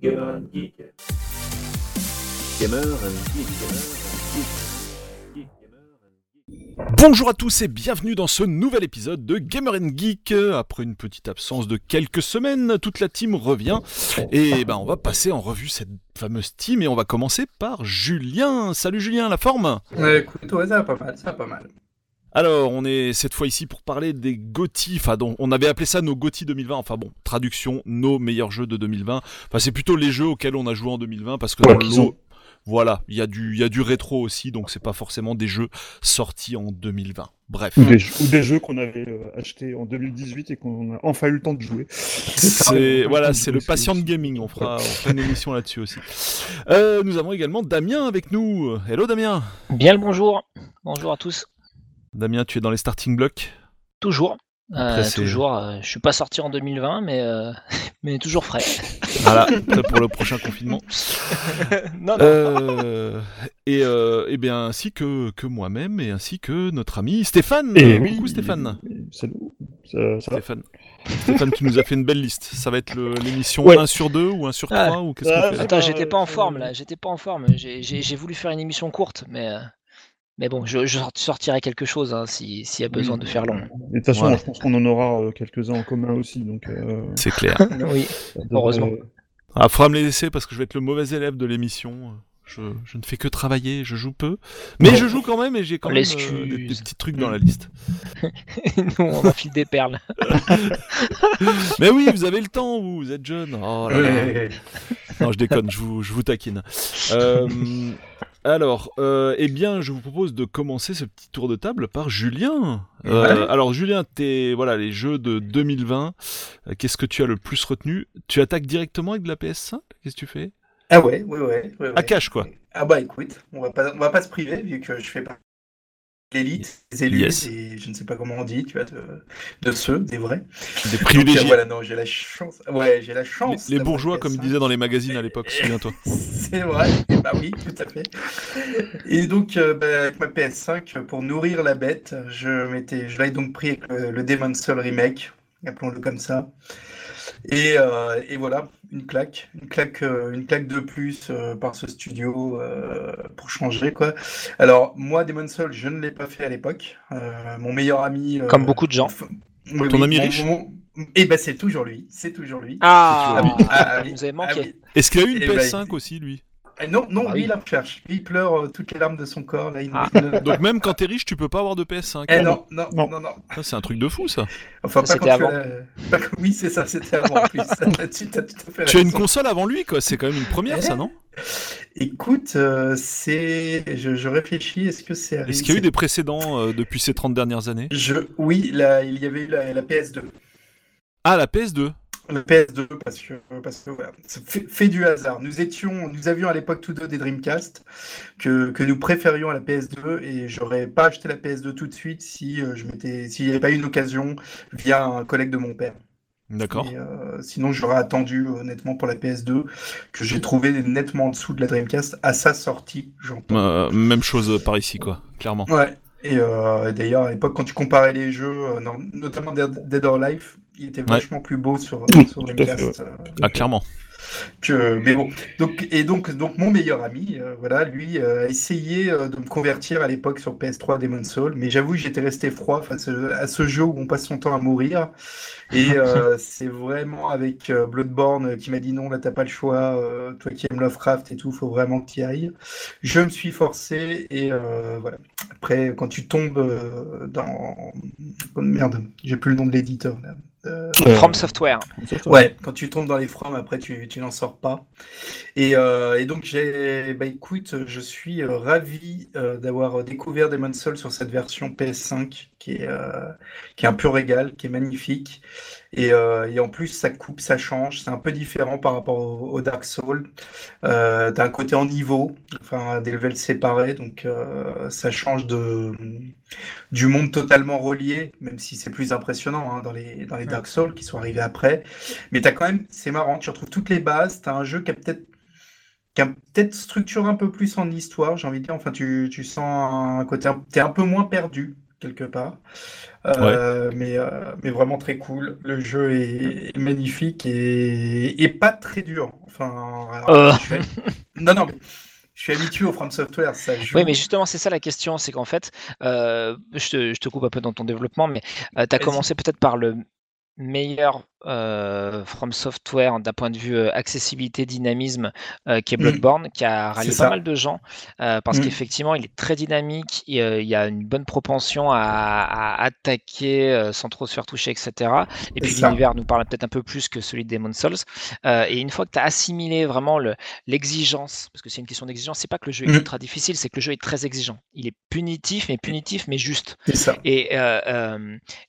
Gamer and Geek. Gamer and Geek. Gamer and Geek. Bonjour à tous et bienvenue dans ce nouvel épisode de Gamer Geek. Après une petite absence de quelques semaines, toute la team revient et ben on va passer en revue cette fameuse team et on va commencer par Julien. Salut Julien, la forme? Ouais, écoute, ouais, ça va pas mal, ça va pas mal. Alors, on est cette fois ici pour parler des GOTY, enfin donc, on avait appelé ça nos GOTY 2020, enfin bon, traduction, nos meilleurs jeux de 2020. Enfin, c'est plutôt les jeux auxquels on a joué en 2020 parce que Ouais, dans le lot, voilà, il y a du il y a du rétro aussi, donc c'est pas forcément des jeux sortis en 2020. Bref. Ou des, jeux- ou des jeux qu'on avait euh, achetés en 2018 et qu'on a enfin eu le temps de jouer. C'est voilà, c'est le patient gaming. On fera, on fera une émission là-dessus aussi. Euh, nous avons également Damien avec nous. Hello Damien. Bien le bonjour. Bonjour à tous. Damien, tu es dans les starting blocks? Toujours. Après, Euh, toujours. euh, je suis pas sorti en 2020, mais, euh, mais toujours frais. Voilà, pour le prochain confinement. non, non. Euh, et, euh, eh bien ainsi que, que moi-même et ainsi que notre ami Stéphane. Et Coucou oui, Stéphane. Salut. Ça, ça va Stéphane. Stéphane, tu nous as fait une belle liste. Ça va être l'émission Ouais. 1 sur 2 ou 1 sur 3 Ah. ou qu'est-ce Ah, qu'on fait Attends, j'étais pas en forme là. J'étais pas en forme. J'ai- voulu faire une émission courte, mais euh, mais bon, je, je sortirai quelque chose hein, si- s'il y a besoin de faire long. Et de toute façon, Voilà. je pense qu'on en aura euh, quelques-uns en commun aussi. Donc, euh, C'est clair. Oui. Heureusement. Ah, faudra me les laisser parce que je vais être le mauvais élève de l'émission. Je, je ne fais que travailler, je joue peu. Mais Non. je joue quand même et j'ai quand même euh, des, des petits trucs dans la liste. Nous, on enfile des perles. Mais oui, vous avez le temps, vous, vous êtes jeune. Oh là là. Ouais. Non, je déconne, je vous, je vous taquine. Euh, alors, euh, eh bien, je vous propose de commencer ce petit tour de table par Julien. Euh, Ouais. Alors, Julien, t'es voilà les jeux de 2020. euh, Qu'est-ce que tu as le plus retenu? Tu attaques directement avec de la PS5 Qu'est-ce que tu fais? Ah ouais, ouais, ouais. ouais, À cash, quoi. Ah bah écoute, on va pas, on va pas se priver vu que je fais pas l'élite, des élus, Yes. et je ne sais pas comment on dit, tu vois, de, de ceux, des vrais. Des privilégiés. voilà, non, j'ai la chance. Ouais, j'ai la Les, chance. les bourgeois, comme ils PS5. disaient dans les magazines à l'époque, souviens-toi. C'est vrai, et bah oui, tout à fait. Et donc, euh, bah, avec ma PS5, pour nourrir la bête, je m'étais, je l'avais donc pris avec le, le Demon's Soul remake, appelons-le comme ça. Et, euh, et voilà, une claque, une claque, euh, une claque de plus euh, par ce studio euh, pour changer quoi. Alors moi, Demon's Soul, je ne l'ai pas fait à l'époque. Euh, mon meilleur ami, euh, Comme beaucoup de gens. oui, Ton oui, ami riche mon- Eh ben c'est toujours lui, c'est toujours lui. Ah, Ah ah oui, vous avez ah manqué. oui. Est-ce qu'il a eu une Eh ben, PS5 aussi, lui? Ah Non, non, Ah lui, oui. il la recherche. Lui, il pleure euh, toutes les larmes de son corps. Là, il... Ah. Donc même quand t'es riche, tu peux pas avoir de PS5. Eh non, non, non, Non. non. Ça, C'est un truc de fou, ça. Enfin, Ça, pas c'était quand tu avant. as- Oui, c'est ça, c'était avant plus. Là-dessus, t'as tout à fait Tu as une console avant lui, quoi. C'est quand même une première, ça, non? Écoute, euh, c'est... Je, je réfléchis, est-ce que c'est... Est-ce qu'il y a eu des précédents euh, depuis ces 30 dernières années? Je... Oui, là, il y avait eu la, la PS2. Ah, la PS2. Le PS2, parce que, parce que voilà, c'est fait, fait du hasard. Nous étions, nous avions à l'époque tous deux des Dreamcast que, que nous préférions à la PS2 et j'aurais pas acheté la PS2 tout de suite si euh, je m'étais, s'il n'y avait pas eu une occasion via un collègue de mon père. D'accord. Euh, sinon, j'aurais attendu honnêtement pour la PS2 que j'ai trouvé nettement en dessous de la Dreamcast à sa sortie, j'entends. Euh, même chose par ici, quoi. Clairement. Ouais. Et euh, d'ailleurs, à l'époque, quand tu comparais les jeux, notamment Dead or Life, il était vachement plus beau sur, sur Dreamcast. euh, Ah, clairement. que, mais bon, donc, et donc, donc mon meilleur ami, euh, voilà, lui euh, a essayé euh, de me convertir à l'époque sur PS3 Demon's Soul, mais j'avoue j'étais resté froid face à, ce jeu où on passe son temps à mourir. Et c'est vraiment avec Bloodborne qui m'a dit non, là t'as pas le choix, toi qui aimes Lovecraft et tout, faut vraiment que tu y ailles. Je me suis forcé et voilà. Après, quand tu tombes dans. oh, merde, j'ai plus le nom de l'éditeur là. Euh, From Software. Ouais, quand tu tombes dans les fromes, après tu, tu n'en sors pas. Et, euh, et donc j'ai, bah écoute, je suis euh, ravi euh, d'avoir découvert Demon's Souls sur cette version PS5 qui est, euh, qui est un pur régal, qui est magnifique. Et, euh, et en plus, ça coupe, ça change, c'est un peu différent par rapport au, au Dark Souls. Euh, t'as un côté en niveau, enfin des levels séparés, donc euh, ça change de du monde totalement relié, même si c'est plus impressionnant hein, dans les dans les Dark Souls qui sont arrivés après. Mais t'as quand même, c'est marrant, tu retrouves toutes les bases. T'as un jeu qui a peut-être qui a peut-être structure un peu plus en histoire, j'ai envie de dire. Enfin, tu, tu sens un côté, t'es un peu moins perdu quelque part. Euh, mais, euh, mais vraiment très cool. Le jeu est, est magnifique et, et pas très dur. Enfin, alors, Euh. je suis- non, non, mais je suis habitué au From Software. Ça joue. Oui, mais justement, c'est ça la question, c'est qu'en fait, euh, je, te, je te coupe un peu dans ton développement, mais tu as commencé peut-être par le meilleur euh, From Software d'un point de vue euh, accessibilité, dynamisme, euh, qui est Mm. Bloodborne, qui a rallié pas mal de gens, parce Mm. qu'effectivement, il est très dynamique, il, il y a une bonne propension à, à attaquer sans trop se faire toucher, etc. Et puis l'univers nous parle peut-être un peu plus que celui de Demon's Souls. Et une fois que tu as assimilé vraiment le, l'exigence, parce que c'est une question d'exigence, c'est pas que le jeu est Mm. ultra difficile, c'est que le jeu est très exigeant. Il est punitif, mais punitif, mais juste. C'est ça. Et,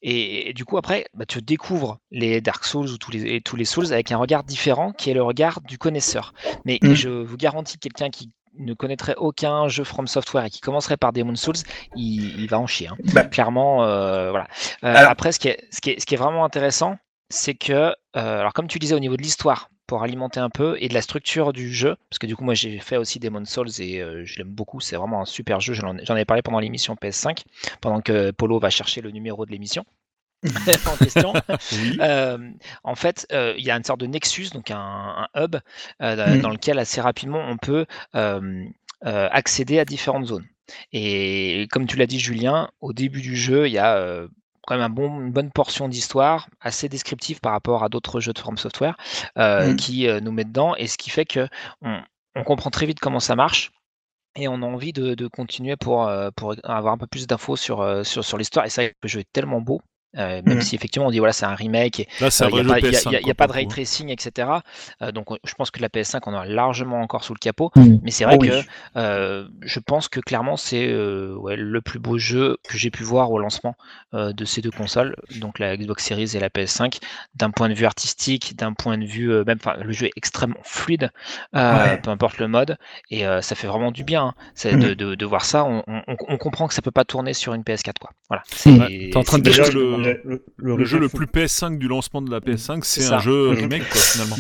et, et du coup, après, bah, tu découvres les Dark Souls ou tous les, et tous les Souls avec un regard différent qui est le regard du connaisseur. Mais Mm. je vous garantis, quelqu'un qui ne connaîtrait aucun jeu From Software et qui commencerait par Demon's Souls, il, il va en chier. hein. Bah, Clairement, euh, voilà. Euh, Alors- après, ce qui, est, ce, qui est, ce qui est vraiment intéressant, c'est que, euh, alors comme tu disais au niveau de l'histoire, pour alimenter un peu, et de la structure du jeu, parce que du coup, moi j'ai fait aussi Demon's Souls et je l'aime beaucoup, c'est vraiment un super jeu, j'en j'en ai parlé pendant l'émission PS5, pendant que Polo va chercher le numéro de l'émission en question. Oui. Euh, en fait, euh, il y a une sorte de nexus, donc un, un hub, euh, dans- Mm. dans lequel assez rapidement on peut accéder à différentes zones. Et comme tu l'as dit, Julien, au début du jeu, il y a quand même un bon, une bonne portion d'histoire, assez descriptive par rapport à d'autres jeux de From Software, Mm. qui nous met dedans, et ce qui fait que on, on comprend très vite comment ça marche. Et on a envie de, de continuer pour, pour avoir un peu plus d'infos sur, sur, sur l'histoire. Et ça, le jeu est tellement beau, euh, même Mhm. si effectivement on dit voilà, c'est un remake c'est il n'y vrai a, pas- y a- PS5. y a- y a quoi, pas de ray le tracing, etc. Euh, donc on- je pense que la PS5 on en a largement encore sous le capot. Mm. Mais c'est vrai Oh oui. que euh, je pense que clairement c'est euh, ouais, le plus beau jeu que j'ai pu voir au lancement euh, de ces deux consoles, donc la Xbox Series et la PS5, d'un point de vue artistique, d'un point de vue euh, même, le jeu est extrêmement fluide, euh, Ouais. peu importe le mode, et euh, ça fait vraiment du bien hein. C'est Mm. de, de- de voir ça. On, on- on comprend que ça peut pas tourner sur une PS4 quoi. Voilà. Ouais, t'es en train de c'est dire le- jeu le plus PS5 du lancement de la PS5, c'est un jeu Mhm. remake, quoi, finalement.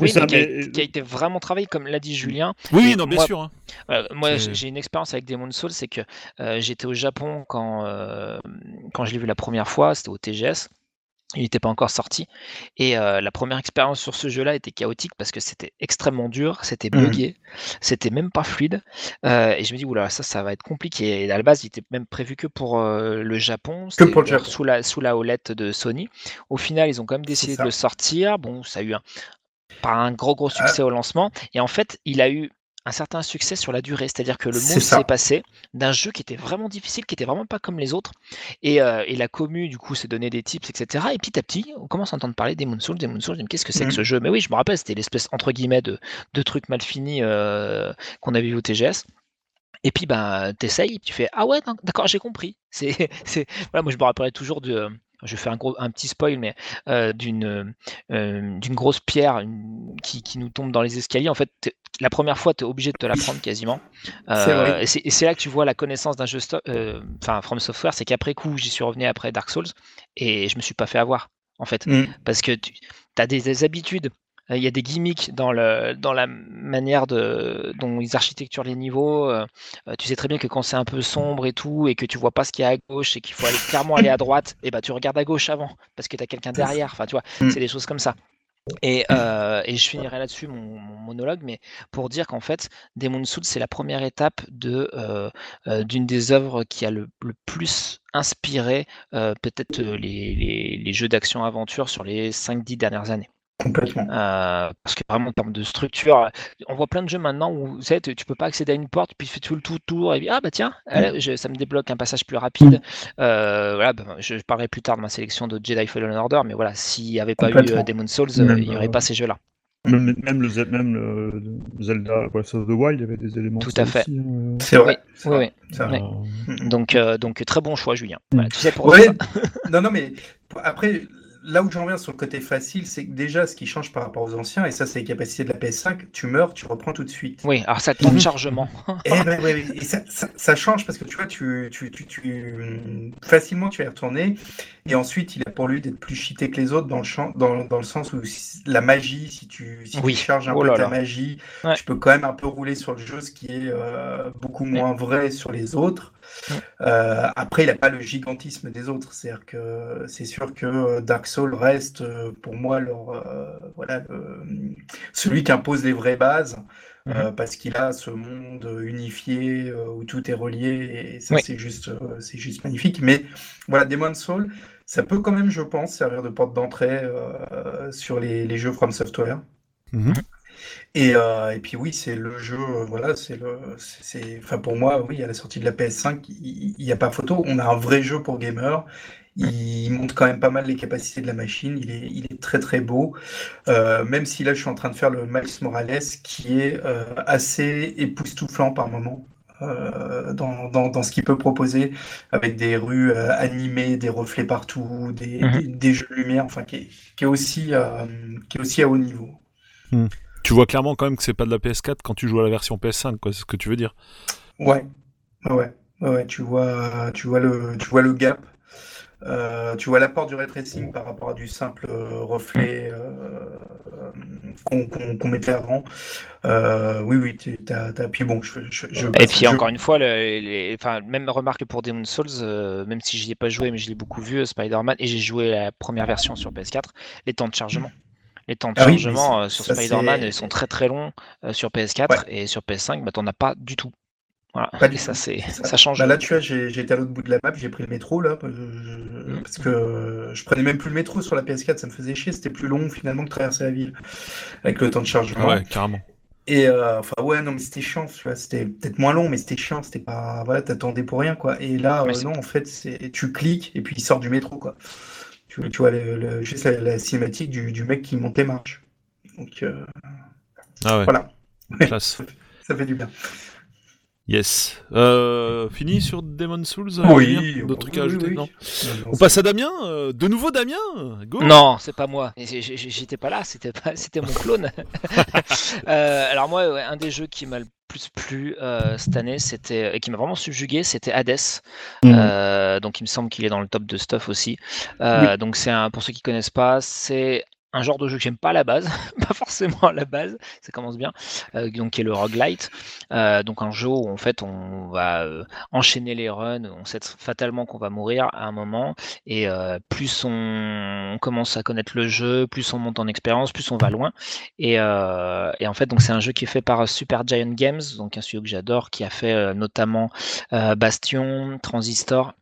Oui, ça, mais qui, a, mais- qui a été vraiment travaillé, comme l'a dit Julien. Oui, non, bien moi- sûr. hein. Euh, moi, j'ai j'ai une expérience avec Demon's Souls, c'est que euh, j'étais au Japon quand, euh, quand je l'ai vu la première fois, c'était au TGS. Il n'était pas encore sorti. Et euh, la première expérience sur ce jeu-là était chaotique parce que c'était extrêmement dur, c'était Mhm. buggé, c'était même pas fluide. Euh, et je me dis, oula, ça, ça va être compliqué. Et à la base, il était même prévu que pour euh, le Japon. C'était pour le Japon. Sous la, sous la houlette de Sony. Au final, ils ont quand même décidé de le sortir. Bon, ça a eu un, pas un gros, Ah. gros succès au lancement. Et en fait, il a eu un certain succès sur la durée. C'est-à-dire que le ça. s'est passé d'un jeu qui était vraiment difficile, qui était vraiment pas comme les autres. Et, euh, et la commu, du coup, s'est donné des tips, etc. Et petit à petit, on commence à entendre parler des Souls, des Souls. Je me dis, Qu'est-ce que c'est que ce jeu? Mais oui, je me rappelle, c'était l'espèce, entre guillemets, de, de truc mal fini euh, qu'on avait vu au TGS. Et puis, bah, t'essayes, tu fais Ah ouais, d'accord, j'ai compris. C'est, c'est, voilà, moi, je me rappellerai toujours de. Je fais un, gros, un petit spoil, mais euh, d'une, euh, d'une grosse pierre une- qui, qui nous tombe dans les escaliers. En fait, la première fois, tu es obligé de te la prendre quasiment. C'est Euh, et c'est là que tu vois la connaissance d'un jeu, enfin, From Software, c'est qu'après coup, j'y suis revenu après Dark Souls et je me suis pas fait avoir, en fait Mm. parce que tu as des, des habitudes, il y a des gimmicks dans, le, dans la manière de, dont ils architecturent les niveaux. euh, euh, tu sais très bien que quand c'est un peu sombre et tout, et que tu vois pas ce qu'il y a à gauche, et qu'il faut aller, clairement aller à droite, et bah tu regardes à gauche avant, parce que tu as quelqu'un derrière. Enfin, tu vois, Mm. c'est des choses comme ça. Et, euh, et je finirai là-dessus mon, mon monologue, mais pour dire qu'en fait, Demon's Souls, c'est la première étape de euh, euh, d'une des œuvres qui a le, le plus inspiré euh, peut-être euh, les, les- les jeux d'action-aventure sur les 5-10 dernières années. Complètement. Euh, parce que vraiment en termes de structure, on voit plein de jeux maintenant où tu sais, tu tu peux pas accéder à une porte, puis tu fais tout le tout tour, et puis ah bah tiens, allez, je- ça me débloque un passage plus rapide. Euh, voilà, bah, je parlerai plus tard de ma sélection de Jedi Fallen Order, mais voilà, s'il n'y avait pas eu euh, Demon's Souls, euh, Même, il n'y aurait euh, pas ces jeux-là. Même, même, le, même le Zelda Breath of the Wild, il y avait des éléments. Tout à fait. hein, C'est vrai. oui, oui. vrai. Euh, Donc, euh, donc très bon choix, Julien. Mm. Voilà, tu sais pour Ouais, non, non, mais après, là où j'en reviens sur le côté facile, c'est que déjà, ce qui change par rapport aux anciens, et ça, c'est les capacités de la PS5, tu meurs, tu reprends tout de suite. Oui, alors ça de chargement. Et, ouais, ouais, et ça, ça- ça change parce que tu vois, tu, tu, tu, tu- facilement tu vas y retourner. Et ensuite, il a pour lui d'être plus cheaté que les autres dans le, champ, dans, dans le sens où si- la magie, si tu, si Oui. tu charges un Oh peu là ta magie, Ouais. tu peux quand même un peu rouler sur le jeu, ce qui est euh, beaucoup moins vrai sur les autres. Euh, après, il n'a pas le gigantisme des autres. C'est-à-dire que c'est sûr que Dark Souls reste euh, pour moi leur, euh, voilà, le- celui qui impose les vraies bases. euh, parce qu'il a ce monde unifié euh, où tout est relié et ça Oui. c'est juste euh, c'est juste magnifique mais voilà Demon's Soul ça peut quand même je pense servir de porte d'entrée euh, sur les, les jeux From Software Mhm. Et, euh, et puis oui, c'est le jeu, euh, voilà, c'est le, c'est, enfin pour moi, oui, à la sortie de la PS5, il n'y a pas photo. On a un vrai jeu pour gamer. Il montre quand même pas mal les capacités de la machine. Il est, il est très très beau. Euh, même si là, je suis en train de faire le Miles Morales, qui est euh, assez époustouflant par moment. euh, dans, dans, dans ce qu'il peut proposer avec des rues euh, animées, des reflets partout, des, Mhm. des, des jeux de lumière, enfin qui est, qui est aussi euh, qui est aussi à haut niveau. Tu vois clairement quand même que c'est pas de la PS4 quand tu joues à la version PS5, quoi, c'est ce que tu veux dire. Ouais, ouais, ouais, tu vois, tu vois le, tu vois le gap. Euh, tu vois l'apport du ray tracing par rapport à du simple euh, reflet euh, qu'on qu'on- qu'on mettait avant. Euh, oui, oui, tu- t'as, t'as- puis bon, je, je, je Et puis je- encore une fois, le- les, enfin, même remarque pour Demon Souls, euh, même si j'y ai pas joué, mais je l'ai beaucoup vu, Spider-Man, et j'ai joué la première version sur PS4, les temps de chargement. Les temps de Ah chargement euh, sur Spider-Man ils sont très très longs euh, sur PS4 et sur PS5, bah, t'en as pas du tout. Voilà. Pas du et ça, c'est, ça. change. Bah là, tu vois, été à l'autre bout de la map, j'ai pris le métro là, parce que- Mm. parce que je prenais même plus le métro sur la PS4, ça me faisait chier, c'était plus long finalement que traverser la ville avec le temps de chargement. Ouais, carrément. Et euh, enfin ouais non mais c'était chiant, tu vois, c'était peut-être moins long mais c'était chiant, c'était pas voilà, t'attendais pour rien quoi. Et là euh, non en fait c'est tu cliques et puis il sort du métro quoi. Tu, tu vois le, le- juste la, la cinématique du, du mec qui monte les marches. Donc euh, Ah ouais, voilà, classe. ça fait du bien. Yes. Euh, fini sur Demon Souls euh, Oui, D'autres trucs à ajouter oui. Non On passe à Damien. euh, de nouveau Damien Go Non, c'est pas moi. J'étais pas là, c'était pas, c'était mon clone. Euh, alors moi, ouais, un des jeux qui m'a le plus plu euh, cette année, c'était et qui m'a vraiment subjugué, c'était Hades. Mhm. Euh, donc il me semble qu'il est dans le top de stuff aussi. Euh, Donc c'est un, pour ceux qui connaissent pas, c'est un genre de jeu que j'aime pas à la base, pas forcément à la base, ça commence bien, euh, donc qui est le roguelite. Euh, donc un jeu où en fait on va euh, enchaîner les runs, on sait fatalement qu'on va mourir à un moment, et plus on, commence à connaître le jeu, plus on monte en expérience, plus on va loin. Et, en fait c'est un jeu qui est fait par Super Giant Games, donc un studio que j'adore, qui a fait notamment Bastion, Transistor.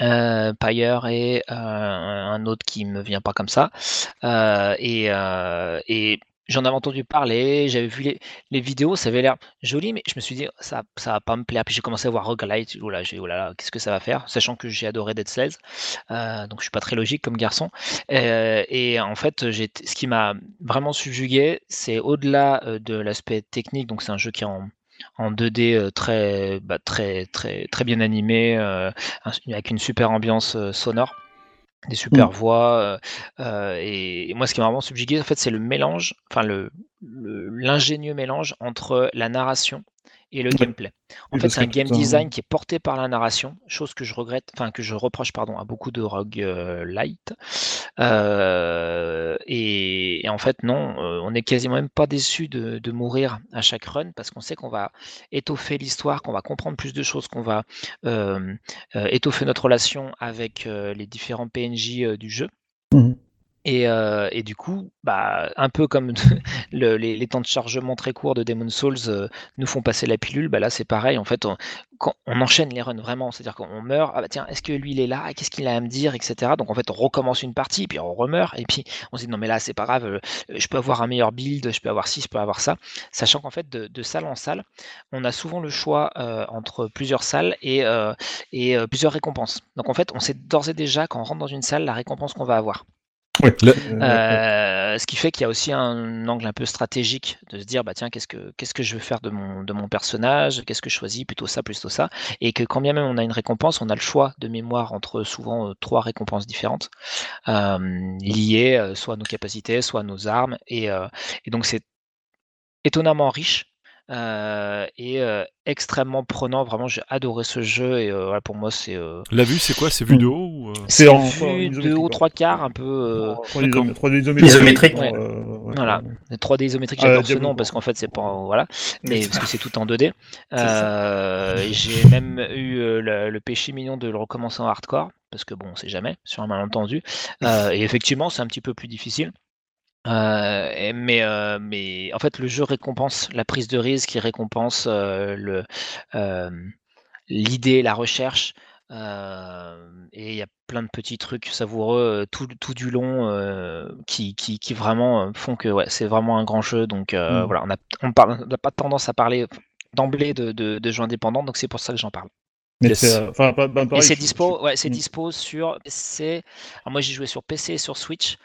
Euh, Pyre et euh, un autre qui me vient pas comme ça. Euh, et euh, et j'en avais entendu parler, j'avais vu les, vidéos, ça avait l'air joli, mais je me suis dit ça ça va pas me plaire. Puis j'ai commencé à voir Roguelite, oh là, j'ai oh là, qu'est-ce que ça va faire, sachant que j'ai adoré Dead euh, donc je suis pas très logique comme garçon. Et en fait, ce qui m'a vraiment subjugué, c'est au-delà de l'aspect technique, donc c'est un jeu qui est en en 2D euh, très, bah, très, très, très bien animé, euh, avec une super ambiance euh, sonore, des super voix. euh, et, et moi, ce qui m'a vraiment subjugué, en fait, c'est le mélange, enfin le le- l'ingénieux mélange entre la narration et le gameplay. En fait, c'est un game un- design qui est porté par la narration, chose que je regrette, enfin que je reproche pardon à beaucoup de rogue euh, light. Euh, et, et en fait, non, euh, on est quasiment même pas déçu de, de mourir à chaque run parce qu'on sait qu'on va étoffer l'histoire, qu'on va comprendre plus de choses, qu'on va euh, étoffer notre relation avec les différents PNJ du jeu. Mhm. Et, euh, et du coup, bah, un peu comme le- les, temps de chargement très courts de Demon's Souls euh, nous font passer la pilule, bah là c'est pareil. En fait, on, quand on enchaîne les runs vraiment, c'est-à-dire qu'on meurt, ah bah tiens, est-ce que lui il est là, qu'est-ce qu'il a à me dire, etc. Donc en fait, on recommence une partie, puis on remeurt, et puis on se dit non mais là c'est pas grave, euh, je peux avoir un meilleur build, je peux avoir ci, je peux avoir ça, sachant qu'en fait de, salle en salle, on a souvent le choix entre plusieurs salles et, plusieurs récompenses. Donc en fait, on sait d'ores et déjà quand on rentre dans une salle la récompense qu'on va avoir. Euh, ce qui fait qu'il y a aussi un angle un peu stratégique de se dire bah tiens qu'est-ce que qu'est-ce que je veux faire de mon de mon personnage? Qu'est-ce que je choisis? Plutôt ça plutôt ça. Et que quand bien même on a une récompense on a le choix de mémoire entre souvent euh, trois récompenses différentes euh, liées soit à nos capacités soit à nos armes. Et, et donc c'est étonnamment riche euh, et euh, extrêmement prenant. Vraiment, j'ai adoré ce jeu et euh, voilà, pour moi, c'est euh, La vue, c'est quoi? C'est vu de haut ou, c'est en- vu en de isométrique, haut trois quarts, un peu. euh, 3D isomé- 3D Isométrique. euh, Ouais. ouais. Voilà, 3D isométrique, Ah, j'adore ce nom parce qu'en fait c'est pas voilà, mais parce que c'est tout en 2D. ça. Euh, J'ai même eu euh, le, le péché mignon de le recommencer en hardcore parce que bon, on sait jamais sur un malentendu. Euh, et effectivement, c'est un petit peu plus difficile. Euh, mais, euh, mais en fait, le jeu récompense la prise de risque, il récompense euh, euh, l'idée, la recherche. euh, et il y a plein de petits trucs savoureux tout, tout du long euh, qui, qui, qui vraiment font que ouais, c'est vraiment un grand jeu. Donc euh, Mm. voilà, on n'a on on pas tendance à parler d'emblée de, de, de jeux indépendants, donc c'est pour ça que j'en parle. Mais Yes. euh, Et c'est dispo, je- ouais, c'est dispo sur PC. Alors moi j'ai joué sur PC et sur Switch.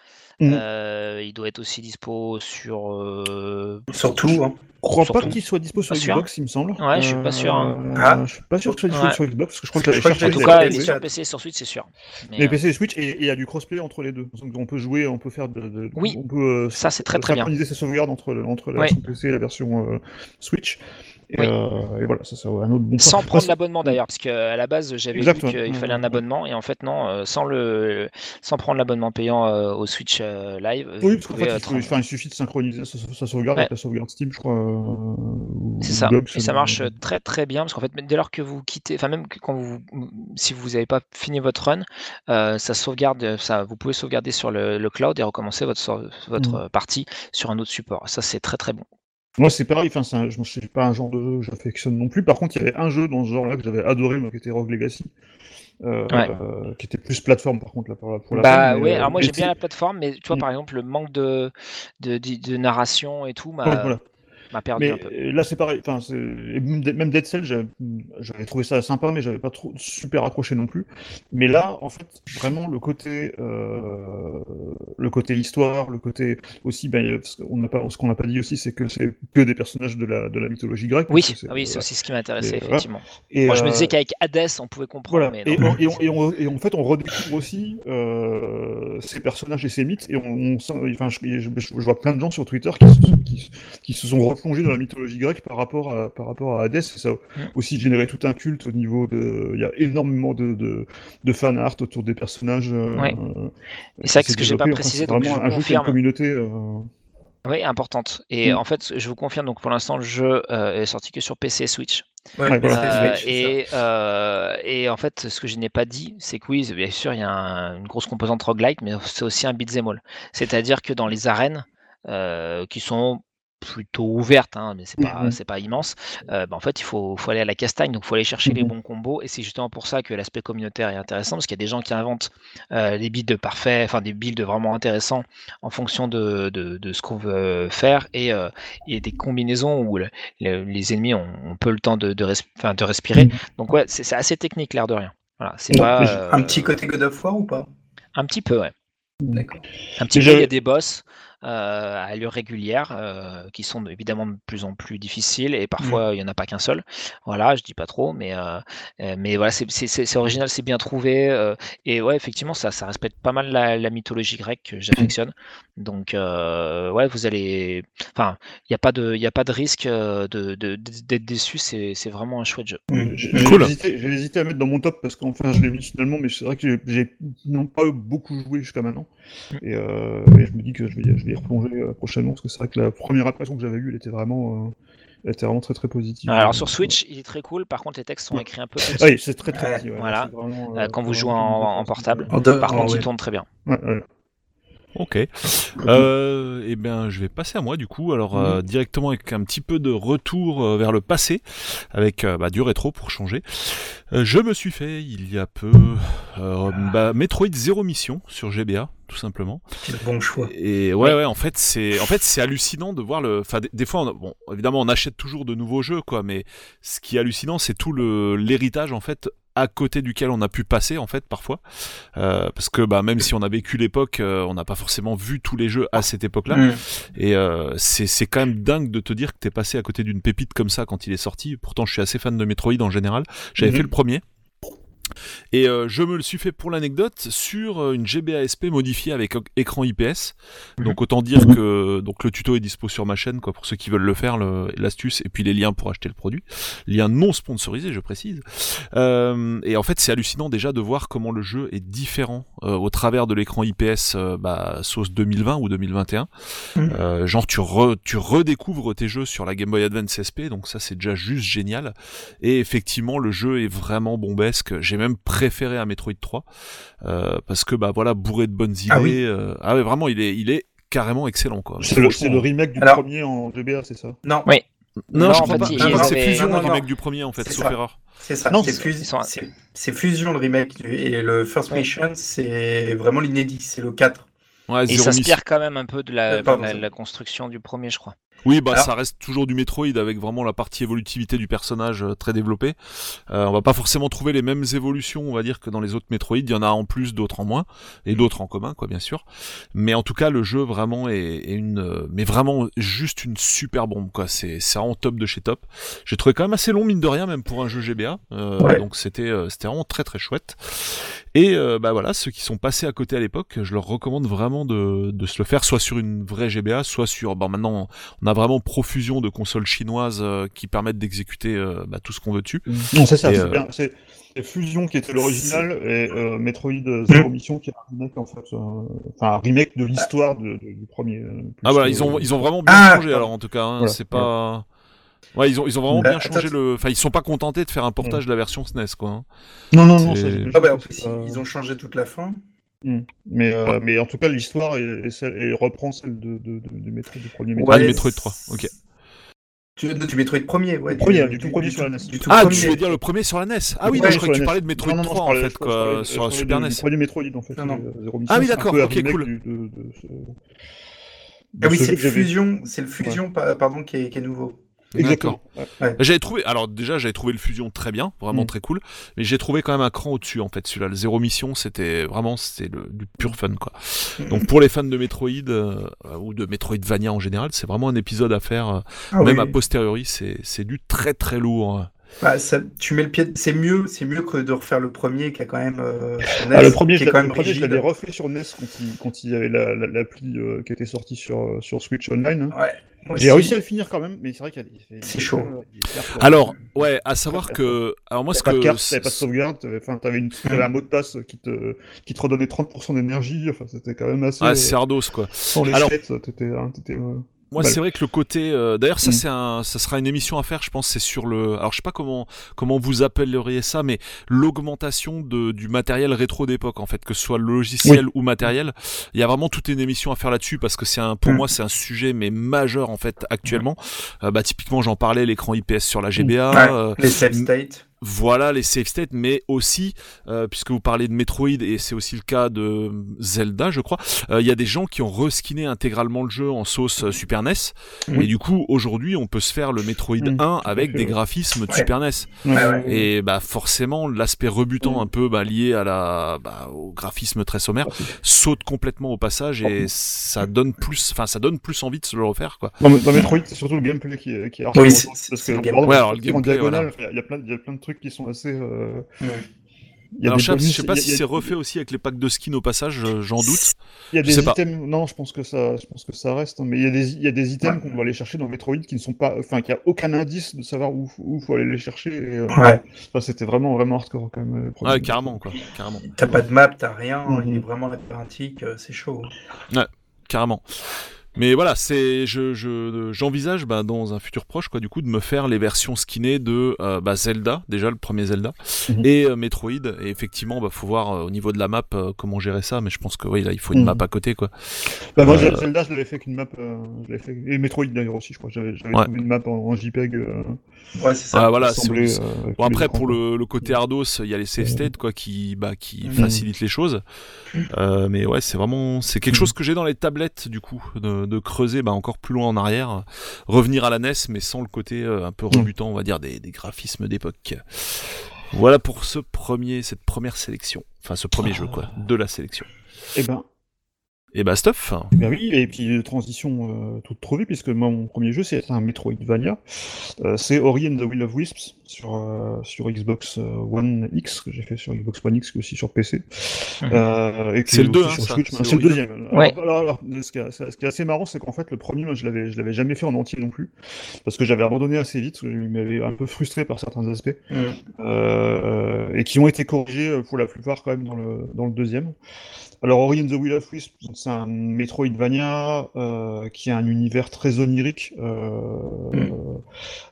Mm. Euh, il doit être aussi dispo sur. euh, Surtout, hein. Je crois Surtout. pas qu'il soit dispo sur Pas sûr. Xbox, il me semble. Ouais, je suis pas sûr, hein. Euh, Ah. Je suis pas sûr que ce soit dispo Ouais. sur Xbox, parce que je crois que Je crois que. En tout cas, il est sur PC et sur Switch, c'est sûr. Mais, Mais euh, PC et Switch, et il y a du crossplay entre les deux. Donc on peut jouer, on peut faire de. de- Oui. on peut, euh, Ça, c'est très, très bien. synchroniser ses sauvegardes entre, entre la Ouais. version PC et la version euh, Switch. Et, Oui. euh, et voilà, ça c'est un autre bon point. Sans prendre l'abonnement d'ailleurs, parce qu'à la base j'avais ouais. qu'il fallait un abonnement et en fait non, euh, sans le, sans prendre l'abonnement payant euh, au Switch euh, Live. Oui, parce qu'en fait, il, faut- suffit de synchroniser sa, sa sauvegarde Ouais. avec la sauvegarde Steam, je crois. C'est ça. Et ça marche très très bien parce qu'en fait, dès lors que vous quittez, enfin même quand vous, si vous n'avez pas fini votre run, ça sauvegarde, ça, vous pouvez sauvegarder sur le, le cloud et recommencer votre votre euh, partie sur un autre support. Ça c'est très très bon. Moi, c'est pareil, enfin, un- je sais pas un genre de jeu que j'affectionne non plus. Par contre, il y avait un jeu dans ce genre-là que j'avais adoré, moi, qui était Rogue Legacy. Euh, Ouais. euh, qui était plus plateforme, par contre, là, pour la, pour la Bah ouais, euh, alors moi j'aime bien la plateforme, mais tu vois Mm. par exemple le manque de de, de, de narration et tout m'a Ouais, voilà. M'a perdu Mais un peu. euh, là, c'est pareil. Enfin, c'est- même Dead Cell, j'avais trouvé ça sympa, mais j'avais pas trop super accroché non plus. Mais là, en fait, vraiment le côté, euh, le côté histoire, le côté aussi, ben, parce qu'on n'a pas, ce qu'on n'a pas dit aussi, c'est que c'est que des personnages de la de la mythologie grecque. Oui, que ah oui, c'est voilà. aussi ce qui m'intéressait effectivement. Et, Moi je me euh, disais qu'avec Hades on pouvait comprendre, Voilà, mais et, non. on- et, on- et, on- et en fait, on redécouvre aussi euh, ces personnages et ces mythes, et on, on enfin, je, je- je vois plein de gens sur Twitter qui se, qui, qui se sont replongés dans la mythologie grecque par rapport à, par rapport à Hadès, ça a aussi généré tout un culte au niveau de... Il y a énormément de, de, de fan art autour des personnages. euh, Ouais. euh, Et c'est qui que j'ai pas. Enfin, précisé, c'est donc je vraiment un jeu qui a une confirme. communauté... euh, Oui, importante. Et Mm. en fait, je vous confirme, donc pour l'instant, le jeu euh, est sorti que sur PC et Switch. Ouais, Euh, et, euh, et en fait, ce que je n'ai pas dit, c'est que oui, bien sûr, il y a un- une grosse composante roguelike, mais c'est aussi un beat'em all. C'est-à-dire que dans les arènes, euh, qui sont plutôt ouvertes, hein, mais c'est pas, Mhm. c'est pas immense, euh, bah, en fait, il faut, faut aller à la castagne, donc il faut aller chercher les Mhm. bons combos, et c'est justement pour ça que l'aspect communautaire est intéressant, parce qu'il y a des gens qui inventent euh, des builds parfaits, enfin des builds vraiment intéressants en fonction de, de, de ce qu'on veut faire, et, euh, et des combinaisons où le- le- les ennemis ont, ont peu le temps de, respirer. Mhm. Donc ouais, c'est assez technique l'air de rien. Voilà, c'est pas j'ai- euh, Un petit côté God of War ou pas? Un petit peu, ouais. D'accord. Un petit peu, il y a des boss euh, à allure régulière euh, qui sont évidemment de plus en plus difficiles et parfois il n'y en a pas qu'un seul. Voilà, je dis pas trop, mais, euh, euh, mais voilà, c'est- original, c'est bien trouvé. euh, et ouais, effectivement, ça, ça respecte pas mal la, la mythologie grecque que j'affectionne. Donc, euh, ouais, vous allez. Enfin, il n'y a, pas de- il y a pas de risque euh, de- de- d'être déçu, c'est vraiment un chouette jeu. Mm. J'ai j'ai Cool. hésité, j'ai hésité à mettre dans mon top parce qu'enfin je l'ai mis finalement, mais c'est vrai que j'ai- non pas beaucoup joué jusqu'à maintenant. Mm. Et, euh, et je me dis que je vais, je vais y replonger prochainement parce que c'est vrai que la première impression que j'avais eue, elle était vraiment, euh, elle était vraiment très très positive. Alors sur Switch, il est très cool. Par contre, les textes sont Ouais. écrits un peu petits. Ah oui, c'est très très petit. ouais, Voilà. vraiment, Euh, quand vous jouez en- portable. En deux- Par en- contre, ouais. il tourne très bien. Ouais, ouais. Ok. Euh, eh bien, je vais passer à moi du coup. Alors euh, directement avec un petit peu de retour euh, vers le passé, avec euh, bah, du rétro pour changer. Euh, je me suis fait il y a peu euh, bah, Metroid Zero Mission sur GBA, tout simplement. Quel bon choix. Et ouais, ouais, en fait, c'est, en fait, c'est hallucinant de voir le. Enfin, des, des fois, on, bon, évidemment, on achète toujours de nouveaux jeux, quoi. Mais ce qui est hallucinant, c'est tout le l'héritage, en fait, à côté duquel on a pu passer, en fait, parfois. Euh, parce que, bah, même si on a vécu l'époque, euh, on n'a pas forcément vu tous les jeux à cette époque-là. Mm. Et euh, c'est, c'est quand même dingue de te dire que t'es passé à côté d'une pépite comme ça quand il est sorti. Pourtant, je suis assez fan de Metroid en général. J'avais Mhm. fait le premier. Et euh, je me le suis fait pour l'anecdote sur euh, une GBA SP modifiée avec écran IPS. Donc autant dire que donc le tuto est dispo sur ma chaîne quoi pour ceux qui veulent le faire l'astuce et puis les liens pour acheter le produit. Lien non sponsorisé je précise. Euh, et en fait c'est hallucinant déjà de voir comment le jeu est différent euh, au travers de l'écran IPS bah, sauce 2020 ou 2021. Mhm. Euh, genre tu re- tu redécouvres tes jeux sur la Game Boy Advance SP donc ça c'est déjà juste génial. Et effectivement, le jeu est vraiment bombesque. J'ai même préféré à Metroid 3 euh, parce que bah voilà, bourré de bonnes idées. Ah oui. euh, ah ouais, vraiment, il est, il est carrément excellent quoi. C'est le, remake du Alors- premier en GBA, c'est ça? Non, Oui. Non, je en fait, pas. c'est Fusion non, le remake non. du premier en fait, sauf ça. erreur. c'est ça. Non, Fusion le remake du- et le First. Mission c'est vraiment l'inédit, c'est le 4. Ouais, Et quand même un peu de la, Euh, la, la construction du premier, je crois. Oui, bah Alors- ça reste toujours du Metroid avec vraiment la partie évolutivité du personnage euh, très développée. Euh, on va pas forcément trouver les mêmes évolutions, on va dire, que dans les autres Metroid. Il y en a en plus, d'autres en moins, et d'autres en commun, quoi, bien sûr. Mais en tout cas, le jeu vraiment est, est une, euh, mais vraiment juste une super bombe, quoi. C'est, c'est vraiment top de chez top. J'ai trouvé quand même assez long, mine de rien, même pour un jeu GBA. Euh, Ouais. Donc c'était, euh, c'était vraiment très très chouette. Et euh, bah voilà, ceux qui sont passés à côté à l'époque, je leur recommande vraiment de, de se le faire, soit sur une vraie GBA, soit sur, bon maintenant on a vraiment profusion de consoles chinoises euh, qui permettent d'exécuter euh, bah, tout ce qu'on veut dessus. Non, c'est ça, c'est euh, bien. C'est c'est Fusion qui était l'original et euh, Metroid Zero Mission qui est un remake en fait. euh, Enfin, un remake de l'histoire de- de- du premier. euh, Ah voilà, ils ont ils ont vraiment bien Ah, changé alors en tout cas, hein, Voilà, c'est pas Ouais, ils ont ils ont vraiment Euh, bien attends, changé le enfin ils sont pas contentés de faire un portage de la version SNES quoi. hein. Non, non, non, Ah bah, en c'est pas- ils ont changé toute la fin. Hmm. Mais, euh, mais en tout cas, l'histoire est, est reprend celle de, de, de- du, Metroid, du premier Metroid. Ah, le Ouais, Metroid 3, ok. Tu, du Metroid premier, ouais. Le premier, du, du tout premier sur la NES. du tout Ah, premier. tu veux dire le premier sur la NES Ah oui, Ouais, non, je croyais que tu la parlais de Metroid Non, non, non, 3 je parlais- en fait quoi, sur la Super du NES. premier Metroid en fait. Non, non. Zero Ah oui, d'accord, ok, cool. du- Ah oui, ce c'est le j'avais- fusion, c'est le fusion, pa- pardon, qui est nouveau. Exactement. Ouais. J'avais trouvé, alors déjà j'avais trouvé le Fusion très bien, vraiment Mm. très cool, mais j'ai trouvé quand même un cran au-dessus en fait. Celui-là, le Zéro Mission, c'était vraiment c'était le- du pur fun quoi. Donc pour les fans de Metroid euh, ou de Metroidvania en général, c'est vraiment un épisode à faire, euh, Ah même oui. a posteriori, c'est c'est du très très lourd. Bah, ça- tu mets le pied, c'est mieux, c'est mieux que de refaire le premier qui a quand même. euh, sur Ah, NES, le premier, qui je est quand même le premier, je l'avais refait sur NES quand il, quand il y avait la- la- l'appli euh, qui était sortie sur, euh, sur Switch Online. hein. Ouais. J'ai réussi à le finir quand même, mais c'est vrai qu'il y C'est chaud. fort. Alors ouais, à savoir que, alors moi ce T'avais pas de que carte, t'avais pas de sauvegarde, t'avais, enfin, t'avais, une, t'avais un mot de passe qui te, qui te redonnait 30% d'énergie, enfin, c'était quand même assez, ah, euh, c'est Ardos quoi. sans les alors- chètes, t'étais, hein, euh, Moi, Voilà. c'est vrai que le côté. euh, D'ailleurs, ça, Mm. c'est un, ça sera une émission à faire. Je pense, c'est sur le. Alors, je sais pas comment comment vous appelleriez ça, mais l'augmentation de du matériel rétro d'époque, en fait, que ce soit logiciel ou matériel. Il y a vraiment toute une émission à faire là-dessus parce que c'est un, pour Mm. moi, c'est un sujet mais majeur en fait actuellement. Euh, bah, typiquement, j'en parlais, l'écran IPS sur la GBA. Ouais. euh, Les save state. Voilà les save states, mais aussi, euh, puisque vous parlez de Metroid, et c'est aussi le cas de Zelda, je crois, euh, il y a des gens qui ont reskiné intégralement le jeu en sauce euh, Super NES, Oui. et du coup, aujourd'hui, on peut se faire le Metroid Mm, 1 avec fait, des graphismes de Ouais. Super NES. Ouais, ouais. Et bah forcément, l'aspect rebutant Mm. un peu bah, lié à la, bah, au graphisme très sommaire saute complètement au passage et ça donne plus, enfin ça donne plus envie de se le refaire quoi. Dans, dans Metroid, c'est surtout le gameplay qui est, qui est Oui, parce que le gameplay. exemple, Ouais, alors, le en diagonale, voilà. il y a plein, il y a plein de trucs qui sont assez. euh, Ouais. Il y a Alors je sais, je bonus, sais pas il y a- si il c'est refait aussi avec les packs de skins au passage, euh, j'en doute. Il y a Je des pas. items. Non, je pense que ça, je pense que ça reste. hein, Mais il y a des, il y a des items qu'on doit aller chercher dans Metroid qui ne sont pas, enfin, qui a aucun indice de savoir où, où faut aller les chercher. et, euh, Ouais. enfin, c'était vraiment, vraiment hardcore quand même. Ouais, carrément quoi, carrément. T'as pas de map, t'as rien, il est vraiment labyrinthique, c'est chaud. carrément. Mais voilà, c'est je je j'envisage bah, dans un futur proche quoi du coup de me faire les versions skinnées de euh, bah, Zelda déjà le premier Zelda Mhm. et euh, Metroid et effectivement bah faut voir euh, au niveau de la map euh, comment gérer ça mais je pense que oui là il faut une Mhm. map à côté quoi. Bah, moi, Euh, Zelda, je l'avais fait avec une map. euh, je l'avais fait... Et Metroid d'ailleurs aussi, je crois. J'avais, j'avais Ouais. trouvé une map en, en JPEG. Euh, Ouais, c'est ça. Ah, voilà, c'est assemblée, c'est- euh, Bon après pour le, le côté Ardos, il y a les save Mhm. states quoi qui bah qui facilitent les choses. Euh, mais ouais, c'est vraiment c'est quelque Mhm. chose que j'ai dans les tablettes du coup de, de creuser bah, encore plus loin en arrière, revenir à la NES mais sans le côté euh, un peu Mhm. rebutant, on va dire des, des graphismes d'époque. Voilà pour ce premier cette première sélection, enfin ce premier jeu quoi, de la sélection. Eh ben, Et bah stuff. Ben oui, et puis transition euh, toute trouvée, puisque moi, mon premier jeu, c'est un Metroidvania. Euh, c'est Ori and the Will of Wisps sur, euh, sur Xbox euh, One X, que j'ai fait sur Xbox One X, et aussi sur PC. Mhm. Euh, et que C'est le aussi deux, hein, sur ça. Switch, C'est le deuxième. Alors, Ouais. alors, alors, ce, qui est, ce qui est assez marrant, c'est qu'en fait, le premier, moi, je l'avais, je l'avais jamais fait en entier non plus, parce que j'avais abandonné assez vite, parce que il m'avait un peu frustré par certains aspects euh, et qui ont été corrigés euh, pour la plupart quand même dans le, dans le deuxième. Alors Ori and the Will of Wisps, c'est un Metroidvania euh, qui a un univers très onirique, euh, Mm.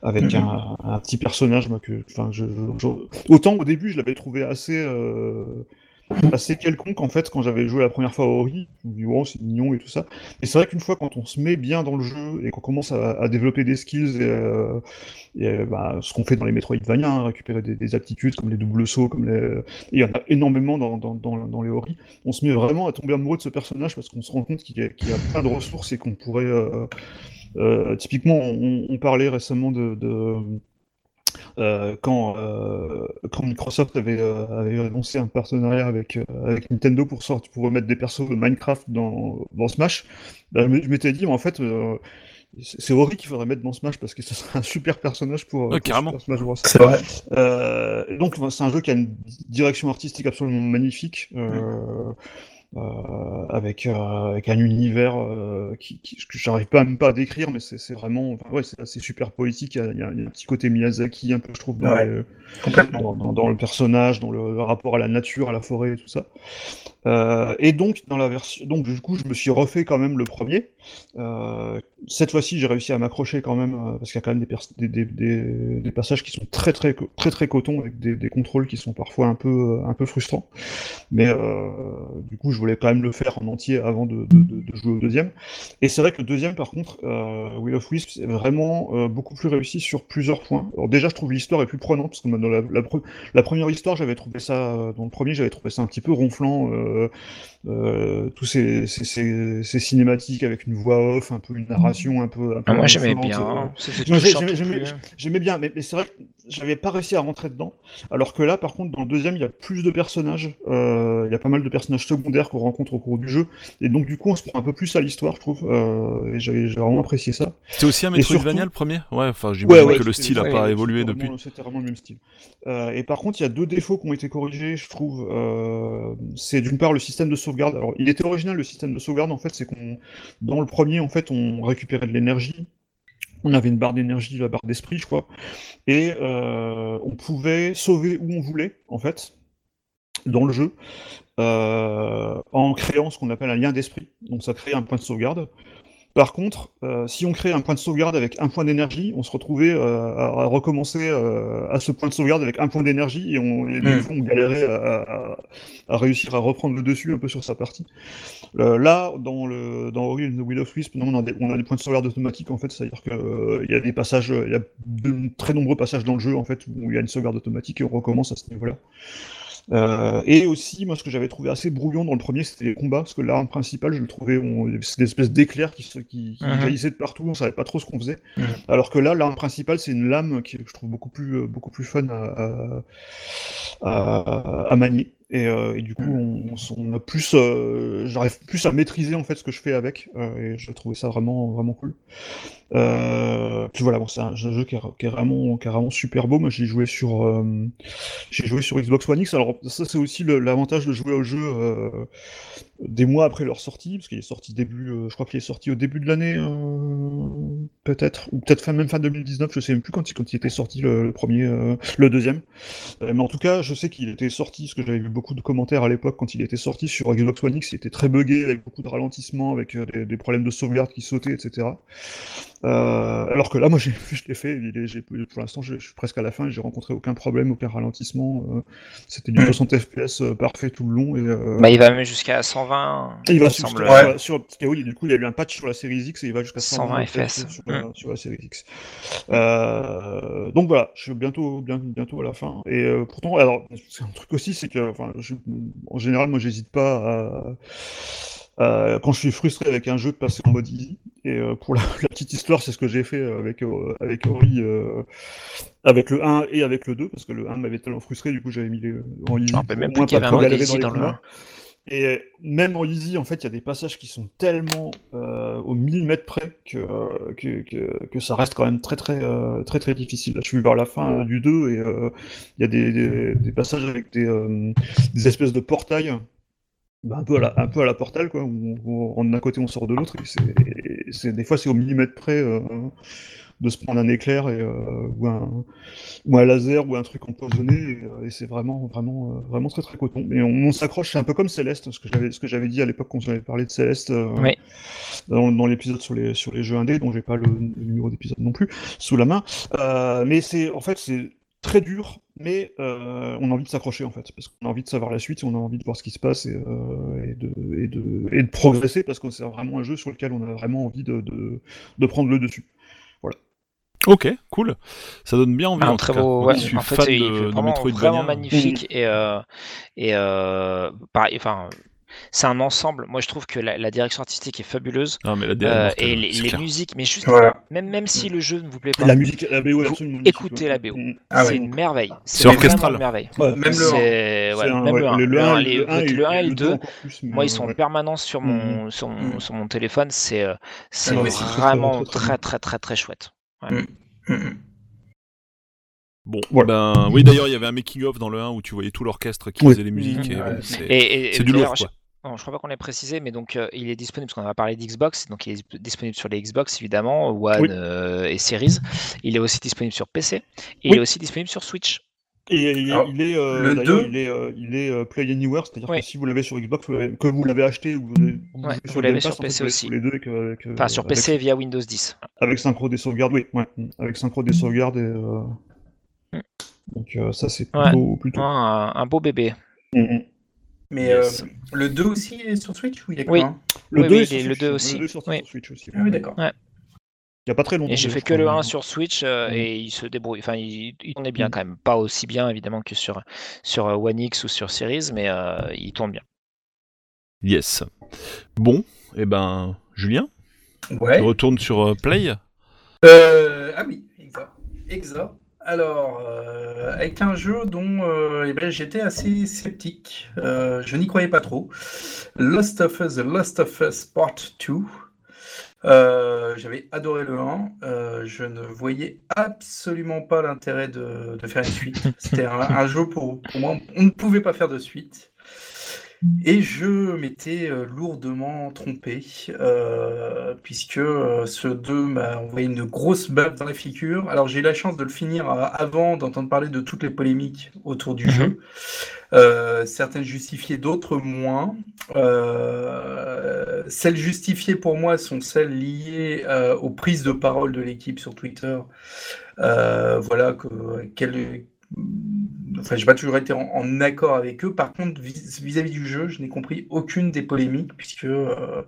avec Mm. un, un petit personnage moi, que, enfin, je, je- je- autant au début je l'avais trouvé assez euh, assez quelconque en fait quand j'avais joué la première fois à Ori, je me dis oh c'est mignon et tout ça. Et c'est vrai qu'une fois quand on se met bien dans le jeu et qu'on commence à, développer des skills et, euh, euh, bah, ce qu'on fait dans les Metroidvania, hein, récupérer des, des aptitudes comme les doubles sauts, comme les... il y en a énormément dans, dans, dans, les Ori. On se met vraiment à tomber amoureux de ce personnage parce qu'on se rend compte qu'il y, a- plein de ressources et qu'on pourrait... euh, typiquement, on, parlait récemment de euh, quand, euh, quand Microsoft avait, euh, avait annoncé un partenariat avec, euh, avec Nintendo pour, sortir, pour remettre des persos de Minecraft dans, dans Smash, bah, je m'étais dit, en fait, euh, c'est Ori qu'il faudrait mettre dans Smash parce que ce serait un super personnage pour, Ouais, carrément. Smash Bros. C'est vrai. Euh, et donc c'est un jeu qui a une direction artistique absolument magnifique, euh, euh, avec, euh, avec un univers euh, qui, qui- que j'arrive pas même pas à décrire, mais c'est vraiment, enfin, ouais, c'est super poétique. Il y, a, il y a un petit côté Miyazaki un peu, je trouve, dans, Ouais. les- Complètement. dans, dans- dans le personnage, dans le, le rapport à la nature, à la forêt et tout ça. Euh, et donc dans la version, donc du coup je me suis refait quand même le premier. Euh, cette fois-ci j'ai réussi à m'accrocher quand même euh, parce qu'il y a quand même des, passages qui sont très très co- très très coton avec des, contrôles qui sont parfois un peu un peu frustrants. Mais du coup je voulais quand même le faire en entier avant de, jouer au deuxième. Et c'est vrai que le deuxième par contre, Will of Wisps est vraiment beaucoup plus réussi sur plusieurs points. Alors déjà je trouve l'histoire est plus prenante parce que dans la, la, pre- la première histoire j'avais trouvé ça dans le premier j'avais trouvé ça un petit peu ronflant euh, euh, tous ces, ces, ces, ces cinématiques avec une voix off, un peu une narration un peu. Un peu Ah, moi j'aimais bien. euh, hein. J'aimais- bien, mais, mais c'est vrai que j'avais pas réussi à rentrer dedans. Alors que là, par contre, dans le deuxième, il y a plus de personnages. euh, il y a pas mal de personnages secondaires qu'on rencontre au cours du jeu. Et donc, du coup, on se prend un peu plus à l'histoire, je trouve. euh, et j'avais j'ai vraiment apprécié ça. C'était aussi un Et Metroidvania surtout- le premier? Ouais, enfin j'imagine Ouais, ouais, que le style a ouais, pas évolué depuis. C'était vraiment le même style. Euh, et par contre, il y a deux défauts qui ont été corrigés, je trouve. Euh, c'est d'une part le système de sauvegarde. Il était original le système de sauvegarde. En fait, c'est qu'on, dans le premier, en fait, on récupérait de l'énergie. On avait une barre d'énergie, la barre d'esprit, je crois, et euh, on pouvait sauver où on voulait, en fait, dans le jeu, euh, en créant ce qu'on appelle un lien d'esprit. Donc, ça crée un point de sauvegarde. Par contre, euh, si on crée un point de sauvegarde avec un point d'énergie, on se retrouvait euh, à, à recommencer euh, à ce point de sauvegarde avec un point d'énergie et, on, et Mm. on galérait à, à- à réussir à reprendre le dessus un peu sur sa partie. Là, dans le dans Ori the Will of Wisp, non, on a des, on a des points de sauvegarde automatiques en fait, c'est-à-dire que euh, il y a des passages, il y a de très nombreux passages dans le jeu en fait où il y a une sauvegarde automatique et on recommence à ce niveau-là. Euh, et aussi, moi, ce que j'avais trouvé assez brouillon dans le premier, c'était les combats, parce que l'arme principale, je le trouvais, on... c'était des espèces d'éclairs qui, se- qui, qui Mhm. jaillissaient de partout, on savait pas trop ce qu'on faisait. Mhm. Alors que là, l'arme principale, c'est une lame qui, que je trouve beaucoup plus, euh, beaucoup plus fun à, à, à- à manier. Et, euh, et du coup, on, on a plus, euh, j'arrive plus à maîtriser en fait ce que je fais avec, euh, et je trouvais ça vraiment, vraiment cool. Puis voilà, bon, c'est un jeu qui est, qui est vraiment, qui est vraiment super beau. Moi, j'ai joué sur, j'ai joué sur Xbox One X. Alors ça, c'est aussi l'avantage de jouer au jeu des mois après leur sortie, parce qu'il est sorti début, euh, je crois qu'il est sorti au début de l'année, euh, peut-être, ou peut-être fin, même fin 2019. Je sais même plus quand il, quand il était sorti le, premier, euh, le deuxième. Mais en tout cas, je sais qu'il était sorti, parce que j'avais vu beaucoup de commentaires à l'époque quand il était sorti sur Xbox One X. Il était très buggé, avec beaucoup de ralentissements, avec des problèmes de sauvegarde qui sautaient, etc. Euh, alors que là, moi, j'ai, je l'ai fait. il est- j'ai- pour l'instant, je, suis presque à la fin et j'ai rencontré aucun problème, aucun ralentissement. euh, c'était du Mm. 60 FPS euh, parfait tout le long. Et, euh, Bah, il va même jusqu'à 120. il va semble. Ouais. sur- parce que oui, du coup, il y a eu un patch sur la série X et il va jusqu'à 120 FPS. sur, la, sur la série X. Euh, donc voilà, je suis bientôt, bien, bientôt à la fin. Et euh, pourtant, alors, c'est un truc aussi, c'est que, enfin, je- en général, moi, j'hésite pas à, à- quand je suis frustré avec un jeu de passer en mode easy. Et euh, pour la, la petite histoire, c'est ce que j'ai fait avec euh, avec Ori, euh, avec le 1 et avec le 2, parce que le 1 m'avait tellement frustré, du coup, j'avais mis les, en easy. Pour même plus qu'il y avait un easy les dans le combats. Et même en easy, en fait, il y a des passages qui sont tellement euh, au millimètre près que, euh, que, que, que ça reste quand même très très euh, très très difficile. Là, je suis vers la fin euh, du 2 et euh, il y a des, des, des passages avec des, euh, des espèces de portails. Bah, un peu à la, un peu à la portal quoi où on, on- d'un côté on sort de l'autre c'est, des fois c'est au millimètre près euh, de se prendre un éclair et, euh, ou, un, ou un laser ou un truc empoisonné et, euh, et c'est vraiment vraiment euh, vraiment très très coton et on, on s'accroche c'est un peu comme Céleste ce que j'avais ce que j'avais dit à l'époque quand on avait parlé de Céleste euh, Oui. dans, dans l'épisode sur les sur les jeux indés dont j'ai pas le, le numéro d'épisode non plus sous la main Euh, mais c'est en fait c'est très dur, mais euh, on a envie de s'accrocher en fait, parce qu'on a envie de savoir la suite, on a envie de voir ce qui se passe et, euh, et, de, et, de, et de progresser, parce que c'est vraiment un jeu sur lequel on a vraiment envie de, de, de prendre le dessus. Ok, cool. Ça donne bien envie. Un en très tout cas. beau, Moi ouais. qui suis en fait, fan de, de vraiment, Metroidvania. vraiment magnifique et euh, et euh, pareil, enfin, c'est un ensemble. Moi, je trouve que la, la direction artistique est fabuleuse Non, mais la DA est euh, et les, musiques, mais juste Voilà. même même si le jeu ne vous plaît pas, La musique, la BO est Vous absolument magnifique, écoutez ouais. la BO. Mm. Ah c'est ouais. une merveille. C'est orchestral. une merveille. Même le C'est ouais, C'est un- même ouais, le 1, le- le, le 1, un, les- le un le 1 et le 2. encore plus, mais, Moi, ils sont ouais. en permanence sur mon, Mhm. sur mon, Mhm. sur mon téléphone. C'est euh, c'est vraiment très, très très très chouette. Mm, mm. Bon, Voilà. ben oui, d'ailleurs, il y avait un making-of dans le 1 où tu voyais tout l'orchestre qui Oui. faisait les musiques. et, Ouais. bon, c'est du lourd, quoi. Non, je crois pas qu'on l'ait précisé, mais donc euh, il est disponible, parce qu'on a parlé d'Xbox, donc il est disponible sur les Xbox évidemment, One Oui. euh, et Series. Il est aussi disponible sur PC, et il est aussi disponible sur Switch. Et il est, Alors, il est, euh, le d'ailleurs, 2? il est, il est Play Anywhere, c'est-à-dire Oui. que si vous l'avez sur Xbox, que vous l'avez acheté ou vous, l'avez- vous Ouais, l'avez sur Pass, en fait, PC aussi. les deux avec, avec, Enfin, sur avec- PC via Windows 10. Avec synchro des sauvegardes, oui, ouais, avec synchro des sauvegardes et. euh, Mm. Donc euh, ça c'est Ouais. plutôt. plutôt... Un, un beau bébé. Mm, mm. Mais Yes. euh, le 2 aussi est sur Switch ou il y a que Oui. un Le Oui, 2 oui, est sur le Switch, 2 aussi. Le 2 est sorti Oui. sur Switch aussi. Ah oui, d'accord. Il y a pas très longtemps. Et j'ai fait que le crois. 1 sur Switch euh, Mm. et il se débrouille. Enfin, il, il tournait bien Mm. quand même. Pas aussi bien évidemment que sur, sur euh, One X ou sur Series, mais euh, il tourne bien. Yes. Bon, et ben, Julien, Ouais. tu retournes sur euh, Play? Euh, ah oui, exa. Exa. Alors, euh, avec un jeu dont euh, eh ben, j'étais assez sceptique. Euh, je n'y croyais pas trop. Lost of Us, The Lost of Us Part 2. Euh, J'avais adoré le 1. Euh, je ne voyais absolument pas l'intérêt de, de faire une suite. C'était un, un jeu pour, pour moi, on ne pouvait pas faire de suite. Et je m'étais euh, lourdement trompé, euh, puisque euh, ce 2 m'a envoyé une grosse baffe dans la figure. Alors j'ai eu la chance de le finir avant d'entendre parler de toutes les polémiques autour du Mhm. jeu. Euh, certaines justifiées, d'autres moins. Euh, celles justifiées pour moi sont celles liées aux prises de parole de l'équipe sur Twitter. Voilà, que, qu'elle- enfin, j'ai pas toujours été en, accord avec eux. Par contre, vis- vis-à-vis du jeu, je n'ai compris aucune des polémiques, puisque euh,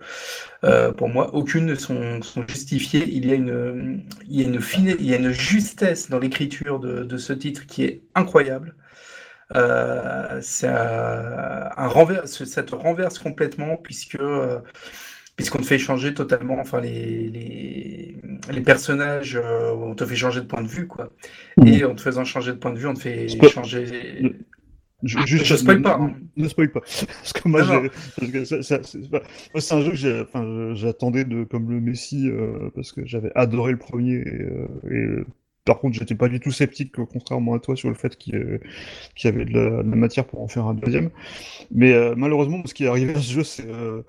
euh, pour moi, aucune ne sont, justifiées. Il y a une, il y a une, fine, il y a une justesse dans l'écriture de, ce titre qui est incroyable. Euh, c'est un, un renvers, ça te renverse complètement puisque euh, puisqu'on te fait changer totalement, enfin les, les, les personnages, euh, on te fait changer de point de vue quoi. Et en te faisant changer de point de vue, on te fait Spo- changer. Je, Ah, juste, je spoil ne- pas, Ne, hein. ne spoil pas. Parce que moi, c'est un jeu que j'attendais de, comme le Messi, euh, parce que j'avais adoré le premier. Et, euh, et, par contre, j'étais pas du tout sceptique, contrairement à toi, sur le fait qu'il y, avait de la, de la matière pour en faire un deuxième. Mais euh, malheureusement, ce qui est arrivé à ce jeu, c'est. euh,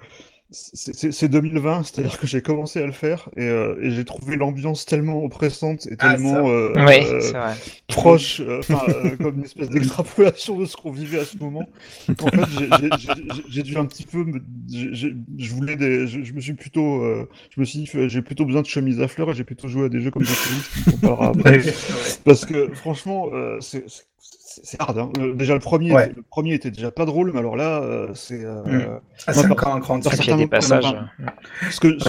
c'est c'est- c'est 2020, c'est-à-dire que j'ai commencé à le faire et, euh, et j'ai trouvé l'ambiance tellement oppressante et Ah, tellement euh, oui, euh, vrai. proche, euh, euh, comme une espèce d'extrapolation de ce qu'on vivait à ce moment. qu'en fait, j'ai- j'ai- j'ai- j'ai dû un petit peu, me, je voulais des, je, je me suis plutôt, euh, je me suis dit, j'ai plutôt besoin de chemise à fleurs et j'ai plutôt joué à des jeux comme parlera après. Parce que franchement, euh, c'est c'est- hard. Hein. Le- déjà le premier, Ouais. était- le premier était déjà pas drôle, mais alors là, euh, c'est. euh, Mm. Ah, c'est encore un a des passages. moments, ce que,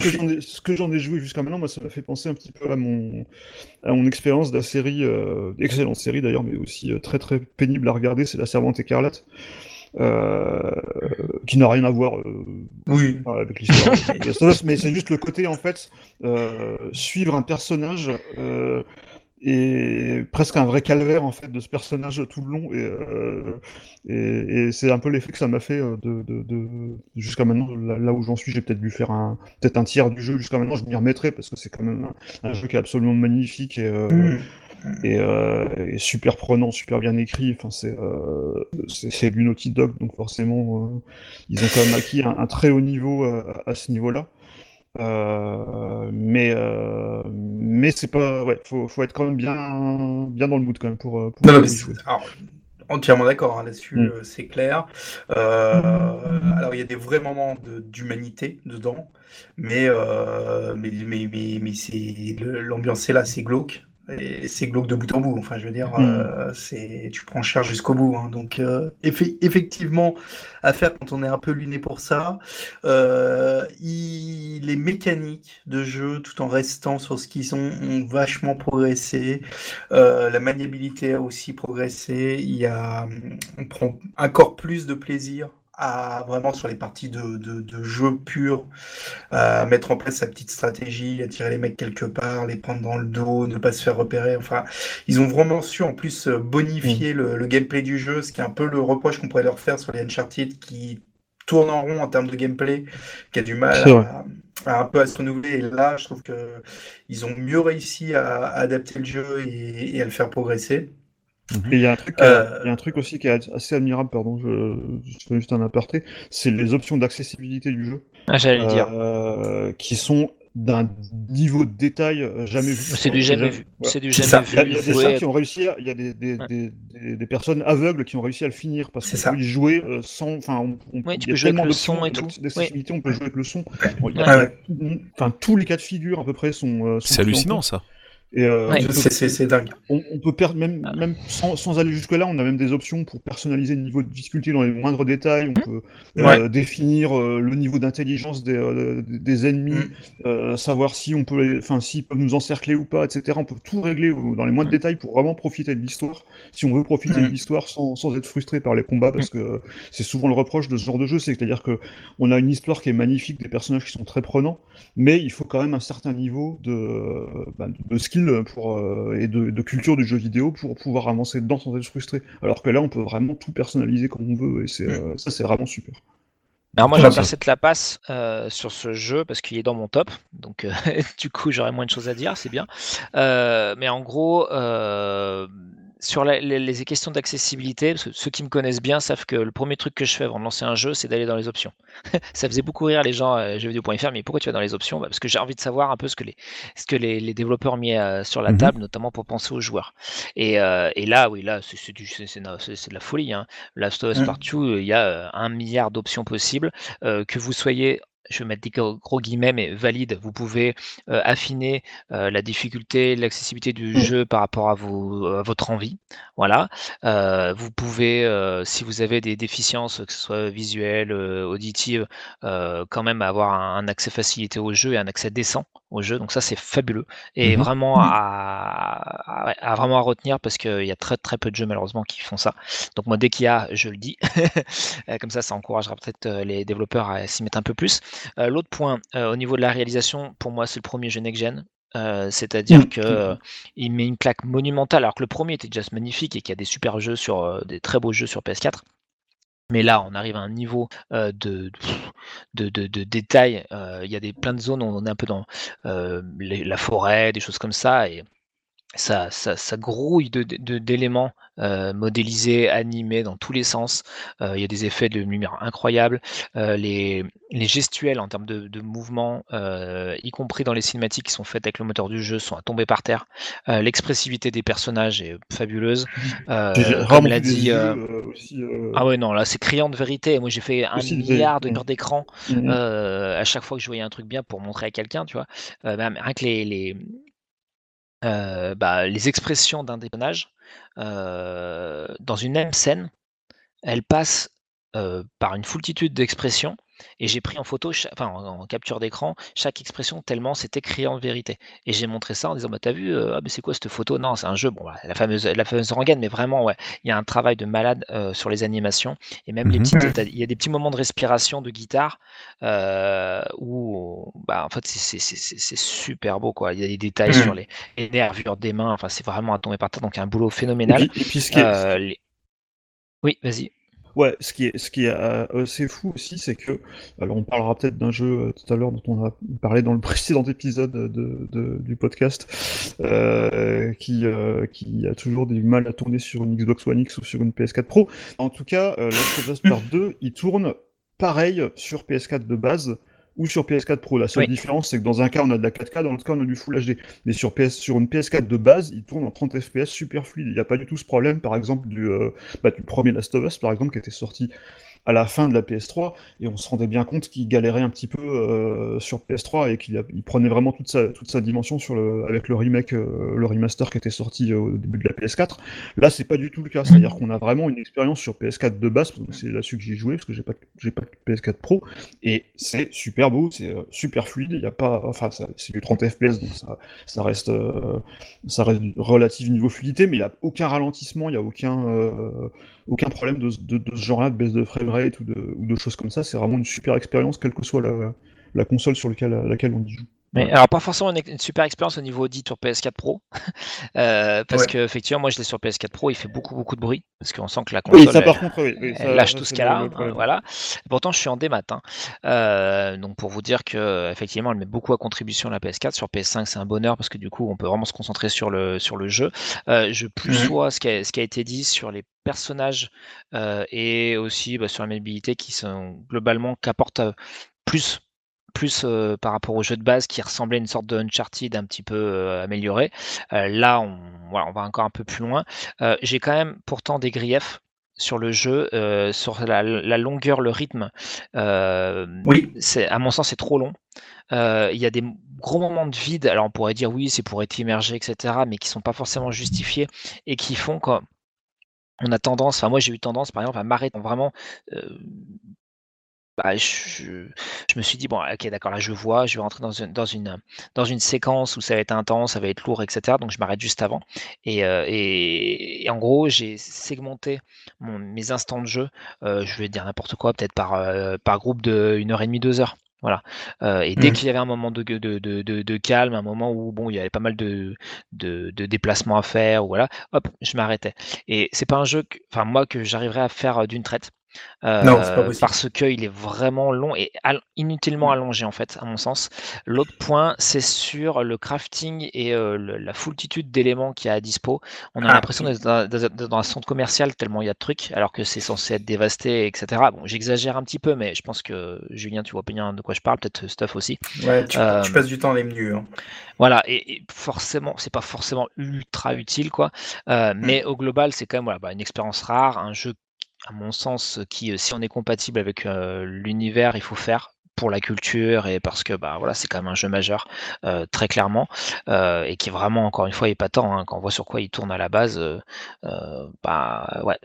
ce que j'en ai, joué jusqu'à maintenant, moi, ça m'a fait penser un petit peu à mon, à mon expérience de la série, euh, excellente série d'ailleurs, mais aussi euh, très très pénible à regarder, c'est La Servante écarlate, euh, qui n'a rien à voir euh, Oui. avec l'histoire mais c'est juste le côté en fait euh, suivre un personnage euh, et presque un vrai calvaire en fait de ce personnage tout le long. Et, euh, et, et c'est un peu l'effet que ça m'a fait euh, de, de, de jusqu'à maintenant là, là où j'en suis j'ai peut-être dû faire un peut-être un tiers du jeu. Jusqu'à maintenant je m'y remettrai parce que c'est quand même un, un, jeu qui est absolument magnifique et, euh, mmh. et, euh, et, super prenant super bien écrit. Enfin c'est c'est du Naughty Dog donc forcément ils ont quand même acquis un, un très haut niveau à, à ce niveau là euh, mais euh, mais c'est pas ouais faut, faut être quand même bien bien dans le mood quand même pour, pour non, jouer. Alors, entièrement d'accord hein, là-dessus mm. c'est clair euh, alors il y a des vrais moments d'humanité de, dedans mais, mais mais mais, mais c'est l'ambiance est là c'est glauque c'est glauque de bout en bout. Enfin, je veux dire, mmh. euh, c'est tu prends cher jusqu'au bout. Hein. Donc, euh, eff effectivement, à faire quand on est un peu luné pour ça. Euh, il... Les mécaniques de jeu, tout en restant sur ce qu'ils ont, ont vachement progressé. Euh, la maniabilité a aussi progressé. Il y a, on prend encore plus de plaisir à vraiment sur les parties de, de, de jeu pur, à mettre en place sa petite stratégie, à tirer les mecs quelque part, les prendre dans le dos, ne pas se faire repérer. Enfin, ils ont vraiment su en plus bonifier mmh. le, le, gameplay du jeu, ce qui est un peu le reproche qu'on pourrait leur faire sur les Uncharted qui tournent en rond en termes de gameplay, qui a du mal à, à, un peu à se renouveler. Et là, je trouve que ils ont mieux réussi à, à adapter le jeu et, et à le faire progresser. Et il y, a un truc, euh... il y a un truc aussi qui est assez admirable, pardon, je, je fais juste un aparté, c'est les options d'accessibilité du jeu. Ah, j'allais dire. Euh, qui sont d'un niveau de détail jamais vu. C'est du jamais, vu. C'est du jamais vu. Il y a, des ouais. qui ont réussi, à, il y a des, des, ouais. des, des, des, personnes aveugles qui ont réussi à le finir parce qu'on peut y jouer euh, sans, enfin, on, on ouais, tu peux jouer avec le son et tout. D'accessibilité, on peut jouer avec le son. Y enfin, tous les cas de figure à peu près sont. Euh, sont c'est hallucinant ça. Et euh, ouais. c'est dingue. On, on, peut perdre même, ah. même sans, sans aller jusque là, on a même des options pour personnaliser le niveau de difficulté dans les moindres détails. On mmh. peut euh, définir euh, le niveau d'intelligence des, euh, des, ennemis, mmh. savoir si on peut, enfin s'ils peuvent nous encercler ou pas, etc. On peut tout régler dans les moindres détails pour vraiment profiter de l'histoire. Si on veut profiter de l'histoire sans, sans être frustré par les combats, parce que c'est souvent le reproche de ce genre de jeu, c'est-à-dire que on a une histoire qui est magnifique, des personnages qui sont très prenants, mais il faut quand même un certain niveau de, bah, de skill pour, euh, et de, de, culture du jeu vidéo pour pouvoir avancer dedans sans être frustré. Alors que là, on peut vraiment tout personnaliser comme on veut, et c'est, euh, ça, c'est vraiment super. Alors moi, cette la passe euh, sur ce jeu parce qu'il est dans mon top, donc euh, du coup, j'aurais moins de choses à dire, c'est bien. Euh, mais en gros, sur la, les, les, questions d'accessibilité, ceux qui me connaissent bien savent que le premier truc que je fais avant de lancer un jeu, c'est d'aller dans les options. ça faisait beaucoup rire les gens à jeuxvideo.fr, mais pourquoi tu vas dans les options? Bah Parce que j'ai envie de savoir un peu ce que les, ce que les, les développeurs ont mis euh, sur la mmh table, notamment pour penser aux joueurs. Et, euh, et là, oui, là, c'est de la folie. Hein. Last of Us mmh. Partout, il y a euh, un milliard d'options possibles. Euh, que vous soyez je vais mettre des gros guillemets, mais valide. Vous pouvez euh, affiner euh, la difficulté, l'accessibilité du jeu par rapport à, vos, à votre envie. Voilà. Euh, vous pouvez, si vous avez des déficiences, que ce soit visuelles, auditives, quand même avoir un, un, accès facilité au jeu et un accès décent au jeu. Donc ça, c'est fabuleux et mmh. vraiment mmh. à, à, à, vraiment à retenir parce qu'il y a très très peu de jeux malheureusement qui font ça. Donc moi, dès qu'il y a, je le dis. Comme ça, ça encouragera peut-être les développeurs à s'y mettre un peu plus. Euh, L'autre point, euh, au niveau de la réalisation, pour moi, c'est le premier jeu next-gen. Euh, c'est-à-dire mmh. que euh, il met une claque monumentale, alors que le premier était déjà magnifique et qu'il y a des super jeux sur euh, des très beaux jeux sur PS4. Mais là, on arrive à un niveau euh, de, détail. Il y a des, plein de zones où on est un peu dans les, la forêt, des choses comme ça. Ça, ça, ça grouille d'éléments euh, modélisés, animés dans tous les sens. Euh, il y a des effets de lumière incroyables. Euh, les, les, gestuels en termes de, de mouvement, y compris dans les cinématiques qui sont faites avec le moteur du jeu, sont à tomber par terre. L'expressivité des personnages est fabuleuse. comme l'a dit. Aussi, ah ouais, non, là c'est criant de vérité. Moi j'ai fait un milliard de heures d'écran mmh. à chaque fois que je voyais un truc bien pour montrer à quelqu'un, tu vois. même rien que les, les euh, bah, les expressions d'un des personnages euh, dans une même scène, elles passent euh, par une foultitude d'expressions et j'ai pris en photo, enfin en, capture d'écran, chaque expression tellement c'était crié en vérité. Et j'ai montré ça en disant, bah t'as vu, euh, ah, mais c'est quoi cette photo? Non, c'est un jeu, bon, bah, la fameuse, la fameuse rengaine, mais vraiment, ouais, il y a un travail de malade euh, sur les animations et même les Mhm. petites, il y a des petits moments de respiration de guitare euh, où, bah en fait, c'est super beau, quoi. Il y a des détails sur les, les nervures des mains, enfin, c'est vraiment à tomber par terre, donc un boulot Et phénoménal. puis, et puis ce qui est, Euh, les- Oui, vas-y. Ouais, ce qui est, ce qui est euh, assez fou aussi, c'est que, alors on parlera peut-être d'un jeu euh, tout à l'heure dont on a parlé dans le précédent épisode de, du podcast, euh, qui, euh, qui a toujours du mal à tourner sur une Xbox One X ou sur une PS4 Pro. En tout cas, euh, Last of Us Part 2, il tourne pareil sur PS4 de base ou sur PS4 Pro. La seule Oui. différence, c'est que dans un cas, on a de la 4K, dans l'autre cas, on a du Full HD. Mais sur, PS, sur une PS4 de base, il tourne en 30 FPS super fluide. Il n'y a pas du tout ce problème, par exemple, du, euh, bah, du premier Last of Us, par exemple, qui était sorti à la fin de la PS3, et on se rendait bien compte qu'il galérait un petit peu euh, sur PS3 et qu'il prenait vraiment toute sa, toute sa dimension avec le remake, euh, le remaster qui était sorti euh, au début de la PS4. Là, c'est pas du tout le cas, c'est-à-dire qu'on a vraiment une expérience sur PS4 de base, c'est là-dessus que j'ai joué, parce que j'ai pas, pas de PS4 Pro, et c'est super beau, c'est super fluide, il a pas, enfin, c'est du 30 FPS, donc ça, reste, ça reste du relatif niveau fluidité, mais il n'y a aucun ralentissement, il n'y a aucun, aucun problème de, ce genre-là, de baisse de framerate ou de, ou de choses comme ça. C'est vraiment une super expérience, quelle que soit la, la console sur laquelle, laquelle on y joue. Mais alors pas forcément une, une super expérience au niveau audit sur PS4 Pro, euh, parce Ouais. que effectivement moi je l'ai sur PS4 Pro, il fait beaucoup beaucoup de bruit parce qu'on sent que la Oui, console ça elle- par contre, oui. oui, elle ça- lâche ça, tout ce qu'elle le- a, hein, problème. voilà. Pourtant, je suis en démat. hein. Euh, donc pour vous dire que effectivement, elle met beaucoup à contribution la PS4. Sur PS5, c'est un bonheur parce que du coup, on peut vraiment se concentrer sur le sur le jeu. Euh, je plus sois ce qui a, ce qui a été dit sur les personnages euh, et aussi bah, sur la maniabilité qui sont globalement qu'apportent euh, plus plus euh, par rapport au jeu de base qui ressemblait à une sorte de Uncharted un petit peu euh, amélioré. Euh, là, on, voilà, on va encore un peu plus loin. J'ai quand même pourtant des griefs sur le jeu, sur la, la longueur, le rythme. Oui. à mon sens, c'est trop long. Il y a des gros moments de vide. Alors, on pourrait dire oui, c'est pour être immergé, etc., mais qui sont pas forcément justifiés et qui font qu'on on a tendance. Enfin, moi, j'ai eu tendance, par exemple, à m'arrêter vraiment. Bah, je, je me suis dit bon, ok, d'accord, là, je vois, je vais rentrer dans une, dans une, dans une séquence où ça va être intense, ça va être lourd, etc. Donc, je m'arrête juste avant. Et, euh, et, et en gros, j'ai segmenté mon- mes instants de jeu. euh, je vais dire n'importe quoi, peut-être par, euh, par groupe de une heure et demie, deux heures. Voilà. Euh, et dès Mhm. qu'il y avait un moment de, de, de, de, de calme, un moment où bon, il y avait pas mal de, déplacements à faire, voilà, hop, je m'arrêtais. Et c'est pas un jeu, que, enfin moi, que j'arriverais à faire d'une traite. Non, c'est pas Euh, possible. parce qu'il est vraiment long et al- inutilement allongé en fait, à mon sens. L'autre point, c'est sur le crafting et euh, le- la foultitude d'éléments qu'il y a à dispo. On a Ah, l'impression d'être dans, un centre commercial tellement il y a de trucs, alors que c'est censé être dévasté, etc. Bon, j'exagère un petit peu, mais je pense que Julien, tu vois bien de quoi je parle, peut-être Stuff aussi. Ouais, tu, Euh, tu passes du temps à les menus. hein. Voilà, et, et forcément, c'est pas forcément ultra utile, quoi. Euh, mais au global, c'est quand même voilà, bah, une expérience rare, un jeu, à mon sens, qui, euh, si on est compatible avec euh, l'univers, il faut faire pour la culture et parce que bah voilà c'est quand même un jeu majeur euh, très clairement euh, et qui est vraiment encore une fois épatant hein, quand on voit sur quoi il tourne à la base euh, euh, bah ouais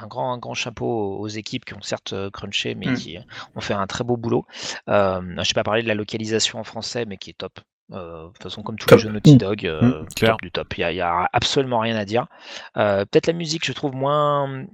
un grand un grand chapeau aux équipes qui ont certes euh, crunché mais Mm. qui ont fait un très beau boulot euh, je sais pas parler de la localisation en français mais qui est top euh, de toute façon, comme tous Top. les jeux Naughty Dog, euh, Mm, clair. top du top. Il y a, absolument rien à dire. Euh, Peut-être la musique, je trouve moins,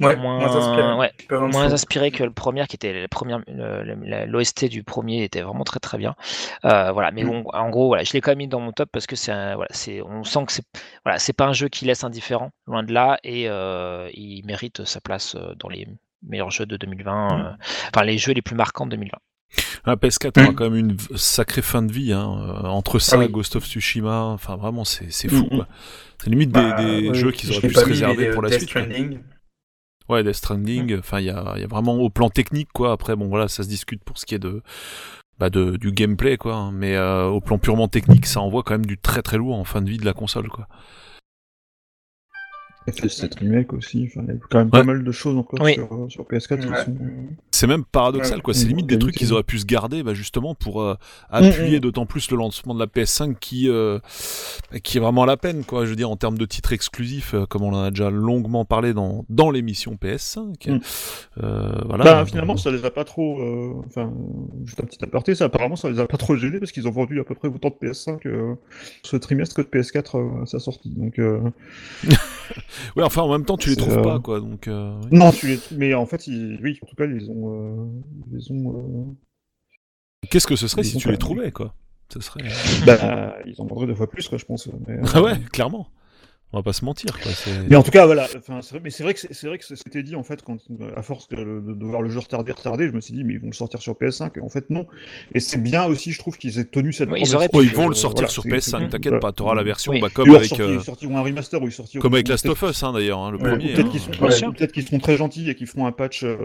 Ouais, moins, moins ouais, inspiré que le premier, qui était la première, l'OST du premier était vraiment très très bien. Euh, voilà, mais Mm. bon, en gros, voilà, je l'ai quand même mis dans mon top parce que c'est, un- voilà, c'est, on sent que c'est, voilà, c'est pas un jeu qui laisse indifférent, loin de là, et euh, il mérite sa place euh, dans les meilleurs jeux de 2020, euh, enfin les jeux les plus marquants de 2020. Un PS4 Mm. aura quand même une sacrée fin de vie, hein. entre ça, Ah oui. Ghost of Tsushima, enfin vraiment c'est c'est fou. Mm, quoi. C'est limite des, Bah, des ouais, jeux qu'ils auraient pu se réserver pour la Death suite. Ouais, Death Stranding, enfin il y a, y a vraiment au plan technique quoi. Après bon voilà, ça se discute pour ce qui est de bah de du gameplay quoi, hein. mais euh, au plan purement technique, ça envoie quand même du très très lourd en fin de vie de la console quoi. FS7 Remake aussi, il y a quand même pas mal de choses encore Oui. sur, euh, sur PS4 Ouais. qui sont... C'est même paradoxal, quoi. C'est limite des trucs qu'ils auraient pu se garder, bah, justement, pour euh, appuyer Mmh, d'autant plus le lancement de la PS5 qui, euh, qui est vraiment à la peine, quoi. Je veux dire, en termes de titres exclusifs, euh, comme on en a déjà longuement parlé dans, dans l'émission PS5. Mmh. Euh, voilà. Bah, finalement, ça les a pas trop. euh, Enfin, juste un petit aparté, ça apparemment, ça les a pas trop gênés parce qu'ils ont vendu à peu près autant de PS5 euh, ce trimestre que de PS4 euh, à sa sortie. Donc, euh, Ouais, enfin, en même temps, tu les trouves euh, pas, quoi. Donc, euh, oui. non, tu les... mais en fait, ils... oui, en tout cas, ils ont, euh, ils ont, euh, Qu'est-ce que ce serait Ils si tu les trouvais, quoi? Ce serait. euh, bah, ils en vendraient deux fois plus, quoi, je pense. Mais, euh, Ah ouais, clairement. On va pas se mentir, quoi. Mais en tout cas, voilà. Enfin, c'est vrai, mais c'est vrai que c'est c'est vrai que c'était dit en fait quand à force de, de- de voir le jeu retardé, retardé, je me suis dit mais ils vont le sortir sur PS5 et en fait non. Et c'est bien aussi, je trouve qu'ils aient tenu cette. Oui, ils promesse. Oh, ils vont Euh, le sortir voilà, sur c'est- PS5, c'est- t'inquiète voilà. pas, t'auras la version Oui. bah, comme avec, sorti- euh, sorti- ou un remaster ou ils sorti comme avec Last of Us, hein, d'ailleurs, hein, le Ouais, premier. Peut-être hein. qu'ils sont, Bien ouais, sûr. peut-être qu'ils seront très gentils et qu'ils feront un patch euh,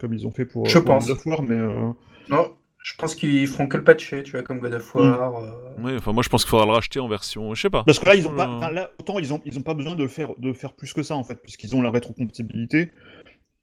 comme ils ont fait pour, Je pour pense. War, mais euh, Non, je pense qu'ils feront que le patcher, tu vois, comme God of War. euh, Ouais, enfin, moi, je pense qu'il faudra le racheter en version. Je sais pas. parce que là ils ont pas, Euh, enfin, là autant ils ont ils ont pas besoin de faire de faire plus que ça en fait puisqu'ils ont la rétrocompatibilité.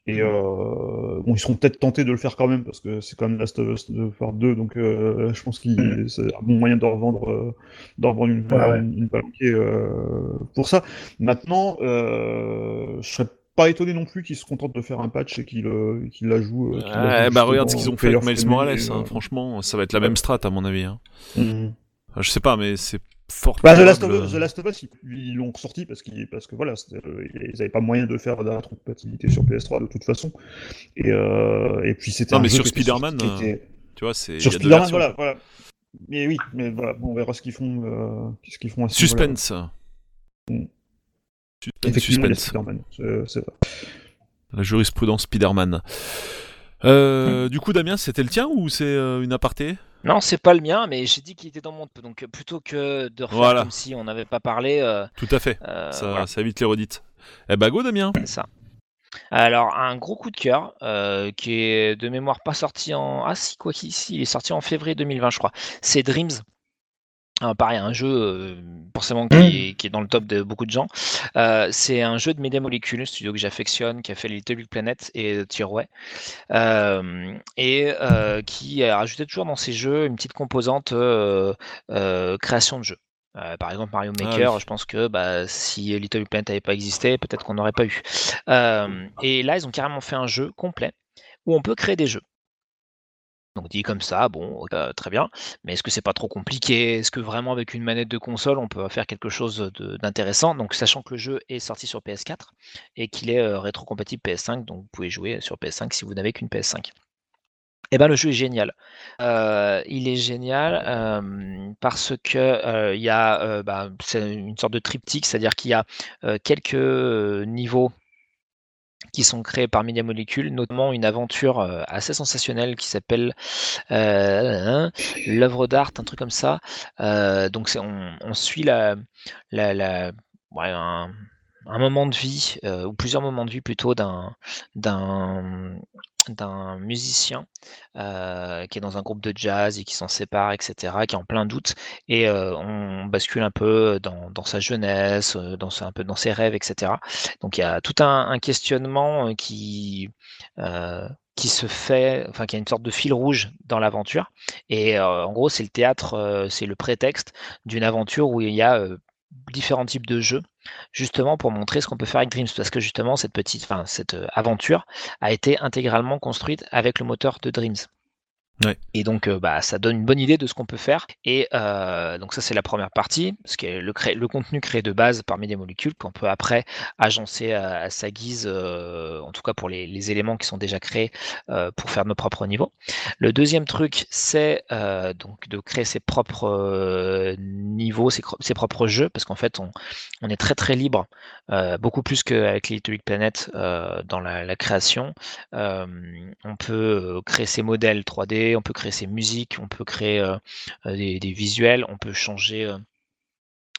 Et euh, bon, ils seront peut-être tentés de le faire quand même parce que c'est quand même Last of Us Part 2, donc euh, je pense qu'il Mm. c'est un bon moyen de revendre, euh, de revendre une, Ouais, ouais. une, une palanquée, euh, pour ça. Maintenant, euh, je serais pas étonné non plus qu'ils se contentent de faire un patch et qu'ils euh, la jouent. euh, la bah regarde ce qu'ils ont fait avec Miles Morales, et, hein, euh, franchement, ça va être la même strat à mon avis. Hein. mhm. Enfin, Je sais pas, mais c'est fort. Bah, The Last of probable. Us, The Last of Us, ils- l'ont sorti parce qu'ils parce que voilà, euh, ils avaient pas moyen de faire de la rétrocompatibilité sur PS3 de toute façon. Et, euh, et puis c'était Non, un mais jeu sur Spider-Man, était- Tu vois, c'est. sur Spider-Man, voilà, voilà. Mais oui, mais voilà, on verra ce qu'ils font, euh, ce qu'ils font à ce niveau-là. Suspense. Mm. Suspense, Effectivement, il y a suspense. Spider-Man, c'est c'est vrai. La jurisprudence Spider-Man. Euh, Du coup, Damien, c'était le tien ou c'est euh, une aparté? Non, c'est pas le mien, mais j'ai dit qu'il était dans mon. Donc plutôt que de refaire Voilà. comme si on n'avait pas parlé, euh, Tout à fait. euh, ça, voilà, ça évite les redites. Eh bah, go, Damien. c'est ça. Alors, un gros coup de cœur euh, qui est de mémoire pas sorti en. Ah, si, quoi qu'il si, il est sorti en février 2020, je crois. C'est Dreams. Euh, pareil, un jeu euh, forcément qui, Mm. est, qui est dans le top de beaucoup de gens. Euh, c'est un jeu de Media Molecule, un studio que j'affectionne, qui a fait Little Planet et Tierway, euh, et qui a rajouté toujours dans ses jeux une petite composante création de jeu. Euh, par exemple, Mario Maker, oui. je pense que bah, si Little Big Planet n'avait pas existé, peut-être qu'on n'aurait pas eu. Euh, et là, ils ont carrément fait un jeu complet où on peut créer des jeux. Donc dit comme ça, bon, euh, très bien. Mais est-ce que c'est pas trop compliqué? Est-ce que vraiment avec une manette de console, on peut faire quelque chose d'intéressant? Donc sachant que le jeu est sorti sur PS4 et qu'il est euh, rétrocompatible PS5, donc vous pouvez jouer sur PS5 si vous n'avez qu'une PS5. Eh ben le jeu est génial. Euh, il est génial parce que il y a, bah, une sorte de triptyque, c'est-à-dire qu'il y a quelques niveaux qui sont créés par Media Molecule, notamment une aventure euh, assez sensationnelle qui s'appelle euh, l'œuvre d'art, un truc comme ça. Euh, donc on, suit la, ouais, un moment de vie, euh, ou plusieurs moments de vie plutôt d'un musicien euh, qui est dans un groupe de jazz et qui s'en sépare, etc., qui est en plein doute, et euh, on bascule un peu dans, dans sa jeunesse, dans un peu dans ses rêves, etc. Donc il y a tout un, questionnement qui qui se fait, enfin qui a une sorte de fil rouge dans l'aventure. Et en gros, c'est le théâtre, c'est le prétexte d'une aventure où il y a différents types de jeux, justement pour montrer ce qu'on peut faire avec Dreams, parce que justement cette petite, enfin cette euh, aventure a été intégralement construite avec le moteur de Dreams. Et donc, euh, bah, ça donne une bonne idée de ce qu'on peut faire. Et euh, donc ça, c'est la première partie, ce qui est le, contenu créé de base par Media Molecule, qu'on peut après agencer à, à sa guise, euh, en tout cas pour les, les éléments qui sont déjà créés euh, pour faire nos propres niveaux. Le deuxième truc, c'est euh, donc de créer ses propres euh, niveaux, ses, propres jeux, parce qu'en fait, on, est très très libre, euh, beaucoup plus qu'avec Big Planet euh, dans la, création. Euh, on peut euh, créer ses modèles 3D, on peut créer ses musiques, on peut créer euh, euh, des, visuels, on peut changer euh,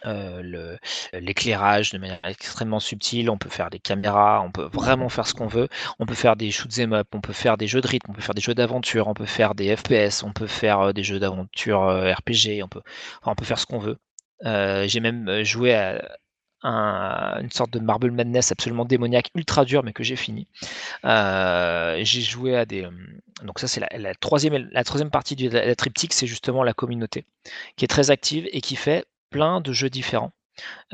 euh, l'éclairage de manière extrêmement subtile, on peut faire des caméras, on peut vraiment faire ce qu'on veut, on peut faire des shoots 'em up, on peut faire des jeux de rythme, on peut faire des jeux d'aventure, on peut faire des FPS, on peut faire euh, des jeux d'aventure euh, RPG, on peut, enfin, on peut faire ce qu'on veut. Euh, J'ai même euh, joué à un- une sorte de Marble Madness absolument démoniaque, ultra dur, mais que j'ai fini. Euh, j'ai joué à des. euh, Donc, ça, c'est la, troisième, la troisième partie de la, triptyque, c'est justement la communauté, qui est très active et qui fait plein de jeux différents.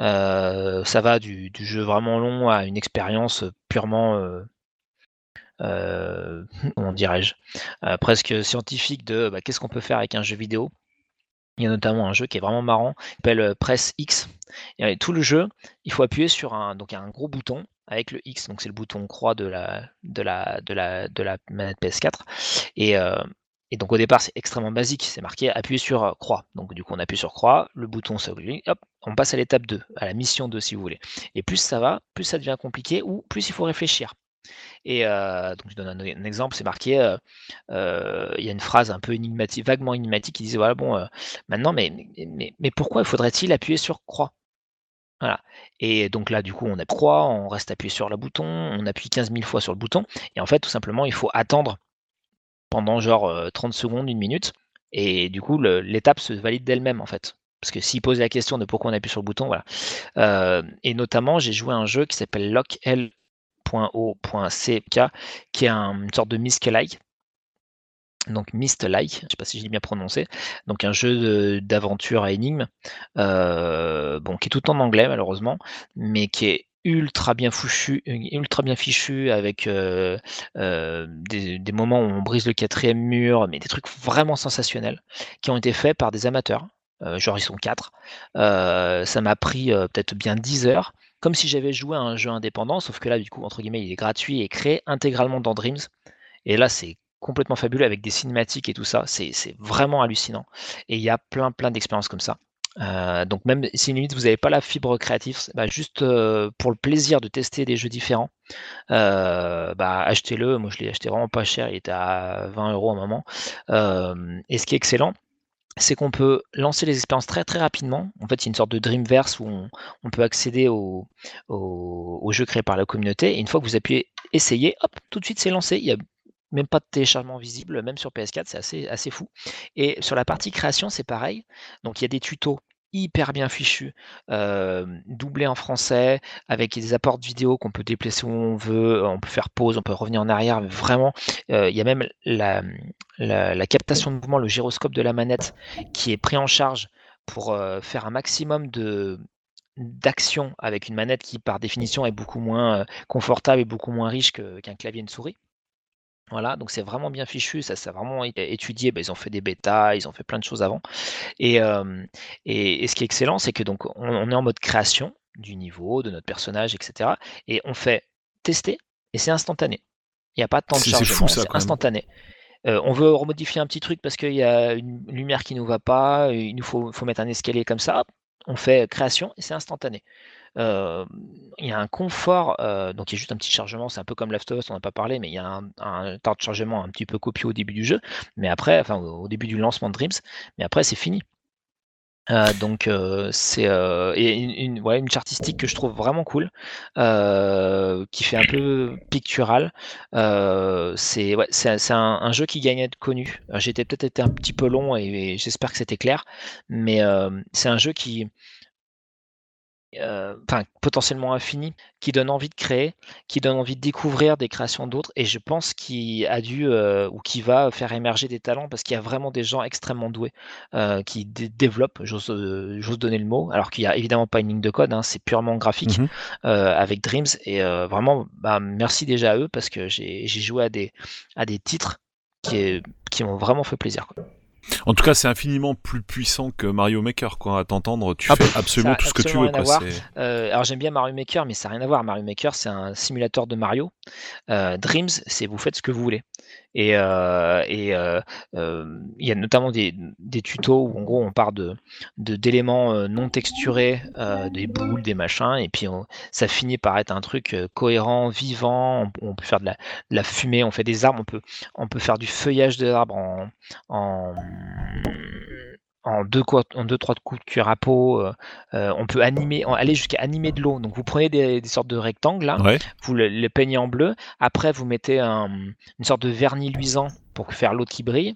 Euh, ça va du, jeu vraiment long à une expérience purement. euh, euh, comment dirais-je presque scientifique de bah, qu'est-ce qu'on peut faire avec un jeu vidéo? Il y a notamment un jeu qui est vraiment marrant, qui s'appelle euh, Press X. Et tout le jeu, il faut appuyer sur un, donc un gros bouton avec le X, donc c'est le bouton croix de la, de la, de la, manette PS4. Et, euh, et donc au départ, c'est extrêmement basique, c'est marqué appuyer sur euh, croix. Donc du coup, on appuie sur croix, le bouton s'oublie, hop, on passe à l'étape 2, à la mission 2 si vous voulez. Et plus ça va, plus ça devient compliqué, ou plus il faut réfléchir. Et euh, donc je donne un, exemple, c'est marqué, euh, euh, il y a une phrase un peu énigmatique, vaguement énigmatique qui disait voilà bon, maintenant, mais, mais, mais, pourquoi faudrait-il appuyer sur croix? Voilà. Et donc là, du coup, on a croix, on reste appuyé sur le bouton, on appuie 15 000 fois sur le bouton, et en fait, tout simplement, il faut attendre pendant genre euh, 30 secondes, une minute, et du coup, l'étape se valide d'elle-même en fait. Parce que s'il pose la question de pourquoi on appuie sur le bouton, voilà. Et notamment, j'ai joué à un jeu qui s'appelle lockl.o.ck, qui est un- une sorte de Myst-like. Donc Myst-like, je ne sais pas si je l'ai bien prononcé. Donc un jeu d'aventure à énigmes, euh, bon, qui est tout en anglais malheureusement, mais qui est ultra bien fichu, ultra bien fichu avec euh, euh, des, des moments où on brise le quatrième mur, mais des trucs vraiment sensationnels qui ont été faits par des amateurs. Genre ils sont quatre. Ça m'a pris peut-être bien 10 heures, comme si j'avais joué à un jeu indépendant, sauf que là du coup entre guillemets il est gratuit et créé intégralement dans Dreams. Et là c'est complètement fabuleux avec des cinématiques et tout ça. C'est vraiment hallucinant. Et il y a plein plein d'expériences comme ça. Euh, donc même si limite vous n'avez pas la fibre créative, bah, juste euh, pour le plaisir de tester des jeux différents, euh, bah, achetez-le. Moi je l'ai acheté vraiment pas cher, il était à 20 euros à un moment. Et ce qui est excellent, c'est qu'on peut lancer les expériences très très rapidement. En fait, c'est une sorte de Dreamverse où on, peut accéder au, au, au jeu créé par la communauté. Et une fois que vous appuyez essayer, hop, tout de suite c'est lancé. Il y a même pas de téléchargement visible, même sur PS4, c'est assez, assez fou. Et sur la partie création, c'est pareil. Donc il y a des tutos hyper bien fichus, euh, doublés en français, avec des apports vidéo qu'on peut déplacer où on veut, on peut faire pause, on peut revenir en arrière. Vraiment, il y a même la, captation de mouvement, le gyroscope de la manette qui est pris en charge pour faire un maximum de d'action avec une manette qui par définition est beaucoup moins confortable et beaucoup moins riche qu'un clavier et une souris. Voilà, donc c'est vraiment bien fichu, ça s'est vraiment été étudié, bah, ils ont fait des bêtas, ils ont fait plein de choses avant. Et, et, et ce qui est excellent, c'est que donc on, on est en mode création du niveau, de notre personnage, etc. Et on fait tester et c'est instantané. Il n'y a pas de temps de C'est- c'est chargement, fou, ça, c'est quand même. instantané. On veut remodifier un petit truc parce qu'il y a une lumière qui nous va pas, il nous faut, faut mettre un escalier comme ça, hop, on fait création et c'est instantané. Il y a un confort, donc il y a juste un petit chargement, c'est un peu comme Last of Us, on n'a pas parlé, mais il y a un, un temps de chargement un petit peu copieux au début du jeu, mais après, enfin au début du lancement de Dreams, mais après c'est fini. Donc euh, c'est euh, une, une, ouais, une charte artistique que je trouve vraiment cool, qui fait un peu pictural. C'est un, jeu qui gagne à être connu. J'étais peut-être été un petit peu long et, j'espère que c'était clair, mais c'est un jeu qui enfin potentiellement infini, qui donne envie de créer, qui donne envie de découvrir des créations d'autres, et je pense qu'il a dû euh, ou qui va faire émerger des talents parce qu'il y a vraiment des gens extrêmement doués euh, qui dé- développent, j'ose euh, donner le mot, alors qu'il y a évidemment pas une ligne de code, hein, c'est purement graphique euh, avec Dreams, et euh, vraiment bah, merci déjà à eux parce que j'ai j'ai joué à des à des titres qui, est- qui m'ont vraiment fait plaisir. quoi. En tout cas, c'est infiniment plus puissant que Mario Maker, quoi. À t'entendre, tu Ah, fais absolument tout ce que tu veux, quoi. Euh, alors j'aime bien Mario Maker, mais ça n'a rien à voir. Mario Maker, c'est un simulateur de Mario. Euh, Dreams, c'est vous faites ce que vous voulez. Et euh, et, euh, euh, il y a notamment des, des tutos où en gros on part de d'éléments euh, non texturés, euh, des boules, des machins, et puis on- ça finit par être un truc cohérent, vivant. On, on peut faire de la, de la fumée, on fait des arbres, on peut on peut faire du feuillage de arbres en en en deux, quoi- en deux trois coups de cuir à peau, euh, euh, on peut animer, aller jusqu'à animer de l'eau. Donc vous prenez des, des sortes de rectangles, là, Ouais. vous le, le peignez en bleu. Après, vous mettez un- une sorte de vernis luisant pour faire l'eau qui brille.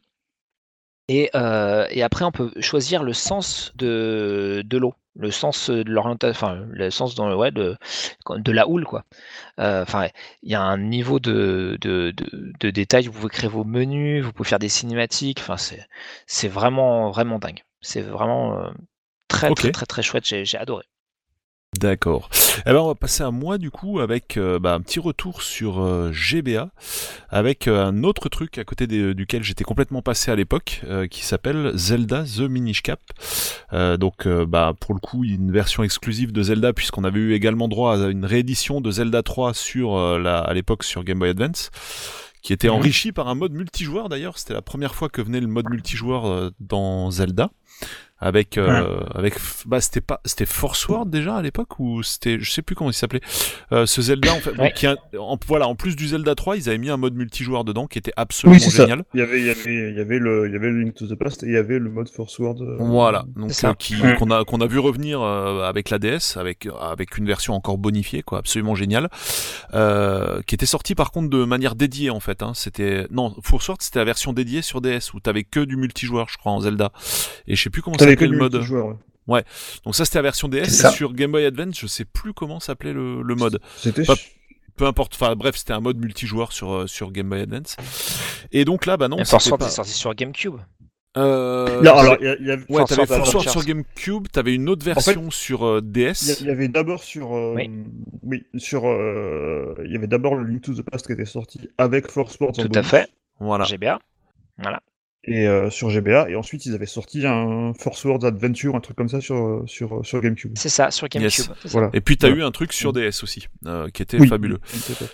Et, euh, et après, on peut choisir le sens de, de l'eau. Le sens de l'orientation, enfin le sens dans le ouais, de, de la houle quoi. Enfin, il y a un niveau de, de, de, de, détail. Vous pouvez créer vos menus, vous pouvez faire des cinématiques. Enfin, c'est c'est vraiment vraiment dingue. C'est vraiment très, très très très chouette. J'ai adoré. D'accord. Eh ben on va passer à moi du coup avec euh, bah, un petit retour sur euh, GBA, avec euh, un autre truc à côté duquel j'étais complètement passé à l'époque, qui s'appelle Zelda The Minish Cap. donc bah pour le coup une version exclusive de Zelda puisqu'on avait eu également droit à une réédition de Zelda 3 sur la, à l'époque sur Game Boy Advance qui était mhm. enrichi par un mode multijoueur d'ailleurs. C'était la première fois que venait le mode multijoueur dans Zelda avec euh, avec bah c'était pas c'était Force World déjà à l'époque ou c'était je sais plus comment il s'appelait euh, ce Zelda en fait qui en, voilà en plus du Zelda 3 ils avaient mis un mode multijoueur dedans qui était absolument génial. Il y avait il y avait il y avait le il y avait le Link to the Past et il y avait le mode Force World euh, voilà donc qui qu'on a qu'on a vu revenir avec la DS avec avec une version encore bonifiée quoi absolument géniale qui était sorti par contre de manière dédiée en fait hein. c'était non Force World c'était la version dédiée sur DS où t'avais que du multijoueur je crois en Zelda. Et je sais plus comment le mode. ouais. Donc ça c'était la version DS et sur Game Boy Advance, je sais plus comment s'appelait le, le mode. C'était peu importe, enfin bref, c'était un mode multijoueur sur euh, sur Game Boy Advance. Et donc là bah non, c'est pas... sorti sur GameCube. Euh, non, alors, il y, a, ouais, t'avais Force sur GameCube, t'avais une autre version sur euh, DS. Il y, avait d'abord sur, oui. oui. sur, il y avait d'abord le Link to the Past qui était sorti avec Force Sports. Tout à fait. Voilà. GBA. Voilà et euh, sur GBA et ensuite ils avaient sorti un Force Words Adventure un truc comme ça sur sur sur GameCube. C'est ça sur GameCube. Voilà. Et puis tu as eu un truc sur DS aussi euh, qui était fabuleux.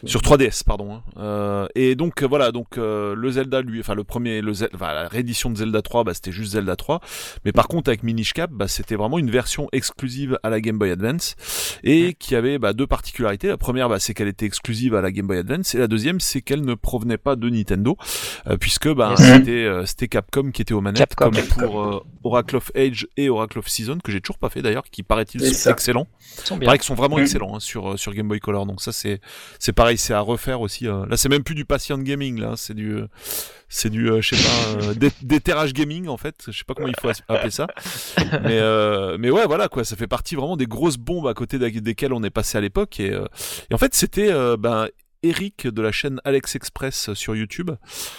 Sur 3DS pardon. Hein. Euh, et donc voilà donc le Zelda lui enfin le premier le enfin, la réédition de Zelda 3 bah, c'était juste Zelda 3 mais par contre avec Minish Cap bah, c'était vraiment une version exclusive à la Game Boy Advance et qui avait bah, deux particularités. La première bah, c'est qu'elle était exclusive à la Game Boy Advance et la deuxième c'est qu'elle ne provenait pas de Nintendo puisque bah, c'était Capcom qui était aux manettes, comme pour euh, Oracle of Age et Oracle of Season, que j'ai toujours pas fait d'ailleurs, qui paraît-il sont excellents. Ils sont vraiment mm. excellents hein, sur, euh, sur Game Boy Color. Donc ça c'est c'est pareil, c'est à refaire aussi. Euh. Là c'est même plus du patient gaming, là c'est du c'est du je sais pas d'éterrage gaming en fait. Je sais pas comment il faut appeler ça. Mais mais ouais voilà quoi, ça fait partie vraiment des grosses bombes à côté desquelles on est passé à l'époque et, et en fait c'était ben Eric de la chaîne Alex Express sur YouTube,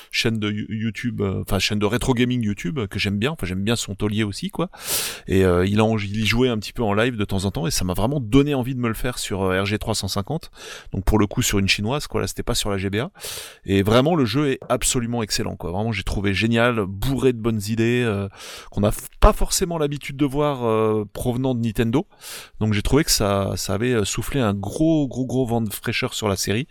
chaîne de YouTube, euh, enfin chaîne de rétro gaming YouTube que j'aime bien, enfin j'aime bien son taulier aussi quoi. Et euh, il a il y jouait un petit peu en live de temps en temps et ça m'a vraiment donné envie de me le faire sur euh, RG 350. Donc pour le coup sur une chinoise quoi, là c'était pas sur la GBA. Et vraiment le jeu est absolument excellent quoi. Vraiment j'ai trouvé génial, bourré de bonnes idées qu'on n'a pas forcément l'habitude de voir provenant de Nintendo. Donc j'ai trouvé que ça ça avait soufflé un gros gros gros vent de fraîcheur sur la série.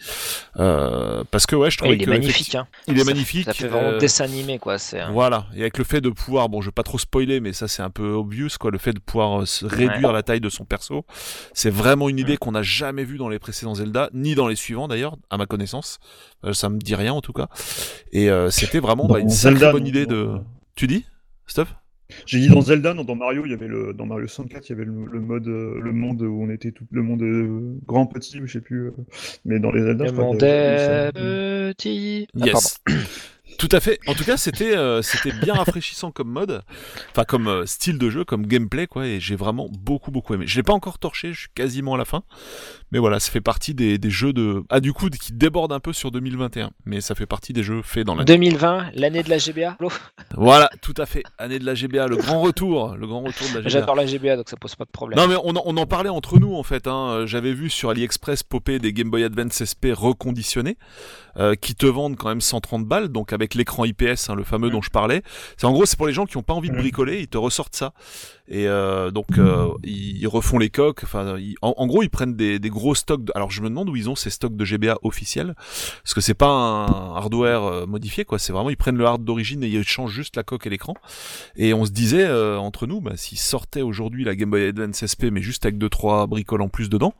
Euh, parce que ouais, je trouve il est magnifique. Hein. Il est magnifique. Ça fait vraiment euh, dessin animé quoi. C'est. Voilà. Et avec le fait de pouvoir, bon, je vais pas trop spoiler, mais ça c'est un peu obvious quoi. Le fait de pouvoir euh, réduire la taille de son perso, c'est vraiment une idée qu'on n'a jamais vue dans les précédents Zelda, ni dans les suivants d'ailleurs, à ma connaissance. ça me dit rien en tout cas. Et c'était vraiment bah, une sacrée bonne idée de. Tu dis, Steph j'ai dit dans Zelda, non, dans Mario, il y avait le, dans Mario 64, il y avait le, mode, euh, le monde où on était tout, le monde euh, grand petit, je sais plus, euh, mais dans les Zelda, le monde petit. Yes. Tout à fait. En tout cas, c'était euh, c'était bien rafraîchissant comme mode, enfin comme euh, style de jeu, comme gameplay quoi. Et j'ai vraiment beaucoup beaucoup aimé. Je l'ai pas encore torché, je suis quasiment à la fin, mais voilà, ça fait partie des, des jeux de ah du coup qui débordent un peu sur 2021, mais ça fait partie des jeux faits dans l'année 2020, l'année de la GBA. voilà, tout à fait, année de la GBA, le grand retour, le grand retour de la GBA. J'adore la GBA, donc ça pose pas de problème. Non mais on, on en parlait entre nous en fait. Hein. J'avais vu sur AliExpress popper des Game Boy Advance SP reconditionnés euh, qui te vendent quand même 130 balles, donc avec l'écran IPS, hein, le fameux dont je parlais. C'est en gros, c'est pour les gens qui n'ont pas envie de bricoler, ils te ressortent ça. Et euh, donc euh, ils, refont les coques. Enfin, en, gros, ils prennent des, des gros stocks. De... Alors je me demande où ils ont ces stocks de GBA officiels, parce que c'est pas un hardware euh, modifié, quoi. C'est vraiment ils prennent le hard d'origine et ils changent juste la coque et l'écran. Et on se disait euh, entre nous, bah, s'ils sortaient aujourd'hui la Game Boy Advance SP, mais juste avec deux trois bricoles en plus dedans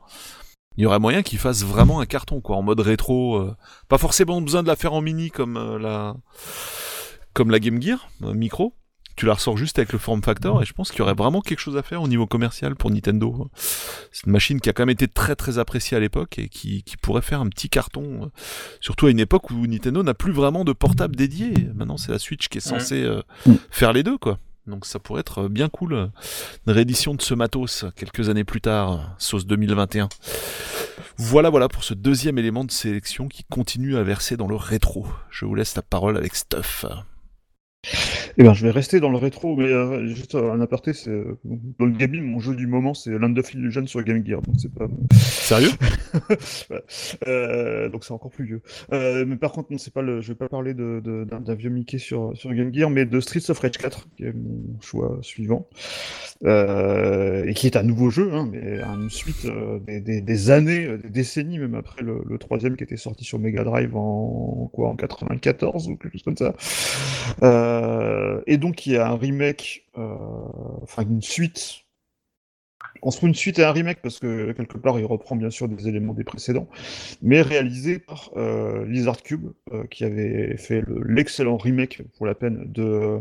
il y aurait moyen qu'il fasse vraiment un carton quoi en mode rétro euh, pas forcément besoin de la faire en mini comme euh, la comme la Game Gear euh, micro. Tu la ressors juste avec le form factor et je pense qu'il y aurait vraiment quelque chose à faire au niveau commercial pour Nintendo c'est une machine qui a quand même été très très appréciée à l'époque et qui, qui pourrait faire un petit carton surtout à une époque où Nintendo n'a plus vraiment de portable dédié. Maintenant c'est la Switch qui est censée faire les deux quoi Donc ça pourrait être bien cool. Une réédition de ce matos quelques années plus tard, sauce 2021. Voilà, voilà pour ce deuxième élément de sélection qui continue à verser dans le rétro. Je vous laisse la parole avec Stuff. Eh ben, je vais rester dans le rétro, mais euh, juste un aparté, c'est euh, dans le gaming, mon jeu du moment, c'est Land of Illusion sur Game Gear, donc c'est pas. Sérieux? Euh, donc c'est encore plus vieux. Euh, mais par contre, non, c'est pas le, je vais pas parler de, de- d'un, d'un vieux Mickey sur, sur Game Gear, mais de Streets of Rage 4, qui est mon choix suivant, Euh, et qui est un nouveau jeu, hein, mais une suite euh, des, des, des années, des décennies même après le, le troisième qui était sorti sur Mega Drive en quoi, en 94 ou quelque chose comme ça. Euh, et donc il y a un remake, euh, enfin une suite. On se trouve une suite et un remake parce que quelque part il reprend bien sûr des éléments des précédents, mais réalisé par euh, Lizard Cube euh, qui avait fait le- l'excellent remake pour la peine de euh,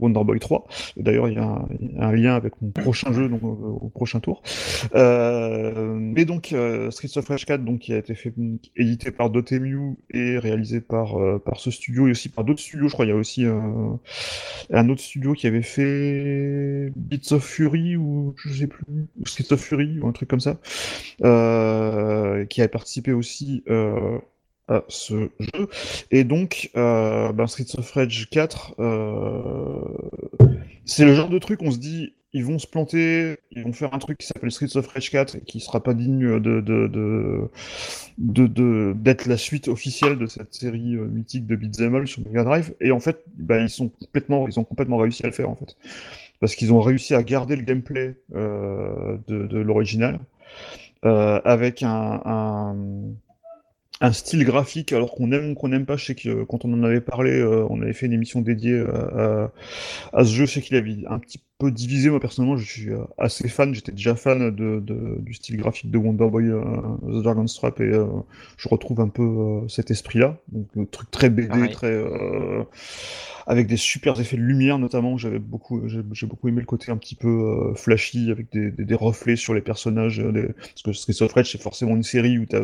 Wonder Boy 3. Et D'ailleurs il y a un, lien avec mon prochain jeu donc, au, au prochain tour. Euh, mais donc euh, Streets of Rage 4 donc qui a été fait édité par Dotemu et réalisé par euh, par ce studio et aussi par d'autres studios. Je crois il y a aussi euh, un autre studio qui avait fait Beats of Fury ou je sais plus ou Streets of Fury ou un truc comme ça, euh, qui a participé aussi euh, à ce jeu. Et donc, euh, ben, Streets of Rage 4, euh, c'est le genre de truc, on se dit, ils vont se planter, ils vont faire un truc qui s'appelle Streets of Rage 4 et qui sera pas digne de, d'être la suite officielle de cette série mythique de Beat'em All sur Mega Drive. Et en fait, ben, ils sont complètement, ils ont complètement réussi à le faire en fait, parce qu'ils ont réussi à garder le gameplay euh, de, de l'original euh, avec un, un, un style graphique, alors qu'on aime ou qu'on n'aime pas. Je sais que euh, quand on en avait parlé, euh, on avait fait une émission dédiée à, à, à ce jeu. Je sais qu'il avait un petit peu divisé. Moi, personnellement, je suis euh, assez fan. J'étais déjà fan de, de- du style graphique de Wonder Boy euh, The Dragon's Trap et euh, je retrouve un peu euh, cet esprit-là. Donc, le truc très BD, Pareil. très. avec des super effets de lumière notamment. J'avais beaucoup, j'ai beaucoup aimé le côté un petit peu flashy avec des, des, des reflets sur les personnages. des- Parce que Streets of Rage c'est forcément une série où t'as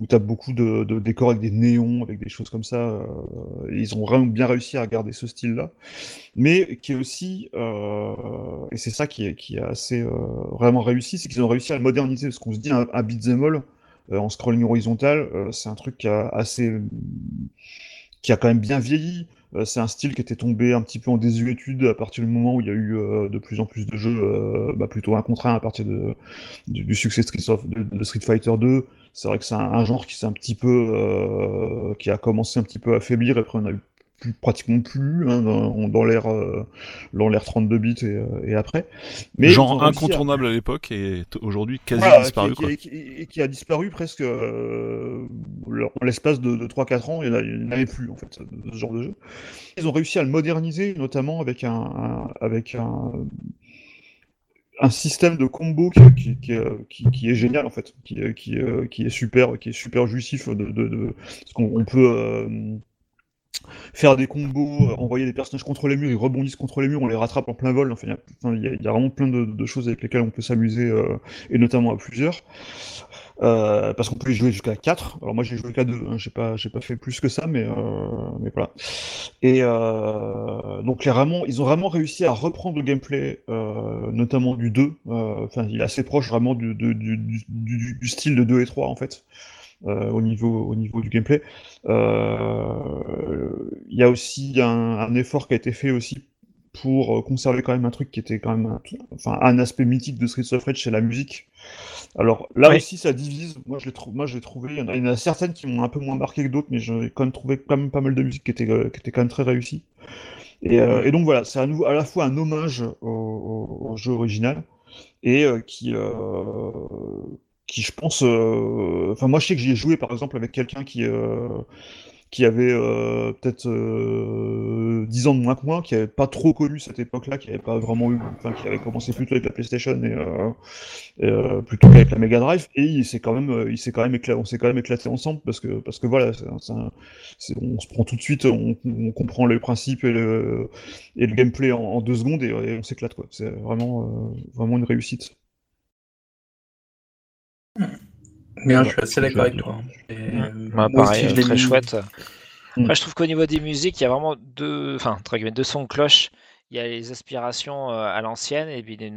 où t'as beaucoup de, de décors avec des néons, avec des choses comme ça. ils ont vraiment bien réussi à garder ce style-là, mais qui est aussi et c'est ça qui est assez euh, vraiment réussi, c'est qu'ils ont réussi à moderniser. Parce qu'on se dit un, un beat'em all euh, en scrolling horizontal, euh, c'est un truc qui a assez qui a quand même bien vieilli. Euh, c'est un style qui était tombé un petit peu en désuétude à partir du moment où il y a eu euh, de plus en plus de jeux, euh, bah, plutôt un contre un à partir de, du, succès Street of- de, de Street Fighter 2. C'est vrai que c'est un, genre qui s'est un petit peu, euh, qui a commencé un petit peu à faiblir. Après, on a eu plus, pratiquement plus hein, dans, dans l'ère, euh, dans l'ère 32 bits et, euh, et après. Mais Genre à- incontournable à l'époque et aujourd'hui quasi voilà, disparu. qui, quoi. qui- qui- et qui a disparu presque euh, en l'espace de, de 3-4 ans, il n'y en avait plus en fait, de ce genre de jeu. Ils ont réussi à le moderniser, notamment avec un, un- avec un, un système de combo qui, qui, qui, est génial en fait, qui, qui, qui est super, qui est super jouissif de, de, de- parce qu'on on peut euh, faire des combos, euh, envoyer des personnages contre les murs, ils rebondissent contre les murs, on les rattrape en plein vol. Enfin, il y a- vraiment plein de, choses avec lesquelles on peut s'amuser, euh, et notamment à plusieurs. Euh, parce qu'on peut y jouer jusqu'à 4. Alors moi j'ai joué qu'à 2, hein. j'ai pas, pas fait plus que ça, mais, mais voilà. Et donc les ils ont vraiment réussi à reprendre le gameplay, notamment du 2. Euh, Enfin, il est assez proche vraiment du- du style de 2 et 3 en fait. Euh, au niveau au niveau du gameplay. Euh, Il y a aussi un, un effort qui a été fait aussi pour euh, conserver quand même un truc qui était quand même un, enfin, un aspect mythique de Streets of Rage, c'est la musique. Alors là aussi ça divise. Moi je l'ai trou- trouvé, il y, en a, il y en a certaines qui m'ont un peu moins marqué que d'autres, mais j'ai quand même trouvé quand même pas mal de musique qui était qui était quand même très réussie. Et, euh, et donc voilà, c'est à, à la fois un hommage au, au- au jeu original et euh, qui, euh, qui je pense, euh, enfin moi je sais que j'y ai joué par exemple avec quelqu'un qui, euh, qui avait euh, peut-être euh, 10 ans de moins que moi, qui avait pas trop connu cette époque-là, qui avait pas vraiment eu, enfin qui avait commencé plutôt avec la PlayStation et, euh, et, euh, plutôt qu'avec la Mega Drive, et il s'est quand même, il s'est quand même éclaté, on s'est quand même éclaté ensemble parce que parce que voilà, c'est un- c'est on se prend tout de suite, on, comprend les principes et le, et le gameplay en, deux secondes et, et on s'éclate quoi. C'est vraiment vraiment une réussite. Bien, Ouais, je suis assez d'accord avec toi. Ouais, euh, moi pareil, aussi, je très mis- chouette. Mm. Après, je trouve qu'au niveau des musiques, il y a vraiment deux, enfin, deux sons de cloche il y a les aspirations euh, à l'ancienne et puis des,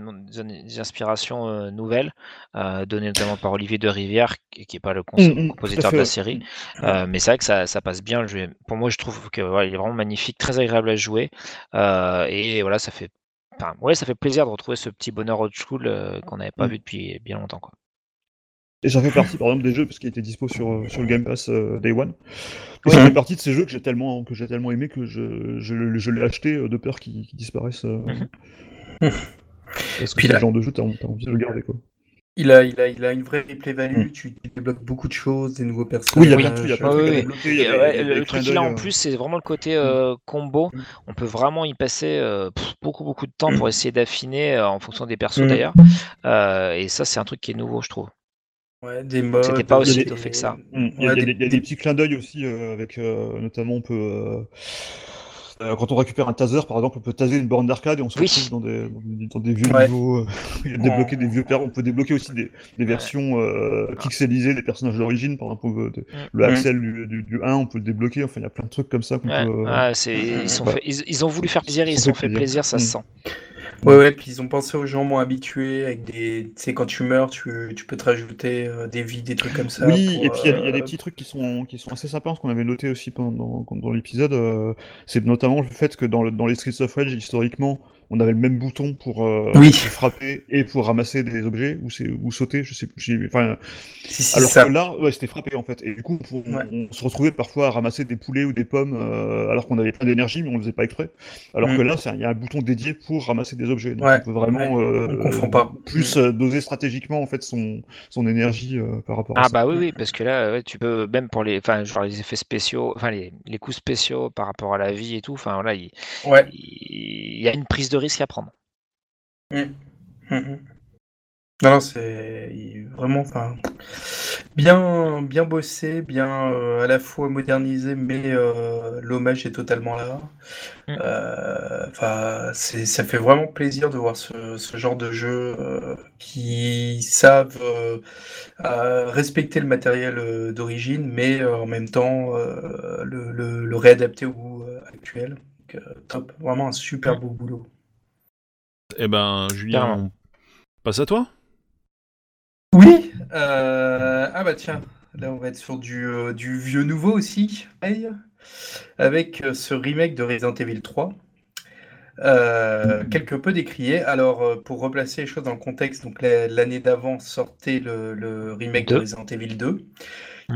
inspirations euh, nouvelles, euh, données notamment par Olivier de Rivière, qui n'est pas le Mm, mm, compositeur de la série. Euh, mais c'est vrai que ça, ça passe bien le jeu. Pour moi, je trouve que voilà, il est vraiment magnifique, très agréable à jouer. Euh, et voilà, ça fait, ouais, ça fait plaisir de retrouver ce petit bonheur old school euh, qu'on n'avait pas Mm. vu depuis bien longtemps. Quoi. Et ça fait partie, par exemple, des jeux, parce qu'il était dispo sur, euh, sur le Game Pass euh, Day One. Et Ouais. ça fait partie de ces jeux que j'ai tellement, que j'ai tellement aimé que je, je, je l'ai acheté euh, de peur qu'ils qu'ils disparaissent. euh, Mhm. Parce que le genre de jeu, t'as envie de le garder, quoi. Il a, il a, il a une vraie replay value, Mm. tu, débloques beaucoup de choses, des nouveaux personnages. Oui. il y a plein de trucs y a ouais, le truc qu'il a en plus, c'est vraiment le côté euh, combo. Mm. On peut vraiment y passer euh, beaucoup, beaucoup de temps pour essayer d'affiner euh, en fonction des persos Mm. d'ailleurs. Euh, et ça, c'est un truc qui est nouveau, je trouve. Ouais, des modes. C'était pas aussi fait que ça. Mm. Il y a, Ouais, des- des, il y a des petits clins d'œil aussi, euh, avec euh, notamment on peut. euh, euh, quand on récupère un taser, par exemple, on peut taser une borne d'arcade et on se Oui. retrouve dans des, dans des, dans des vieux Ouais. niveaux. euh, débloquer des vieux On peut débloquer aussi des, des versions euh, pixelisées des personnages d'origine. Par exemple, de- le Mm. Axel du, du, du 1, on peut le débloquer. Enfin, il y a plein de trucs comme ça qu'on peut. c'est, ils, sont fait- ils, ils ont voulu faire plaisir, ils ils ont se sont fait plaisir, plaisir. ça se Mm. sent. Ouais, ouais, puis ils ont pensé aux gens moins habitués, avec des. Tu sais, quand tu meurs, tu, tu peux te rajouter euh, des vies, des trucs comme ça. Oui, pour, et puis il y, a- il y a des euh, petits trucs qui sont, qui sont assez sympas, ce qu'on avait noté aussi pendant dans, dans l'épisode, euh, c'est notamment le fait que dans, le- dans les Streets of Rage, historiquement, on avait le même bouton pour, euh, Oui. pour frapper et pour ramasser des objets, ou, c'est- ou sauter, je sais plus. j'ai- Enfin, Si, si, alors ça. que là, ouais, c'était frapper en fait. Et du coup, on, Ouais. on se retrouvait parfois à ramasser des poulets ou des pommes, euh, alors qu'on avait plein d'énergie, mais on le faisait pas exprès. Alors Mm. que là, c'est- il y a un bouton dédié pour ramasser des objets. Donc Ouais, on peut vraiment ouais, euh, on pas. plus euh, doser stratégiquement en fait son, son énergie euh, par rapport à Ah ça. bah oui, oui, parce que là, ouais, tu peux même pour les, enfin, genre les effets spéciaux, enfin les, les coups spéciaux par rapport à la vie et tout, enfin voilà, il, Ouais. il y a une prise de risque à prendre. Mm. Mm, mm. Non, non, c'est il- vraiment, enfin, bien, bien bossé, bien euh, à la fois modernisé, mais euh, l'hommage est totalement là. Mm. Euh, c'est, ça fait vraiment plaisir de voir ce, ce genre de jeu qui savent respecter le matériel d'origine, mais en même temps le, le- le réadapter au goût actuel. Donc, euh, top, vraiment un super beau boulot. Eh ben, Julien, on passe à toi. Oui, euh, ah bah tiens, là on va être sur du, euh, du vieux nouveau aussi, pareil, avec euh, ce remake de Resident Evil 3, euh, quelque peu décrié. Alors euh, pour replacer les choses dans le contexte, donc la- l'année d'avant sortait le, le remake de Deux. Resident Evil 2,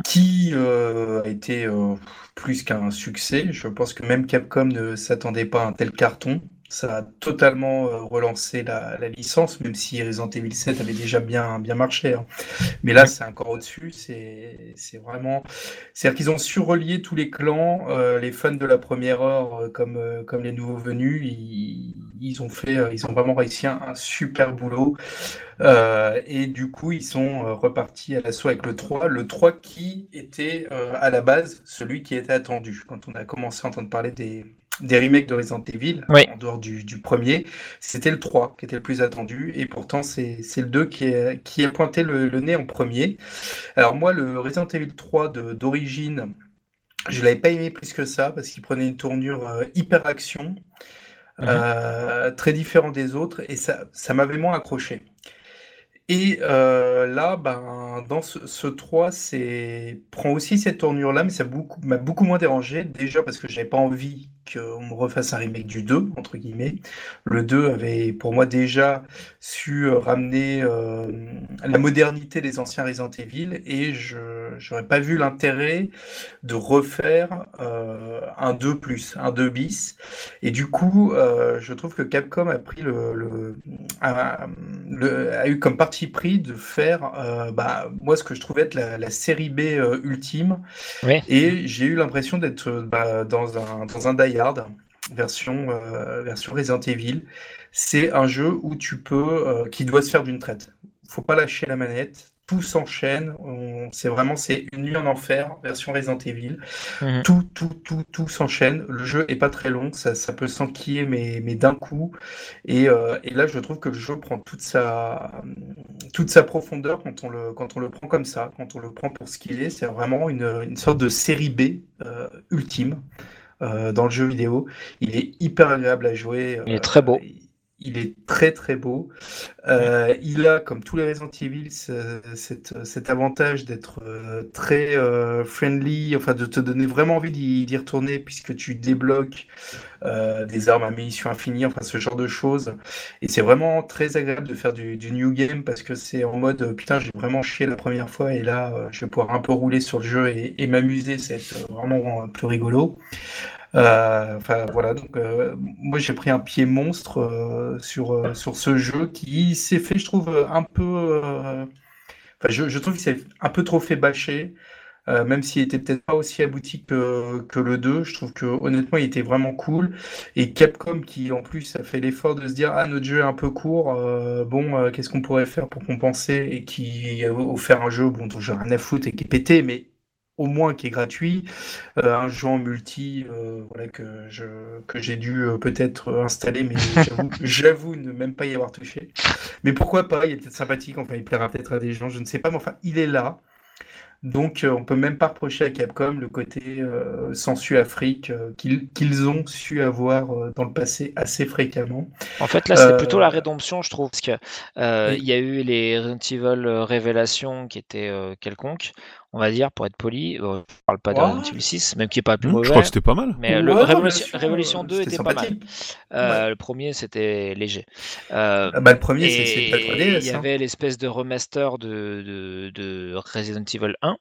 qui euh, a été euh, plus qu'un succès. Je pense que même Capcom ne s'attendait pas à un tel carton. Ça a totalement euh, relancé la, la licence, même si Resident Evil 7 avait déjà bien, bien marché. hein. Mais là, c'est encore au-dessus. C'est vraiment. C'est-à-dire qu'ils ont su relier tous les clans, euh, les fans de la première heure, euh, comme, euh, comme les nouveaux venus. Ils, ils ont fait, euh, ils ont vraiment réussi un, un super boulot. Et du coup, ils sont repartis à l'assaut avec le 3. Le 3 qui était à la base celui qui était attendu. Quand on a commencé à entendre parler des, des remakes de Resident Evil, Oui. en dehors du, du premier, c'était le 3 qui était le plus attendu. Et pourtant, c'est le 2 qui, est, qui a pointé le, le nez en premier. Alors moi, le Resident Evil 3 de- d'origine, je l'avais pas aimé plus que ça parce qu'il prenait une tournure euh, hyper action, Mhm. euh, très différent des autres, et ça, ça m'avait moins accroché. Et euh, là, ben, dans ce, ce 3, c'est prend aussi cette tournure-là, mais ça beaucoup, m'a beaucoup moins dérangé. Déjà parce que j'avais pas envie qu'on me refasse un remake du 2, entre guillemets. Le 2 avait, pour moi, déjà su ramener euh, la modernité des anciens Resident Evil, et je j'aurais pas vu l'intérêt de refaire euh, un 2 plus, un 2 bis. Et du coup, euh, je trouve que Capcom a pris le, le- a, le- a eu comme parti pris de faire, bah, moi, ce que je trouvais être la, la série B ultime. Et j'ai eu l'impression d'être bah, dans un, dans un Die Version, euh, version Resident Evil. C'est un jeu où tu peux, euh, qui doit se faire d'une traite. Faut pas lâcher la manette. Tout s'enchaîne. C'est vraiment, c'est une nuit en enfer, version Resident Evil. Mhm. Tout, tout, tout, tout s'enchaîne. Le jeu est pas très long, ça, ça peut s'enquiller, mais, mais d'un coup. Et, euh, et là, je trouve que le jeu prend toute sa, toute sa profondeur quand on le, quand on le prend comme ça, quand on le prend pour ce qu'il est. C'est vraiment une, une sorte de série B ultime. Euh, dans le jeu vidéo. Il est hyper agréable à jouer. Il est très beau. euh, il est très très beau. Euh, il a, comme tous les Resident Evil, ce- cette- cet avantage d'être euh, très euh, friendly, enfin de te donner vraiment envie d'y retourner puisque tu débloques des armes à munitions infinies, enfin ce genre de choses. Et c'est vraiment très agréable de faire du, new game parce que c'est en mode putain, j'ai vraiment chié la première fois et là je vais pouvoir un peu rouler sur le jeu et, et m'amuser, c'est vraiment plus rigolo. Enfin voilà, donc moi j'ai pris un pied monstre sur, sur ce jeu qui s'est fait, je trouve, un peu. euh, je, trouve qu'il s'est un peu trop fait bâcher. Euh, même s'il était peut-être pas aussi abouti que, le 2, je trouve que honnêtement il était vraiment cool. Et Capcom qui en plus a fait l'effort de se dire ah notre jeu est un peu court, euh, bon euh, qu'est-ce qu'on pourrait faire pour compenser et qui a offert un jeu bon dont j'ai rien à foutre et qui est pété, mais au moins qui est gratuit, euh, un jeu en multi euh, voilà que je que j'ai dû euh, peut-être installer, mais j'avoue ne même pas y avoir touché. Mais pourquoi pas, il est peut-être sympathique, enfin il plaira peut-être à des gens, je ne sais pas, mais enfin il est là. Donc, on peut même pas reprocher à Capcom le côté sensu Afrique qu'ils qu'ils ont su avoir dans le passé assez fréquemment. En fait, là, c'est plutôt la rédemption, je trouve, parce que euh, Oui. il y a eu les Resident Evil Révélations qui étaient quelconques, on va dire, pour être poli. Euh, je parle pas de Ouais. Resident Evil 6, même qui est pas le plus Hmm, mauvais. je crois que c'était pas mal. Mais Ouais, le ouais, Révolution, Révolution euh, 2 c'était était pas mal. Euh, Le premier, c'était léger. Euh, Ah bah, le premier, c'est pas 3DS. il y hein. avait l'espèce de remaster de, de, de Resident Evil 1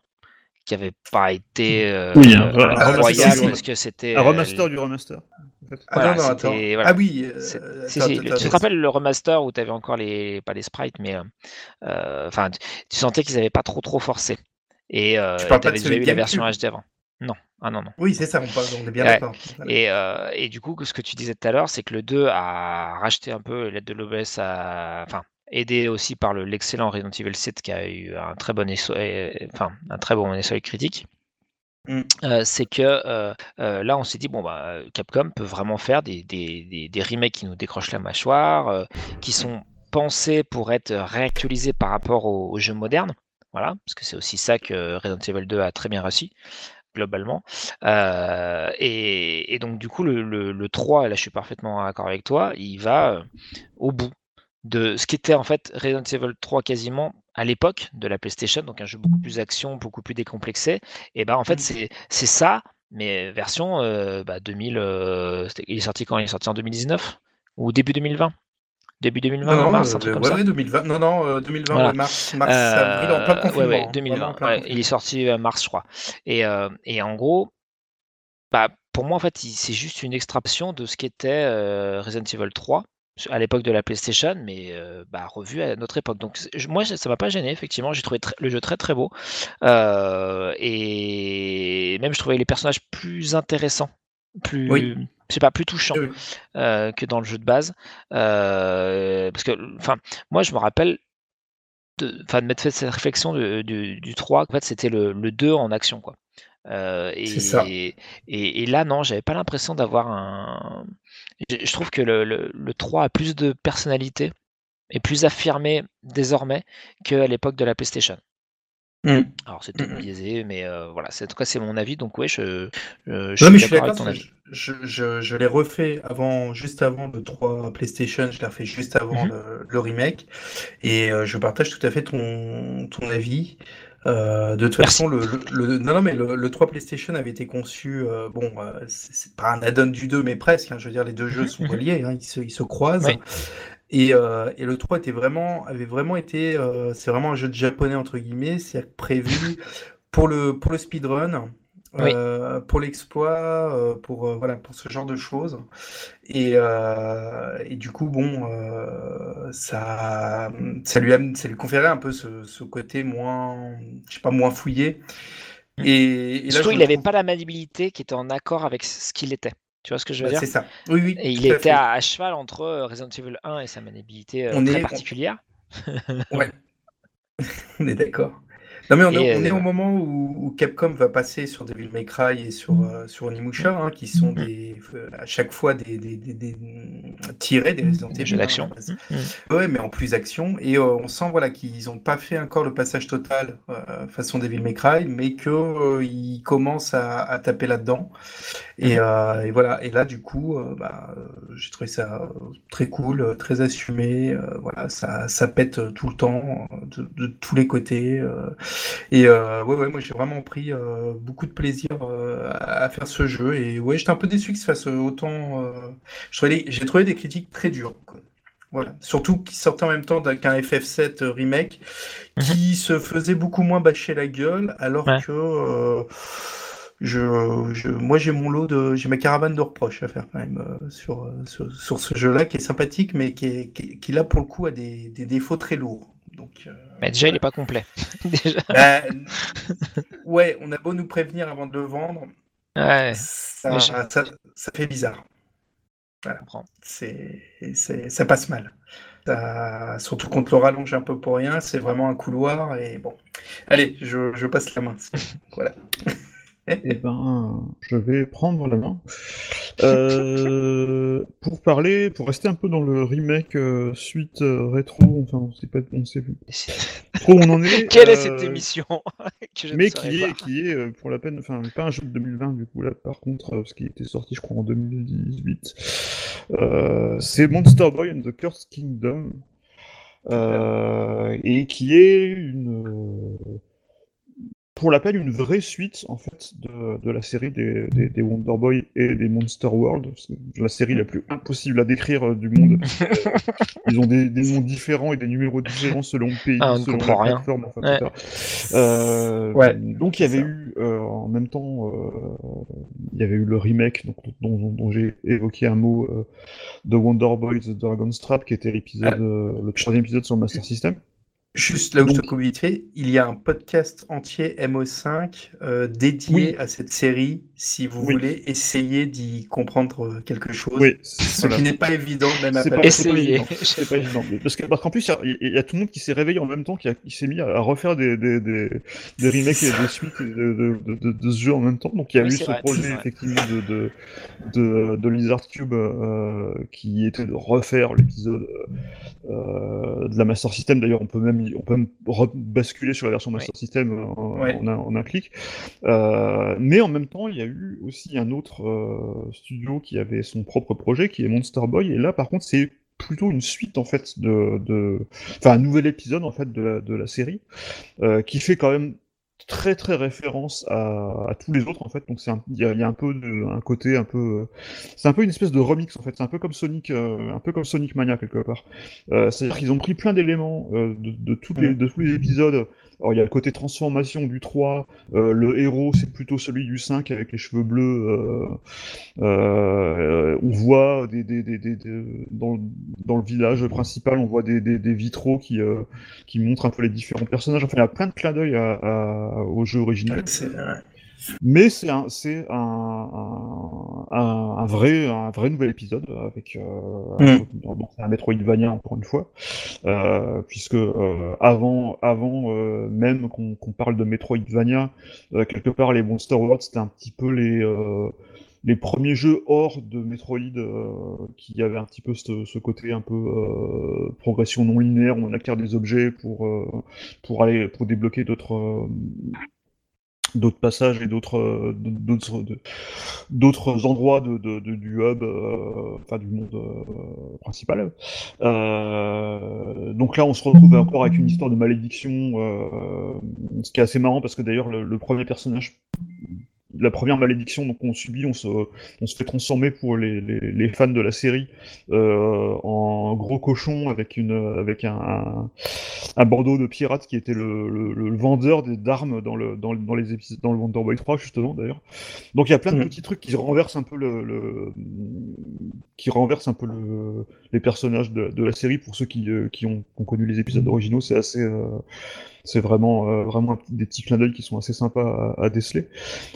qui avait pas été euh, Oui, euh, un incroyable remaster, parce que c'était Un euh, remaster du remaster. Ah voilà, non, non, attends. voilà. Ah oui, euh, si, si, tu te rappelles le remaster où tu avais encore les pas les sprites mais euh, euh, enfin tu, tu sentais qu'ils avaient pas trop trop forcé et euh, Tu avais déjà eu la version HD avant. Non, ah non non. Oui, c'est ça, on, parle, on est bien Ouais. d'accord. Voilà. Et, euh, et du coup, ce que tu disais tout à l'heure, c'est que le 2 a racheté un peu l'aide de l'OBS, à... enfin, aidé aussi par le- l'excellent Resident Evil 7 qui a eu un très bon essai, enfin, un très bon essai critique. Mm. Euh, c'est que euh, euh, là, on s'est dit, bon, bah, Capcom peut vraiment faire des, des, des, des remakes qui nous décrochent la mâchoire, qui sont pensés pour être réactualisés par rapport aux, aux jeux modernes. Voilà, parce que c'est aussi ça que Resident Evil 2 a très bien réussi globalement. Euh, et, et donc, du coup, le, le, le 3, et là je suis parfaitement d'accord avec toi, il va euh, au bout de ce qui était en fait Resident Evil 3 quasiment à l'époque de la PlayStation, donc un jeu beaucoup plus action, beaucoup plus décomplexé. Et bah en fait, Mm. c'est ça, mais version euh, bah, 2000. euh, c'était- il est sorti quand? Il est sorti en 2019 Ou début 2020 Début 2020, Non, non, mars, un euh, truc comme ouais, ça ouais, 2020. Non, non, euh, 2020, Voilà. ouais, mars, mars, avril, en plein Euh, confinement. ouais, ouais, hein, 2020. vraiment en plein ouais, il est sorti euh, mars, je crois. Et, euh, et en gros, bah, pour moi, en fait, c'est juste une extraction de ce qu'était euh, Resident Evil 3 à l'époque de la PlayStation, mais euh, bah, revu à notre époque. Donc, moi, ça m'a pas gêné, effectivement. J'ai trouvé le jeu très très beau. Euh, et même, je trouvais les personnages plus intéressants, plus, Oui. Sais pas, plus Oui, oui. euh, que dans le jeu de base. Euh, parce que, enfin, moi, je me rappelle de, de m'être fait cette réflexion du, du 3, en fait, c'était le, le 2 en action, quoi. Euh, C'est ça. et, et, et là, non, j'avais pas l'impression d'avoir un. Je, je trouve que le, le, le 3 a plus de personnalité et plus affirmé désormais qu'à l'époque de la PlayStation. Mm. Alors, c'est peut-être Mhm. biaisé, mais euh, voilà, c'est- en tout cas, c'est mon avis. Donc, ouais, je, je, Non, mais je suis suis d'accord d'accord, avec ton avis. je, je, je, je l'ai refait avant, juste avant le 3 PlayStation, je l'ai refait juste avant le, le remake, et euh, je partage tout à fait ton, ton avis. Euh, de toute Merci. façon, le, le, le- non, non, mais le, le 3 PlayStation avait été conçu, euh, bon, euh, c'est pas un add-on du 2, mais presque, hein, je veux dire, les deux jeux sont reliés, hein, ils, se, ils se croisent. Oui. Et, euh, et le 3 était vraiment, avait vraiment été, euh, c'est vraiment un jeu de japonais entre guillemets, c'est prévu pour le pour le speedrun, Oui. euh, pour l'exploit, pour voilà pour ce genre de choses. Et, et du coup bon, ça ça lui a, ça lui conférait un peu ce, ce côté moins, je sais pas moins fouillé. Mm. Et, et là Surtout, je il n'avait trouve- pas la maniabilité qui était en accord avec ce qu'il était. Tu vois ce que je veux bah, dire c'est ça. Oui oui. Et il était à, à cheval entre euh, Resident Evil 1 et sa maniabilité euh, très est- particulière. Ouais. On est d'accord. Non mais on, est- Et, on est euh, au moment où, où Capcom va passer sur Devil May Cry et sur, euh, sur Onimusha, hein, qui sont des, euh, à chaque fois des, des, des, des- tirés des Resident Evil. d'action. hein, Mm. Ouais, mais en plus action. Et euh, on sent voilà, qu'ils n'ont pas fait encore le passage total euh, façon Devil May Cry, mais qu'ils commencent à, à taper là-dedans. Et, euh, et voilà. Et là, du coup, bah, j'ai trouvé ça très cool, très assumé. voilà, ça, ça pète tout le temps, de, de tous les côtés. Et euh, ouais, ouais, moi j'ai vraiment pris euh, beaucoup de plaisir euh, à à faire ce jeu. Et ouais, j'étais un peu déçu que se fasse autant. J'ai trouvé des critiques très dures. quoi. Voilà. Surtout qu'il sortait en même temps d'un- qu'un FF7 remake qui se faisait beaucoup moins bâcher la gueule, alors Ouais. que euh, je, je- moi j'ai mon lot de, j'ai ma caravane de reproches à faire quand même euh, sur, sur, sur ce jeu-là qui est sympathique, mais qui, est, qui, qui, là pour le coup a des, des défauts très lourds. Donc, euh, Mais déjà, il est pas complet. déjà. bah, ouais, on a beau nous prévenir avant de le vendre, Ouais, ça, ça, ça fait bizarre. je comprends. C'est, c'est, ça passe mal. Ça- surtout qu'on te le rallonge un peu pour rien, c'est vraiment un couloir et bon. Allez, je, je passe la main. Voilà. Eh ben, je vais prendre la main. Euh, pour parler, pour rester un peu dans le remake euh, suite euh, rétro, enfin, on sait pas, on sait plus trop où on en est. Quelle est cette émission que mais qui est, qui est pour la peine, enfin pas un jeu de 2020 du coup là par contre, parce qu'il était sorti je crois en 2018. Euh, c'est Monster Boy and the Cursed Kingdom, et qui est une, pour la peine une vraie suite en fait de, de la série des, des, des Wonder Boy et des Monster World, C'est la série la plus impossible à décrire euh, du monde. Ils ont des, des noms différents et des numéros différents selon le pays, Ah, selon la rien. plateforme, enfin, Ouais. Euh, Ouais, donc il y avait ça. eu euh, en même temps, euh, il y avait eu le remake donc, dont, dont- dont j'ai évoqué un mot euh, de Wonder Boy The Dragon's Trap qui était l'épisode, Ah. le troisième épisode sur le Master System. Juste là où je te coupe vite fait, il y a un podcast entier MO5 euh, dédié Oui. à cette série, si vous Oui. voulez essayer d'y comprendre euh, quelque chose. Oui, Ce voilà. qui n'est pas évident même à pas- papier. c'est pas évident. Parce que- parce qu'en plus, il y a- il y, a tout le monde qui s'est réveillé en même temps, qui, s'est mis à, à refaire des, des, des, des remakes et des suites de, de, de, de- de ce jeu en même temps. Donc il y a Oui, eu ce vrai, projet effectivement de, de, de, de Lizard Cube euh, qui était de refaire l'épisode euh, de la Master System. D'ailleurs, on peut même, on peut même basculer sur la version Master System en, Ouais. en un, en un clic. Euh, mais en même temps, il y a eu aussi un autre euh, studio qui avait son propre projet, qui est Monster Boy. Et là, par contre, c'est plutôt une suite en fait de, enfin un nouvel épisode en fait de la, de la série euh, qui fait quand même très très référence à, à tous les autres en fait. Donc c'est il y, a, il y a un peu de, un côté un peu euh, c'est un peu une espèce de remix en fait. C'est un peu comme Sonic euh, un peu comme Sonic Mania quelque part. Euh, c'est à dire qu'ils ont pris plein d'éléments euh, de, de, tous les, de tous les épisodes. Alors il y a le côté transformation du 3 euh, le héros c'est plutôt celui du 5 avec les cheveux bleus on voit des, des, des, des- dans, dans le village principal on voit des, vitraux qui, qui montrent un peu les différents personnages. Enfin il y a plein de clins d'œil à, à- au jeu original mais c'est un, c'est un, un, un, un vrai, un vrai nouvel épisode avec euh, Mm. un, bon, c'est un Metroidvania encore une fois, euh, puisque euh, avant, avant euh, même qu'on parle de Metroidvania, euh, quelque part les Monster World c'était un petit peu les euh, les premiers jeux hors de Metroid euh, qui avaient un petit peu ce, ce côté un peu euh, progression non linéaire où on acquiert des objets pour euh, pour aller pour débloquer d'autres euh, d'autres passages et d'autres euh, de- d'autres endroits de, de- de- du hub euh, enfin du monde euh, principal. Euh, donc là on se retrouve encore avec une histoire de malédiction euh, ce qui est assez marrant parce que d'ailleurs le, le premier personnage la première malédiction donc on subit on se on se fait transformer pour les, les, les fans de la série euh, en gros cochon avec une avec un, un, un bandeau de pirate qui était le, le, le vendeur d'armes dans le dans, le- dans les épisodes dans le Wonder Boy 3 justement d'ailleurs. Donc il y a plein de Mhm. petits trucs qui renversent un peu le, le- qui renversent un peu le, les personnages de, de la série. Pour ceux qui, euh, qui, ont, qui ont connu les épisodes originaux c'est assez euh, c'est vraiment, euh, vraiment des petits clins d'œil qui sont assez sympas à, à déceler.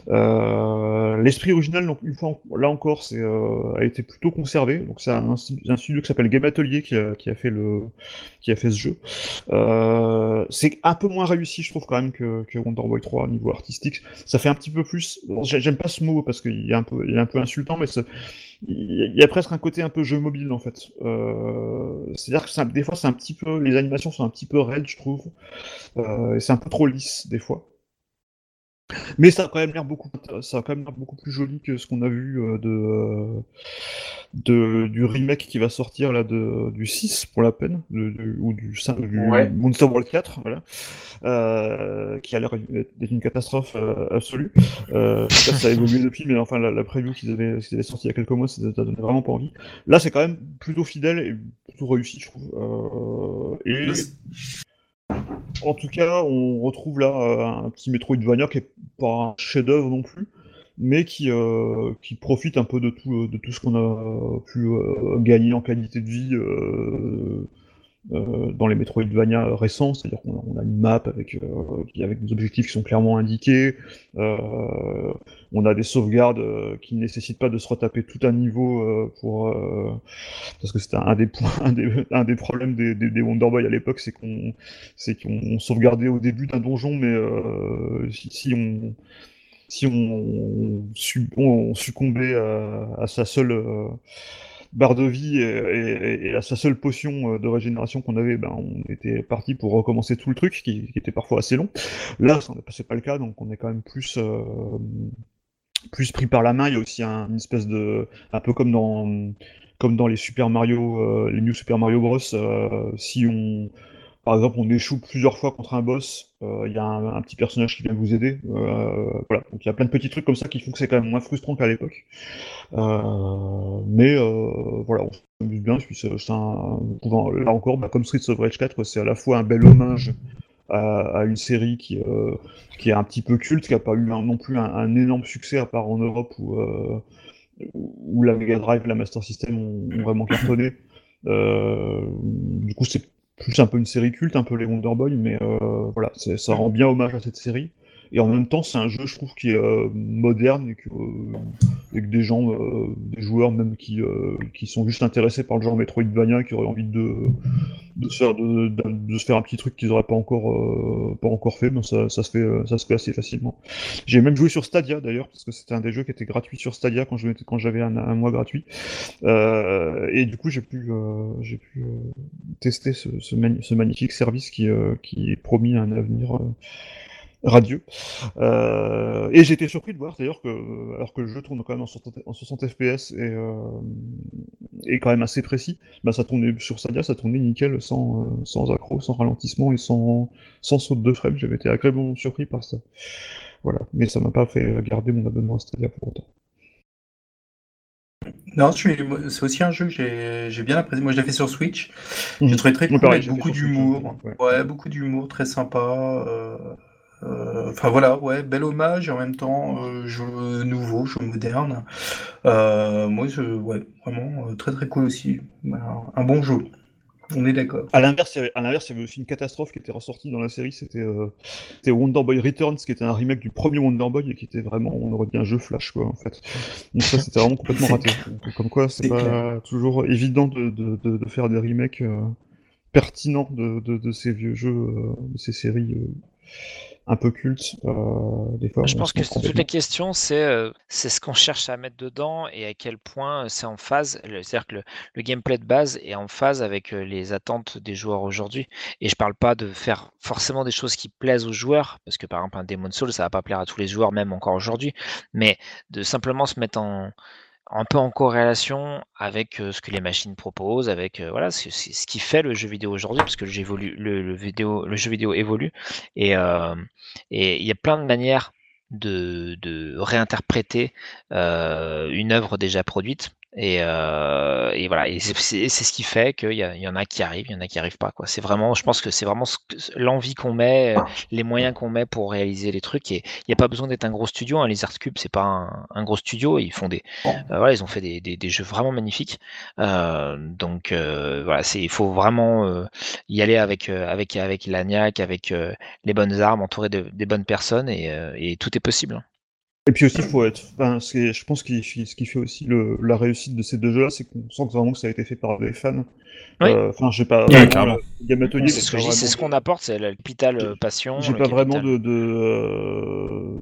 Euh, L'esprit original, donc, une fois, là encore, c'est euh, a été plutôt conservé. Donc c'est un, un, studio qui s'appelle Game Atelier qui a, qui a, fait le, qui a fait ce jeu. Euh, c'est un peu moins réussi, je trouve quand même que, que Wonder Boy 3 au niveau artistique. Ça fait un petit peu plus. J'aime pas ce mot parce qu'il est un peu, il est un peu insultant, mais il y a presque un côté un peu jeu mobile en fait. Euh, C'est-à-dire que des fois c'est un petit peu, les animations sont un petit peu raides, je trouve. Euh, c'est un peu trop lisse des fois. Mais ça a quand même l'air beaucoup, ça a quand même l'air beaucoup plus joli que ce qu'on a vu euh, de, euh, de, du remake qui va sortir là de, du 6 pour la peine, de, de, ou du, 5, du Ouais. Monster World 4, voilà, euh, qui a l'air d'être une catastrophe euh, absolue. Euh, ça a évolué depuis, mais enfin la, la preview qu'ils avaient, qu'ils avaient sorti il y a quelques mois, ça ça donnait vraiment pas envie. Là, c'est quand même plutôt fidèle et plutôt réussi, je trouve. Et en tout cas, on retrouve là euh, un petit Metroidvania qui est pas un chef-d'œuvre non plus, mais qui, euh, profite un peu de tout, de tout ce qu'on a pu euh, gagner en qualité de vie euh, euh, dans les Metroidvania récents, c'est-à-dire qu'on a, on une map avec, euh, avec des objectifs qui sont clairement indiqués, euh, on a des sauvegardes qui ne nécessitent pas de se retaper tout un niveau pour parce que c'était un des points, un des, problèmes des, des, Wonder Boy à l'époque, c'est qu'on c'est sauvegardait au début d'un donjon, mais si, on si on, su- on succombait à, sa seule barre de vie et, sa seule potion euh, de régénération qu'on avait, ben, on était parti pour recommencer tout le truc, qui, était parfois assez long. Là, c'est pas le cas, donc on est quand même plus euh, plus pris par la main. Il y a aussi un, une espèce de, un peu comme dans comme dans les Super Mario, euh, les New Super Mario Bros. si on par exemple, on échoue plusieurs fois contre un boss, euh, il y a un, petit personnage qui vient vous aider. euh, voilà, donc il y a plein de petits trucs comme ça qui font que c'est quand même moins frustrant qu'à l'époque. Euh, mais voilà, on s'amuse bien. puis c'est- un- là encore, bah, comme Streets of Rage 4, c'est à la fois un bel hommage à, une série qui, qui est un petit peu culte, qui n'a pas eu non plus un, énorme succès à part en Europe où, où la Mega Drive la Master System ont, vraiment cartonné. Du coup, c'est plus un peu une série culte, un peu les Wonder Boy, mais euh, voilà, ça rend bien hommage à cette série. Et en même temps, c'est un jeu, je trouve, qui est euh, moderne et que, euh, et que des gens, euh, des joueurs même qui, euh, qui sont juste intéressés par le genre Metroidvania, qui auraient envie de, de, se, faire, de, de, se faire un petit truc qu'ils n'auraient pas encore, euh, pas encore fait, ben ça, ça, se fait, euh, ça se fait assez facilement. J'ai même joué sur Stadia d'ailleurs, parce que c'était un des jeux qui était gratuit sur Stadia quand j'avais un, mois gratuit. Euh, et du coup, j'ai pu, euh, j'ai pu tester ce, ce, magnifique service qui, qui est promis un avenir radieux. Euh, et j'ai été surpris de voir d'ailleurs que, alors que le jeu tourne quand même en 60, en 60 FPS et, euh, et quand même assez précis, bah ça tournait sur Stadia, ça tournait nickel sans, euh, sans accro, sans ralentissement et sans, sans saute de frame. J'avais été agréablement surpris par ça. Voilà, mais ça m'a pas fait garder mon abonnement à Stadia pour autant. Non, c'est aussi un jeu que j'ai bien apprécié. Moi, je l'ai fait sur Switch. J'ai Mhm. trouvé très cool, avec beaucoup d'humour. ouais. Ouais, beaucoup d'humour, très sympa. euh, euh, Enfin voilà, ouais, bel hommage et en même temps euh, jeu nouveau, jeu moderne. Euh, moi, je, ouais, vraiment euh, très très cool aussi. Un, un bon jeu. On est d'accord. À l'inverse, à l'inverse, il y avait aussi une catastrophe qui était ressortie dans la série, c'était euh, Wonder Boy Returns, qui était un remake du premier Wonder Boy et qui était vraiment, on aurait dit un jeu flash, quoi, en fait. Donc ça, c'était vraiment complètement raté. Donc, comme quoi, c'est pas clair. toujours évident de, de, de, de faire des remakes euh, pertinents de, ces vieux jeux, euh, de ces séries euh, un peu cultes. Euh, des fois, Je pense se que trompe toute la complètement. question, c'est euh, c'est ce qu'on cherche à mettre dedans et à quel point euh, c'est en phase. C'est-à-dire que le, le gameplay de base est en phase avec les attentes des joueurs aujourd'hui. Et je parle pas de faire forcément des choses qui plaisent aux joueurs, parce que par exemple un Demon's Souls, ça va pas plaire à tous les joueurs, même encore aujourd'hui, mais de simplement se mettre en, un peu en corrélation avec ce que les machines proposent, avec voilà, ce qui fait le jeu vidéo aujourd'hui, parce que le jeu, vidéo, évolue. Et il y a plein de manières de, réinterpréter une œuvre déjà produite. Et, euh, et voilà, et c'est ce qui fait qu'il y, y en a qui arrivent, il y en a qui arrivent pas. Quoi. C'est vraiment, je pense que c'est vraiment ce l'envie qu'on met, euh, les moyens qu'on met pour réaliser les trucs. Et il n'y a pas besoin d'être un gros studio. Hein. Les Art Cube, c'est pas un, un gros studio. Ils font des, euh, voilà, ils ont fait des, des, des jeux vraiment magnifiques. Euh, donc euh, voilà, c'est, il faut vraiment euh, y aller avec avec avec l'agnac, avec euh, les bonnes armes, entouré de, des bonnes personnes, et, euh, et tout est possible. Et puis aussi, faut être. Enfin, c'est- je pense que ce qui fait aussi le, la réussite de ces deux jeux-là, c'est qu'on sent que vraiment que ça a été fait par des fans. Oui. Euh, Enfin, j'ai pas. Vraiment, Game Atelier, C'est ce que je dis, c'est ce qu'on apporte, c'est le capital euh, passion. J'ai pas vraiment capital- de, de, euh,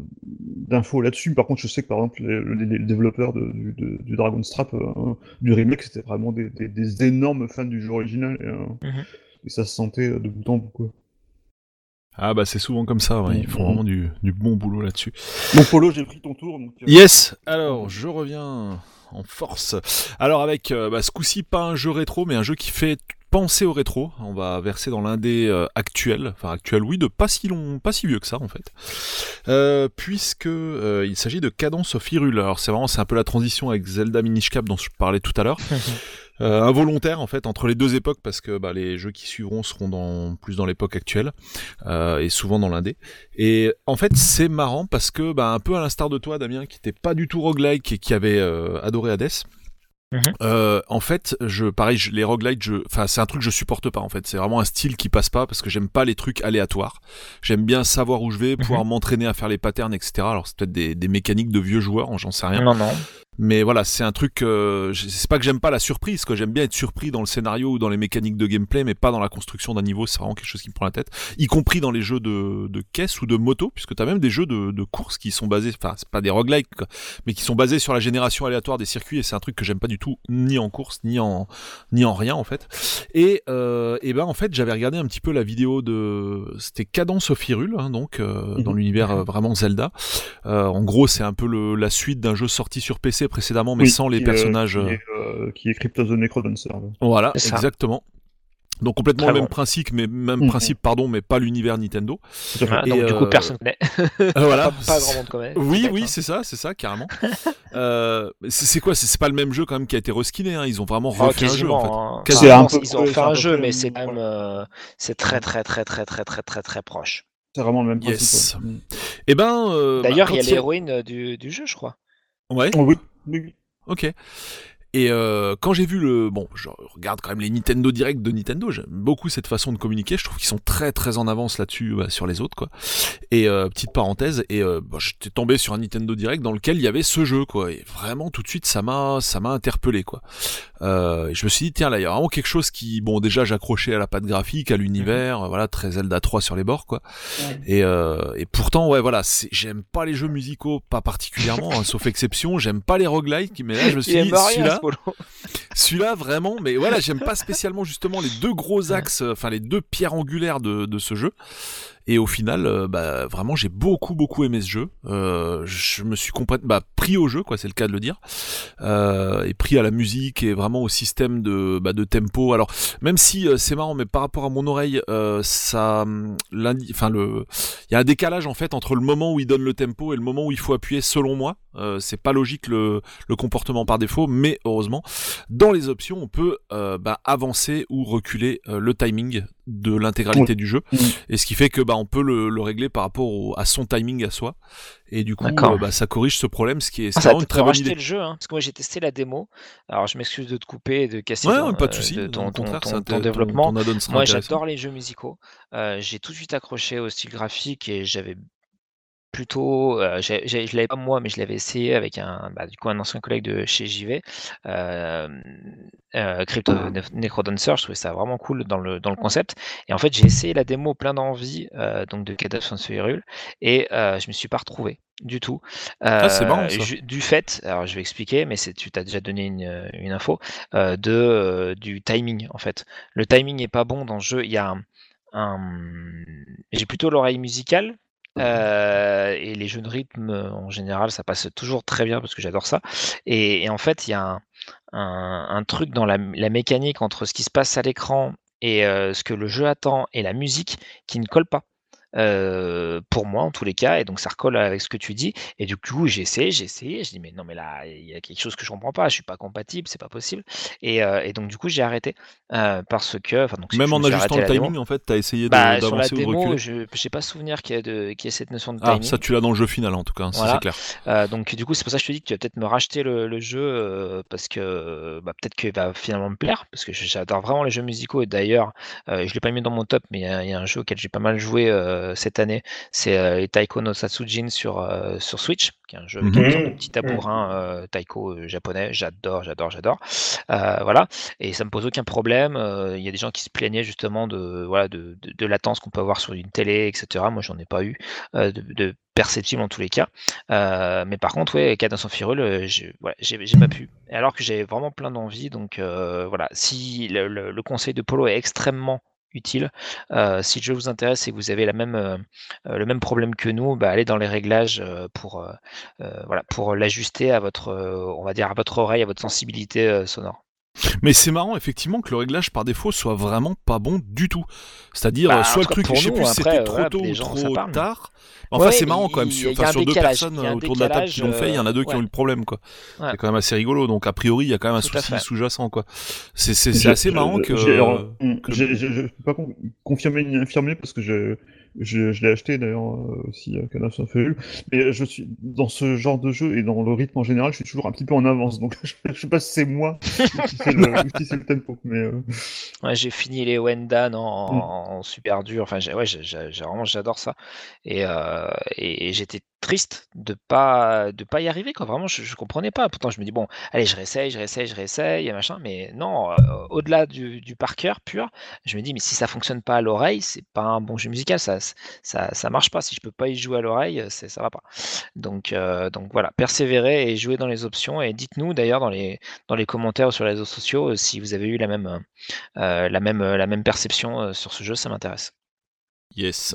d'infos là-dessus. Par contre, je sais que par exemple les, les- les développeurs de- du, de- du Dragon's Trap, euh, du remake, c'était vraiment des, des- des énormes fans du jeu original et, euh, Mhm. et ça se sentait de bout en bout. Ah bah c'est souvent comme ça, ouais, ils font Mhm. vraiment du, du bon boulot là-dessus. Donc Polo, j'ai pris ton tour. Donc, euh, Yes Alors, je reviens en force. Alors avec euh, bah, ce coup-ci, pas un jeu rétro, mais un jeu qui fait penser au rétro. On va verser dans l'indé euh, actuel, enfin actuel oui, de pas si long, pas si vieux que ça en fait. Euh, puisque euh, il s'agit de Cadence of Hyrule. Alors c'est vraiment, c'est un peu la transition avec Zelda Minish Cap dont je parlais tout à l'heure. Euh, involontaire en fait entre les deux époques parce que bah, les jeux qui suivront seront dans plus dans l'époque actuelle euh, et souvent dans l'indé et en fait c'est marrant parce que bah, un peu à l'instar de toi Damien qui était pas du tout roguelike et qui avait euh, adoré Hades Mhm. euh, en fait, je, pareil, je, les roguelites, je, enfin, c'est un truc que je supporte pas, en fait. C'est vraiment un style qui passe pas parce que j'aime pas les trucs aléatoires. J'aime bien savoir où je vais, pouvoir m'entraîner à faire les patterns, etc. Alors, c'est peut-être des, des mécaniques de vieux joueurs, j'en sais rien. Non, non. Mais voilà, c'est un truc. Euh, c'est pas que j'aime pas la surprise, que j'aime bien être surpris dans le scénario ou dans les mécaniques de gameplay, mais pas dans la construction d'un niveau. C'est vraiment quelque chose qui me prend la tête. Y compris dans les jeux de, de caisse ou de moto, puisque t'as même des jeux de, de course qui sont basés. Enfin, c'est pas des roguelikes, mais qui sont basés sur la génération aléatoire des circuits. Et c'est un truc que j'aime pas du tout, ni en course, ni en ni en rien en fait. Et, euh, et ben en fait, j'avais regardé un petit peu la vidéo de. C'était Cadence of Hyrule, hein, donc euh, dans Mhm. l'univers euh, vraiment Zelda. Euh, en gros, c'est un peu le, la suite d'un jeu sorti sur PC précédemment, mais oui, sans les qui, euh, personnages. Qui est, euh, qui est Crypto the Necrodancer. là. Voilà, exactement. Donc complètement Très le même bon. principe, mais même Mhm. principe, pardon, mais pas l'univers Nintendo. Ah, Et, donc, du euh, coup, personne connaît. Euh, voilà. pas, pas grand monde connaît. Oui, Peut-être, oui, hein. c'est ça, c'est ça, carrément. euh, c'est quoi C'est pas le même jeu quand même qui a été reskiné. Hein. Ils ont vraiment Oh, refait un jeu en fait. quasiment. hein. Quasiment. Enfin, C'est un peu ils ont fait un jeu, mais c'est quand même, euh, c'est très, très, très, très, très, très, très, très, proche. C'est vraiment le même Yes. principe. ouais. Eh ben. euh, bah, D'ailleurs, quand il y a l'héroïne euh, du, du jeu, je crois. Ouais. Oh, oui, oui. Ok. Et euh, quand j'ai vu le, bon, je regarde quand même les Nintendo Direct de Nintendo. J'aime beaucoup cette façon de communiquer. Je trouve qu'ils sont très très en avance là-dessus bah, sur les autres quoi. Et euh, petite parenthèse, et euh, bah, j'étais tombé sur un Nintendo Direct dans lequel il y avait ce jeu quoi. Et vraiment tout de suite ça m'a ça m'a interpellé quoi. Euh, et je me suis dit tiens là il y a vraiment quelque chose qui, bon déjà j'accrochais à la patte graphique, à l'univers, euh, voilà très Zelda 3 sur les bords quoi. Et, euh, et pourtant, ouais, voilà, j'aime pas les jeux musicaux, pas particulièrement, hein, sauf exception. J'aime pas les roguelikes, mais là, je me suis dit, celui-là, celui-là, vraiment, mais voilà, j'aime pas spécialement justement les deux gros axes, euh, enfin les deux pierres angulaires de, de ce jeu. Et au final, euh, bah, vraiment, j'ai beaucoup, beaucoup aimé ce jeu. Euh, je me suis complètement bah, pris au jeu, quoi, c'est le cas de le dire, euh, et pris à la musique et vraiment au système de, bah, de tempo. Alors, même si euh, c'est marrant, mais par rapport à mon oreille, euh, ça, l'indi- enfin le, il y a un décalage en fait entre le moment où il donne le tempo et le moment où il faut appuyer. Selon moi, euh, c'est pas logique le, le comportement par défaut, mais heureusement, dans les options, on peut euh, bah, avancer ou reculer euh, le timing de l'intégralité du jeu, et ce qui fait que bah on peut le, le régler par rapport au- à son timing à soi, et du coup euh, bah, ça corrige ce problème, ce qui est, Ah, ça vraiment une très bonne idée. le jeu, hein, parce que moi j'ai testé la démo. Alors je m'excuse de te couper et de casser Ouais, ton, pas de euh, souci. ton, développement. Moi j'adore les jeux musicaux. Euh, j'ai tout de suite accroché au style graphique et j'avais plutôt, euh, j'ai- je l'avais pas moi, mais je l'avais essayé avec un, bah, du coup un ancien collègue de chez JV, euh, euh, Crypto Ne- Necrodancer. Je trouvais ça vraiment cool dans le dans le concept. Et en fait j'ai essayé la démo plein d'envie, euh, donc de of Hyrule, et euh, je me suis pas retrouvé du tout. Ah, marrant, Euh, ça. ju- du fait, alors je vais expliquer, mais tu t'as déjà donné une, une info euh, de euh, du timing en fait. Le timing est pas bon dans le jeu. Il y a un, un- j'ai plutôt l'oreille musicale. Euh, et les jeux de rythme en général ça passe toujours très bien parce que j'adore ça. Et, en fait il y a un, truc dans la, la mécanique entre ce qui se passe à l'écran et euh, ce que le jeu attend et la musique qui ne colle pas euh, pour moi en tous les cas, et donc ça recolle avec ce que tu dis. Et du coup, j'ai essayé, j'ai essayé, je dis mais non mais là il y a quelque chose que je comprends pas, je suis pas compatible, c'est pas possible. Et, euh, et donc du coup j'ai arrêté euh, parce que, enfin donc Même en ajustant le démo. timing, en fait, t'as essayé de- Bah, d'avancer ou de reculer. je j'ai pas souvenir qu'il y, a de- qu'il y ait cette notion de Ah, timing. ça tu l'as dans le jeu final en tout cas, ça Voilà. c'est clair. Donc du coup, c'est pour ça que je te dis que tu vas peut-être me racheter le, le jeu parce que bah, peut-être qu'il va finalement me plaire parce que j'adore vraiment les jeux musicaux et d'ailleurs, je l'ai pas mis dans mon top, mais il y, a- y a un jeu auquel j'ai pas mal joué cette année, c'est euh, Taiko no Satsujin sur euh, sur Switch, qui est un jeu avec Mhm. une sorte de petit tabourin euh, Taiko euh, japonais. J'adore, j'adore, j'adore. Euh, voilà, et ça me pose aucun problème. euh, Il y a des gens qui se plaignaient justement de voilà de, de, de latence qu'on peut avoir sur une télé, etc. Moi, j'en ai pas eu euh, de, de perceptible en tous les cas. Euh, mais par contre, ouais, Cadence en Firule, euh, j'ai voilà, pas pu. Alors que j'ai vraiment plein d'envie, donc euh, voilà. Si le, le- le conseil de Polo est extrêmement utile, euh, si le jeu vous intéresse et que vous avez la même, euh, euh, le même problème que nous, bah, allez dans les réglages euh, pour, euh, euh, voilà, pour l'ajuster à votre, on va dire à votre oreille, à votre sensibilité sonore. Mais c'est marrant effectivement que le réglage par défaut soit vraiment pas bon du tout. C'est-à-dire Bah, euh, soit le truc, je sais nous, plus si c'était euh, trop tôt ou trop parle. tard. Enfin Ouais, c'est marrant quand même, sur, enfin, sur deux personnes autour de la table qui l'ont fait, il y en a deux qui euh, ont eu le problème quoi. Ouais. C'est quand même assez rigolo, donc a priori il y a quand même un Tout souci sous-jacent quoi. C'est assez marrant que... alors, que- Je ne peux pas con- confirmer ni infirmer parce que je, je, je l'ai acheté d'ailleurs euh, aussi à Cadence of Hyrule. Mais je suis dans ce genre de jeu et dans le rythme en général, je suis toujours un petit peu en avance. Donc je, je sais pas si c'est moi qui fait le, le tempo. Mais euh, Ouais, j'ai fini les Wendan en, Mm. en super dur. Enfin, ouais, vraiment, j'adore ça. Et, euh, et, et j'étais triste de pas de pas y arriver. Quoi. Vraiment, je, je comprenais pas. Pourtant, je me dis bon, allez, je réessaye, je réessaye, je réessaye, machin. Mais non, euh, au-delà du, du par cœur pur, je me dis mais si ça fonctionne pas à l'oreille, c'est pas un bon jeu musical. Ça, ça, ça marche pas. Si je peux pas y jouer à l'oreille, c'est ça va pas. Donc, euh, donc voilà, persévérez et jouez dans les options. Et dites-nous d'ailleurs dans les dans les commentaires ou sur les réseaux sociaux euh, si vous avez eu la même euh, euh, la, même, la même perception euh, sur ce jeu, ça m'intéresse. Yes.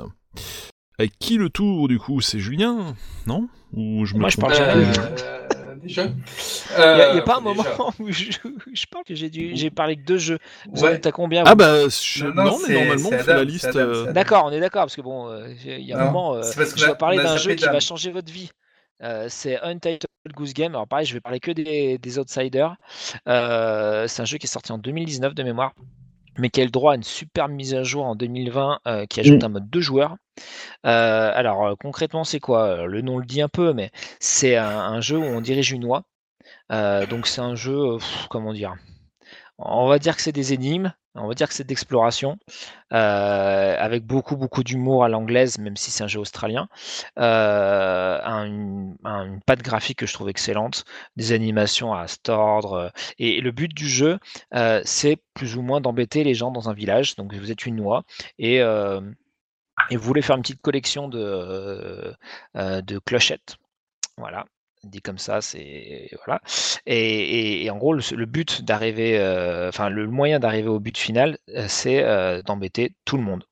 Avec qui le tour du coup? C'est Julien Non? Ou je me Moi, je parle jamais. Euh, déjà Il n'y a, y a pas un Euh, déjà. moment où je, je parle que j'ai dû- j'ai parlé que deux jeux. Vous Ouais. en êtes à combien Ah bah je- Non, non, non, mais normalement on fait la liste. c'est Adam, euh, c'est Adam. D'accord, on est d'accord, parce que bon, euh, il y a un Non, moment, euh, je dois parler d'un jeu qui va changer votre vie. Euh, c'est Untitled Goose Game. Alors pareil, je vais parler que des, des outsiders. Euh, c'est un jeu qui est sorti en 2019 de mémoire, mais qui a le droit à une superbe mise à jour en 2020 euh, qui ajoute Mm. un mode deux joueurs. Euh, alors euh, concrètement, c'est quoi? Le nom le dit un peu, mais c'est un, un jeu où on dirige une oie. Donc c'est un jeu, pff, comment dire? On va dire que c'est des énigmes, on va dire que c'est d'exploration, euh, avec beaucoup beaucoup d'humour à l'anglaise, même si c'est un jeu australien. Euh, un- une, un- une patte graphique que je trouve excellente, des animations à se tordre. euh, et, le but du jeu, c'est plus ou moins d'embêter les gens dans un village. Donc vous êtes une oie et vous voulez faire une petite collection de clochettes. Voilà, dit comme ça, c'est voilà. Et, et- et en gros, le, le but d'arriver, euh, enfin le moyen d'arriver au but final, euh, c'est euh, d'embêter tout le monde.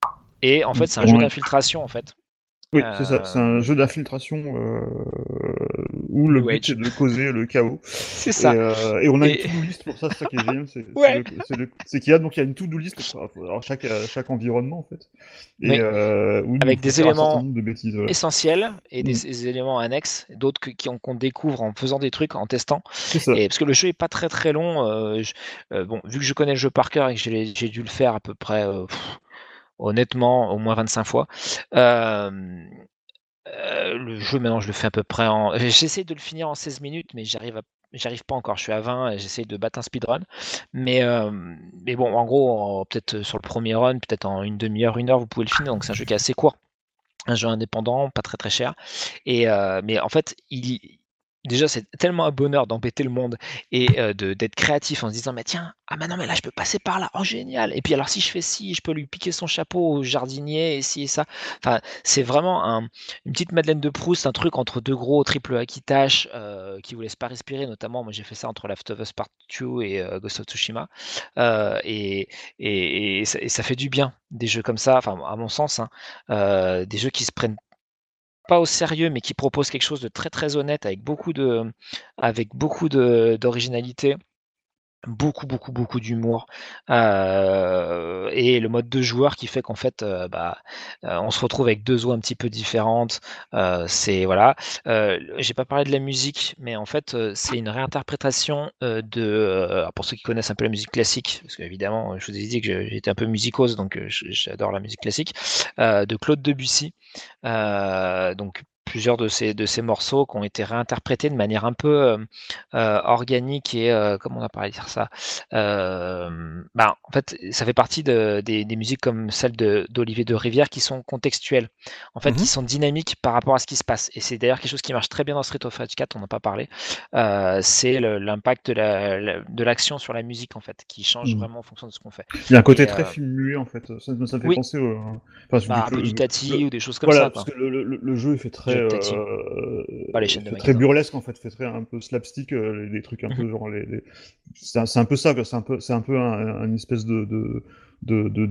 Et en fait, c'est un jeu d'infiltration en fait. Oui, c'est ça. C'est un Euh, jeu d'infiltration euh, où le but c'est de causer le chaos. C'est ça. euh, et on a une to-do list pour ça, c'est ça qui est génial. C'est qu'il y a donc il y a une to-do list pour chaque, chaque environnement en fait. Et, Avec des éléments essentiels et des, Mm. des éléments annexes, d'autres qu'on découvre en faisant des trucs, en testant. Et parce que le jeu est pas très très long, bon, vu que je connais le jeu par cœur et que j'ai dû le faire à peu près, honnêtement, au moins 25 fois, le jeu maintenant je le fais à peu près en. J'essaie de le finir en 16 minutes, mais j'arrive à- J'arrive pas encore, je suis à 20 et j'essaie de battre un speedrun. Mais, mais bon, en gros, peut-être sur le premier run, peut-être en une demi-heure, une heure, vous pouvez le finir. Donc c'est un jeu qui est assez court. Un jeu indépendant, pas très très cher. Et, mais en fait, il, déjà, c'est tellement un bonheur d'embêter le monde et euh, de- d'être créatif en se disant, mais tiens, ah mais non, mais là, je peux passer par là, oh génial. Et puis alors, si je fais ci, je peux lui piquer son chapeau au jardinier et ci et ça. Enfin, c'est vraiment un- une petite Madeleine de Proust, un truc entre deux gros triple A euh, qui vous laissent pas respirer. Notamment, moi, j'ai fait ça entre Last of Us Part 2 et euh, Ghost of Tsushima. Euh, et, ça, fait du bien, des jeux comme ça, enfin, à mon sens, hein, des jeux qui se prennent pas au sérieux, mais qui proposent quelque chose de très très honnête avec beaucoup de, avec beaucoup d'originalité. Beaucoup, beaucoup, beaucoup d'humour et le mode de joueur qui fait qu'en fait, bah, on se retrouve avec deux eaux un petit peu différentes. C'est voilà. J'ai pas parlé de la musique, mais en fait, c'est une réinterprétation de. pour ceux qui connaissent un peu la musique classique, parce qu'évidemment, je vous ai dit que j'étais un peu musicose, donc j'adore la musique classique, de Claude Debussy. Donc plusieurs de ces, de ces morceaux qui ont été réinterprétés de manière un peu euh, euh, organique et euh, comment on a parlé de dire ça bah, en fait ça fait partie de, des, des musiques comme celle d'Olivier de, Rivière qui sont contextuelles en fait Mhm. qui sont dynamiques par rapport à ce qui se passe et c'est d'ailleurs quelque chose qui marche très bien dans Street of Rage 4 on n'a pas parlé c'est l'impact de la- la- de l'action sur la musique en fait qui change Mhm. vraiment en fonction de ce qu'on fait Il y a un côté Et, très film muet en fait. Ça, ça me fait oui. penser au. Enfin, bah, un peu du Tati le- ou des choses comme voilà, ça parce que le, le- le jeu il fait très, Euh, Pas les chaînes de fait très burlesque en fait, fait très un peu slapstick, euh, des trucs un peu Mhm. genre les, les- c'est un, peu ça, c'est un peu, c'est un peu un, un espèce de de, de, de,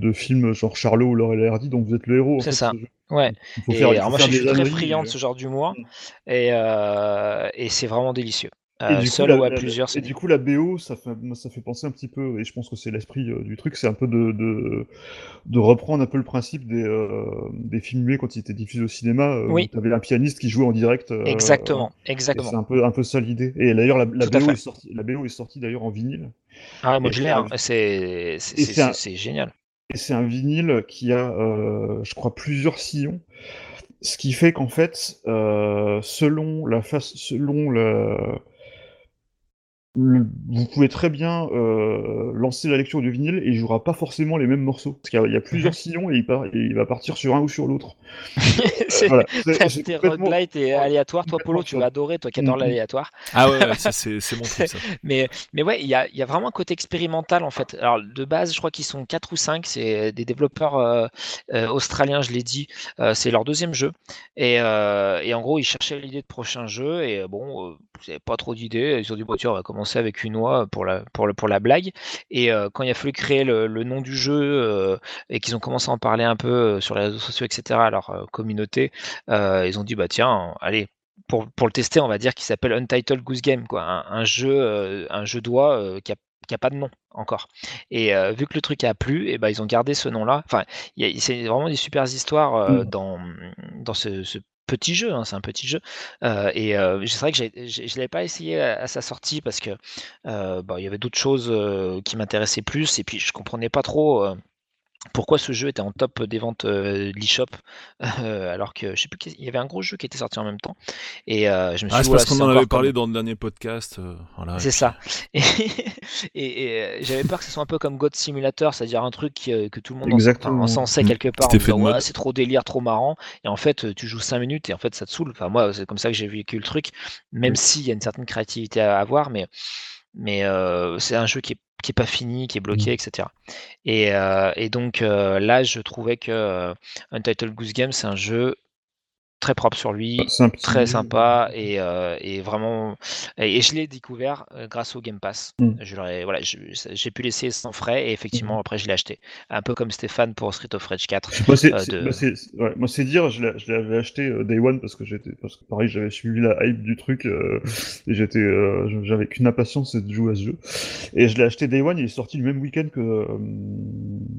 genre Charlot ou Laurel et Hardy, donc vous êtes le héros. C'est ça. ce ouais Il faut Et faire, il alors faut moi, je suis très friand de euh. ce genre d'humour Mm. et, euh, et c'est vraiment délicieux. Euh, du, coup, seul la, ou à la- plusieurs, et du coup, la BO, ça fait, ça fait penser un petit peu, et je pense que c'est l'esprit euh, du truc, c'est un peu de, de, de reprendre un peu le principe des, euh, des films muets quand ils étaient diffusés au cinéma, euh, Oui. tu avais un pianiste qui jouait en direct. exactement, exactement. C'est un peu, un peu ça l'idée. Et d'ailleurs, la, BO est sortie, la BO est sortie d'ailleurs en vinyle. Ah moi je l'ai, c'est hein. c'est génial. Et c'est un vinyle qui a, je crois, plusieurs sillons. Ce qui fait qu'en fait, euh, selon la face, selon la, le- vous pouvez très bien euh, lancer la lecture du vinyle et il jouera pas forcément les mêmes morceaux. Parce qu'il y a, il y a plusieurs sillons et il, part- et il va partir sur un ou sur l'autre. c'est Voilà. C'est tes complètement- roguelite et aléatoire. Toi, Polo, tu vas adorer, toi qui adores Mhm. l'aléatoire. Ah ouais, c'est mon truc ça. Mais, mais ouais, il y a, il y a vraiment un côté expérimental en fait. Alors de base, je crois qu'ils sont 4 ou 5, c'est des développeurs euh, euh, australiens, je l'ai dit, Euh, c'est leur deuxième jeu. Et, euh, et en gros, ils cherchaient l'idée de prochain jeu et euh, bon, euh, ils n'avaient pas trop d'idées. Ils ont dit, bon, tiens, on va commencer avec une oie pour la, pour le, pour la blague. Et euh, quand il a fallu créer le, le nom du jeu euh, et qu'ils ont commencé à en parler un peu euh, sur les réseaux sociaux, etc., à leur euh, communauté, ils ont dit, bah tiens, allez, pour, pour le tester, on va dire qu'il s'appelle Untitled Goose Game, quoi, un, un jeu, un jeu d'oie qui a qui a pas de nom encore. Et euh, vu que le truc a plu, et ben ils ont gardé ce nom-là. Enfin, c'est vraiment des super histoires euh, Mm. dans dans ce, ce petit jeu. hein, c'est un petit jeu. Euh, et euh, c'est vrai que je l'avais pas essayé à, sa sortie parce que euh, bah, il y avait d'autres choses qui m'intéressaient plus. Et puis je comprenais pas trop. Pourquoi ce jeu était en top des ventes euh, de l'eShop euh, alors que je sais plus qu'il y avait un gros jeu qui était sorti en même temps et euh, je me suis Ah, dit c'est voilà, parce qu'on en avait comme- parlé dans le dernier podcast. euh, voilà. c'est ça. Et, et- et, euh, j'avais peur que ce soit un peu comme God Simulator, c'est-à-dire un truc qui, que tout le monde en- Exactement. en sensait Mm. quelque part en disant ouais, c'est trop délire, trop marrant. Et en fait, tu joues 5 minutes et en fait, ça te saoule. Enfin, moi, c'est comme ça que j'ai vécu le truc, même Oui. s'il y a une certaine créativité à avoir, mais, mais euh, c'est un jeu qui est, qui est pas fini, qui est bloqué, etc. Et, euh, et donc euh, là, je trouvais que euh, Untitled Goose Game, c'est un jeu très propre sur lui, très sympa et, euh, et vraiment et, et je l'ai découvert euh, grâce au Game Pass. Mm. Je voilà, j'ai pu l'essayer sans frais et effectivement après je l'ai acheté. Un peu comme Stéphane pour Street of Rage 4. Moi, c'est euh, de- ouais, dire, je l'avais acheté euh, Day One parce que j'étais, parce que pareil, j'avais suivi la hype du truc euh, et j'étais, j'avais qu'une impatience, c'est de jouer à ce jeu. Et je l'ai acheté Day One, il est sorti le même week-end que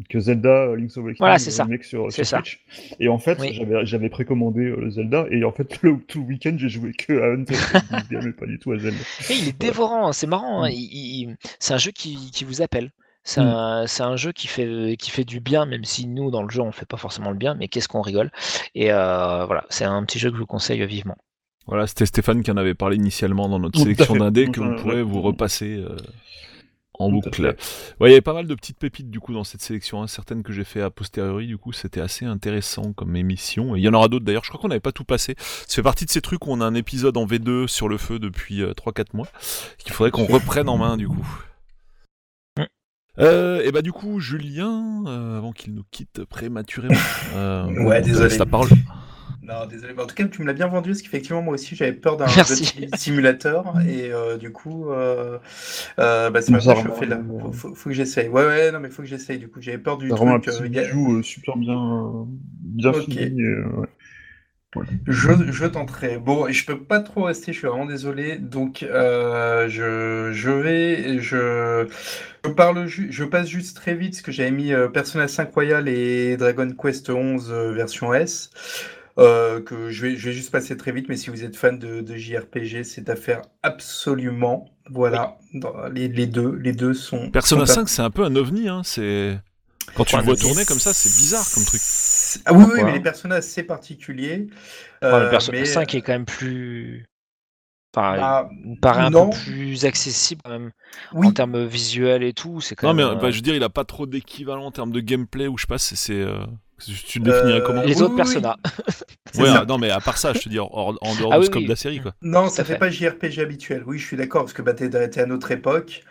que Zelda Link's Awakening, Voilà, c'est ça. sur, C'est sur ça. Switch. Et en fait, Oui. j'avais, précommandé Zelda et en fait le, tout le week-end j'ai joué que à Game et pas du tout à Zelda. Et il est dévorant, hein, c'est marrant. hein, Mm. il- il- c'est un jeu qui, qui vous appelle. C'est Mm. un, c'est un jeu qui fait, qui fait du bien, même si nous, dans le jeu, on fait pas forcément le bien, mais qu'est-ce qu'on rigole. Et euh, voilà, c'est un petit jeu que je vous conseille vivement. Voilà, c'était Stéphane qui en avait parlé initialement dans notre sélection d'indés Donc, que euh, vous pourrez vous repasser euh, en boucle. Ouais, il y avait pas mal de petites pépites du coup dans cette sélection, hein, certaines que j'ai fait a posteriori, du coup c'était assez intéressant comme émission. Et il y en aura d'autres d'ailleurs, je crois qu'on n'avait pas tout passé. Ça fait partie de ces trucs où on a un épisode en V2 sur le feu depuis euh, 3-4 mois, qu'il faudrait qu'on reprenne en main du coup. Mm. Euh, et bah du coup, Julien, euh, avant qu'il nous quitte prématurément, euh, Ouais, te désolé. laisse la parole. Non, désolé. mais En tout cas, tu me l'as bien vendu, parce qu'effectivement, moi aussi, j'avais peur d'un simulateur. Et euh, du coup, euh, euh, bah, c'est rend- fais là. Faut, faut- faut que j'essaye. Ouais, ouais, non, mais faut que j'essaye. Du coup, j'avais peur du truc. euh, il bijou euh, super bien, euh, bien fini. euh, ouais. Je, je tenterai. Bon, je peux pas trop rester, je suis vraiment désolé. Donc, euh, je, je vais, je, je parle, je passe juste très vite parce que j'avais mis euh, Persona 5 Royal et Dragon Quest 11 euh, version S. euh, que je vais, je vais juste passer très vite, mais si vous êtes fan de, de JRPG, c'est à faire absolument. Voilà, Dans- les, les deux, les deux sont. Persona sont à- 5, c'est un peu un ovni, hein. C'est quand tu Ouais, le vois tourner comme ça, c'est bizarre comme truc. Ah oui, oui, mais les personnages, c'est particulier. Ouais, Euh, le perso mais- 5 est quand même plus. Enfin, Bah, paraît un non. peu plus accessible quand même oui, en termes visuels et tout. C'est quand Non, mais bah, euh, je veux dire, il a pas trop d'équivalent en termes de gameplay ou je sais pas, c'est. c'est, euh, Tu le définirais Euh, comment les oui, autres oui, personnages. c'est Ouais, ça. ah, non, mais à part ça, je te dis, hors- hors- en dehors Ah du oui, scope oui. de la série, quoi. Non, ça fait pas JRPG habituel. Oui, je suis d'accord, parce que bah, t'es, t'es à notre époque.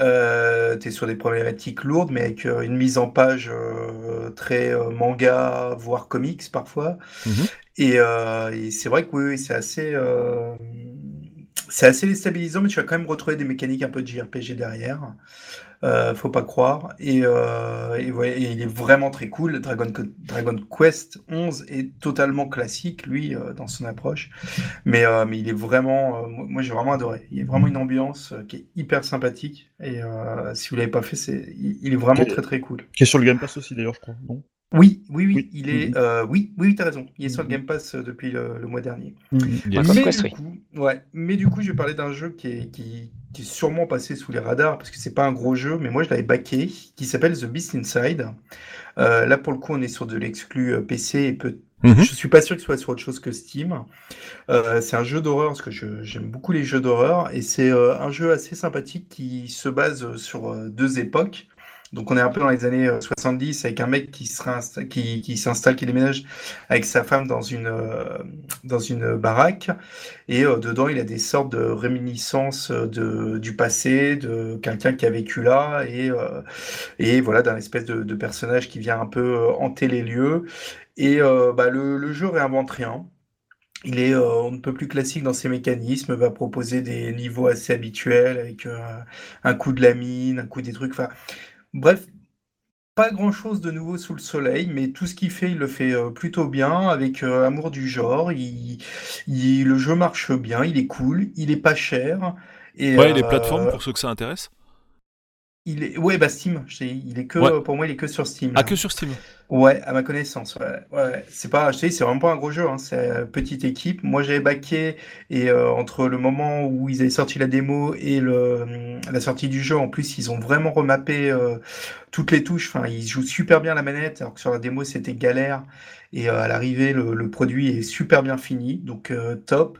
Euh, t'es sur des problématiques lourdes, mais avec euh, une mise en page euh, très euh, manga, voire comics parfois. Mhm. Et, euh, et c'est vrai que oui, oui, c'est assez, euh, c'est assez déstabilisant, mais tu vas quand même retrouver des mécaniques un peu de JRPG derrière. Euh, faut pas croire. Et, euh, et ouais, et il est vraiment très cool. Dragon, Dragon Quest 11 est totalement classique, lui, euh, dans son approche. Mais, mais il est vraiment, moi j'ai vraiment adoré. Il y a vraiment une ambiance qui est hyper sympathique. Et si vous l'avez pas fait, c'est, il, il est vraiment très très cool. Qui est sur le Game Pass aussi d'ailleurs, je crois. Non? Oui, oui, oui, Oui. il est, Mhm. euh, oui, oui, t'as raison. Il est sur le Mhm. Game Pass euh, depuis le, le mois dernier. Dragon Mais Quest, du coup, ouais, mais du coup, je vais parler d'un jeu qui est, qui, qui est sûrement passé sous les radars parce que c'est pas un gros jeu, mais moi je l'avais backé, qui s'appelle The Beast Inside. Euh, là, pour le coup, on est sur de l'exclu PC et peut Mhm. je suis pas sûr que ce soit sur autre chose que Steam. Euh, c'est un jeu d'horreur parce que je- j'aime beaucoup les jeux d'horreur et c'est euh, un jeu assez sympathique qui se base sur euh, deux époques. Donc on est un peu dans les années euh, 70 avec un mec qui réinsta- qui, qui s'installe, qui déménage avec sa femme dans une euh, baraque et euh, dedans il a des sortes de réminiscences euh, du passé, de quelqu'un qui a vécu là et euh, voilà d'un espèce de, personnage qui vient un peu euh, hanter les lieux. Et euh, bah, le, le jeu réinvente rien. Il est euh, on ne peut plus classique dans ses mécanismes, va proposer des niveaux assez habituels avec euh, un coup de la mine, un coup des trucs. Bref, pas grand-chose de nouveau sous le soleil, mais tout ce qu'il fait, il le fait euh, plutôt bien, avec euh, amour du genre. Il, il- le jeu marche bien, il est cool, il est pas cher. Et, Ouais, les euh, plateformes pour ceux que ça intéresse. Il est, ouais, bah Steam. Il est que, Ouais. pour moi, il est que sur Steam. Ah, que sur Steam. Ouais, à ma connaissance, ouais. ouais. C'est pas, dis, c'est vraiment pas un gros jeu, hein. C'est une petite équipe. Moi, j'avais backé et euh, entre le moment où ils avaient sorti la démo et le, la sortie du jeu, en plus, ils ont vraiment remappé euh, toutes les touches. Enfin, ils jouent super bien la manette, alors que sur la démo, c'était galère. Et euh, à l'arrivée, le, le produit est super bien fini, donc euh, top.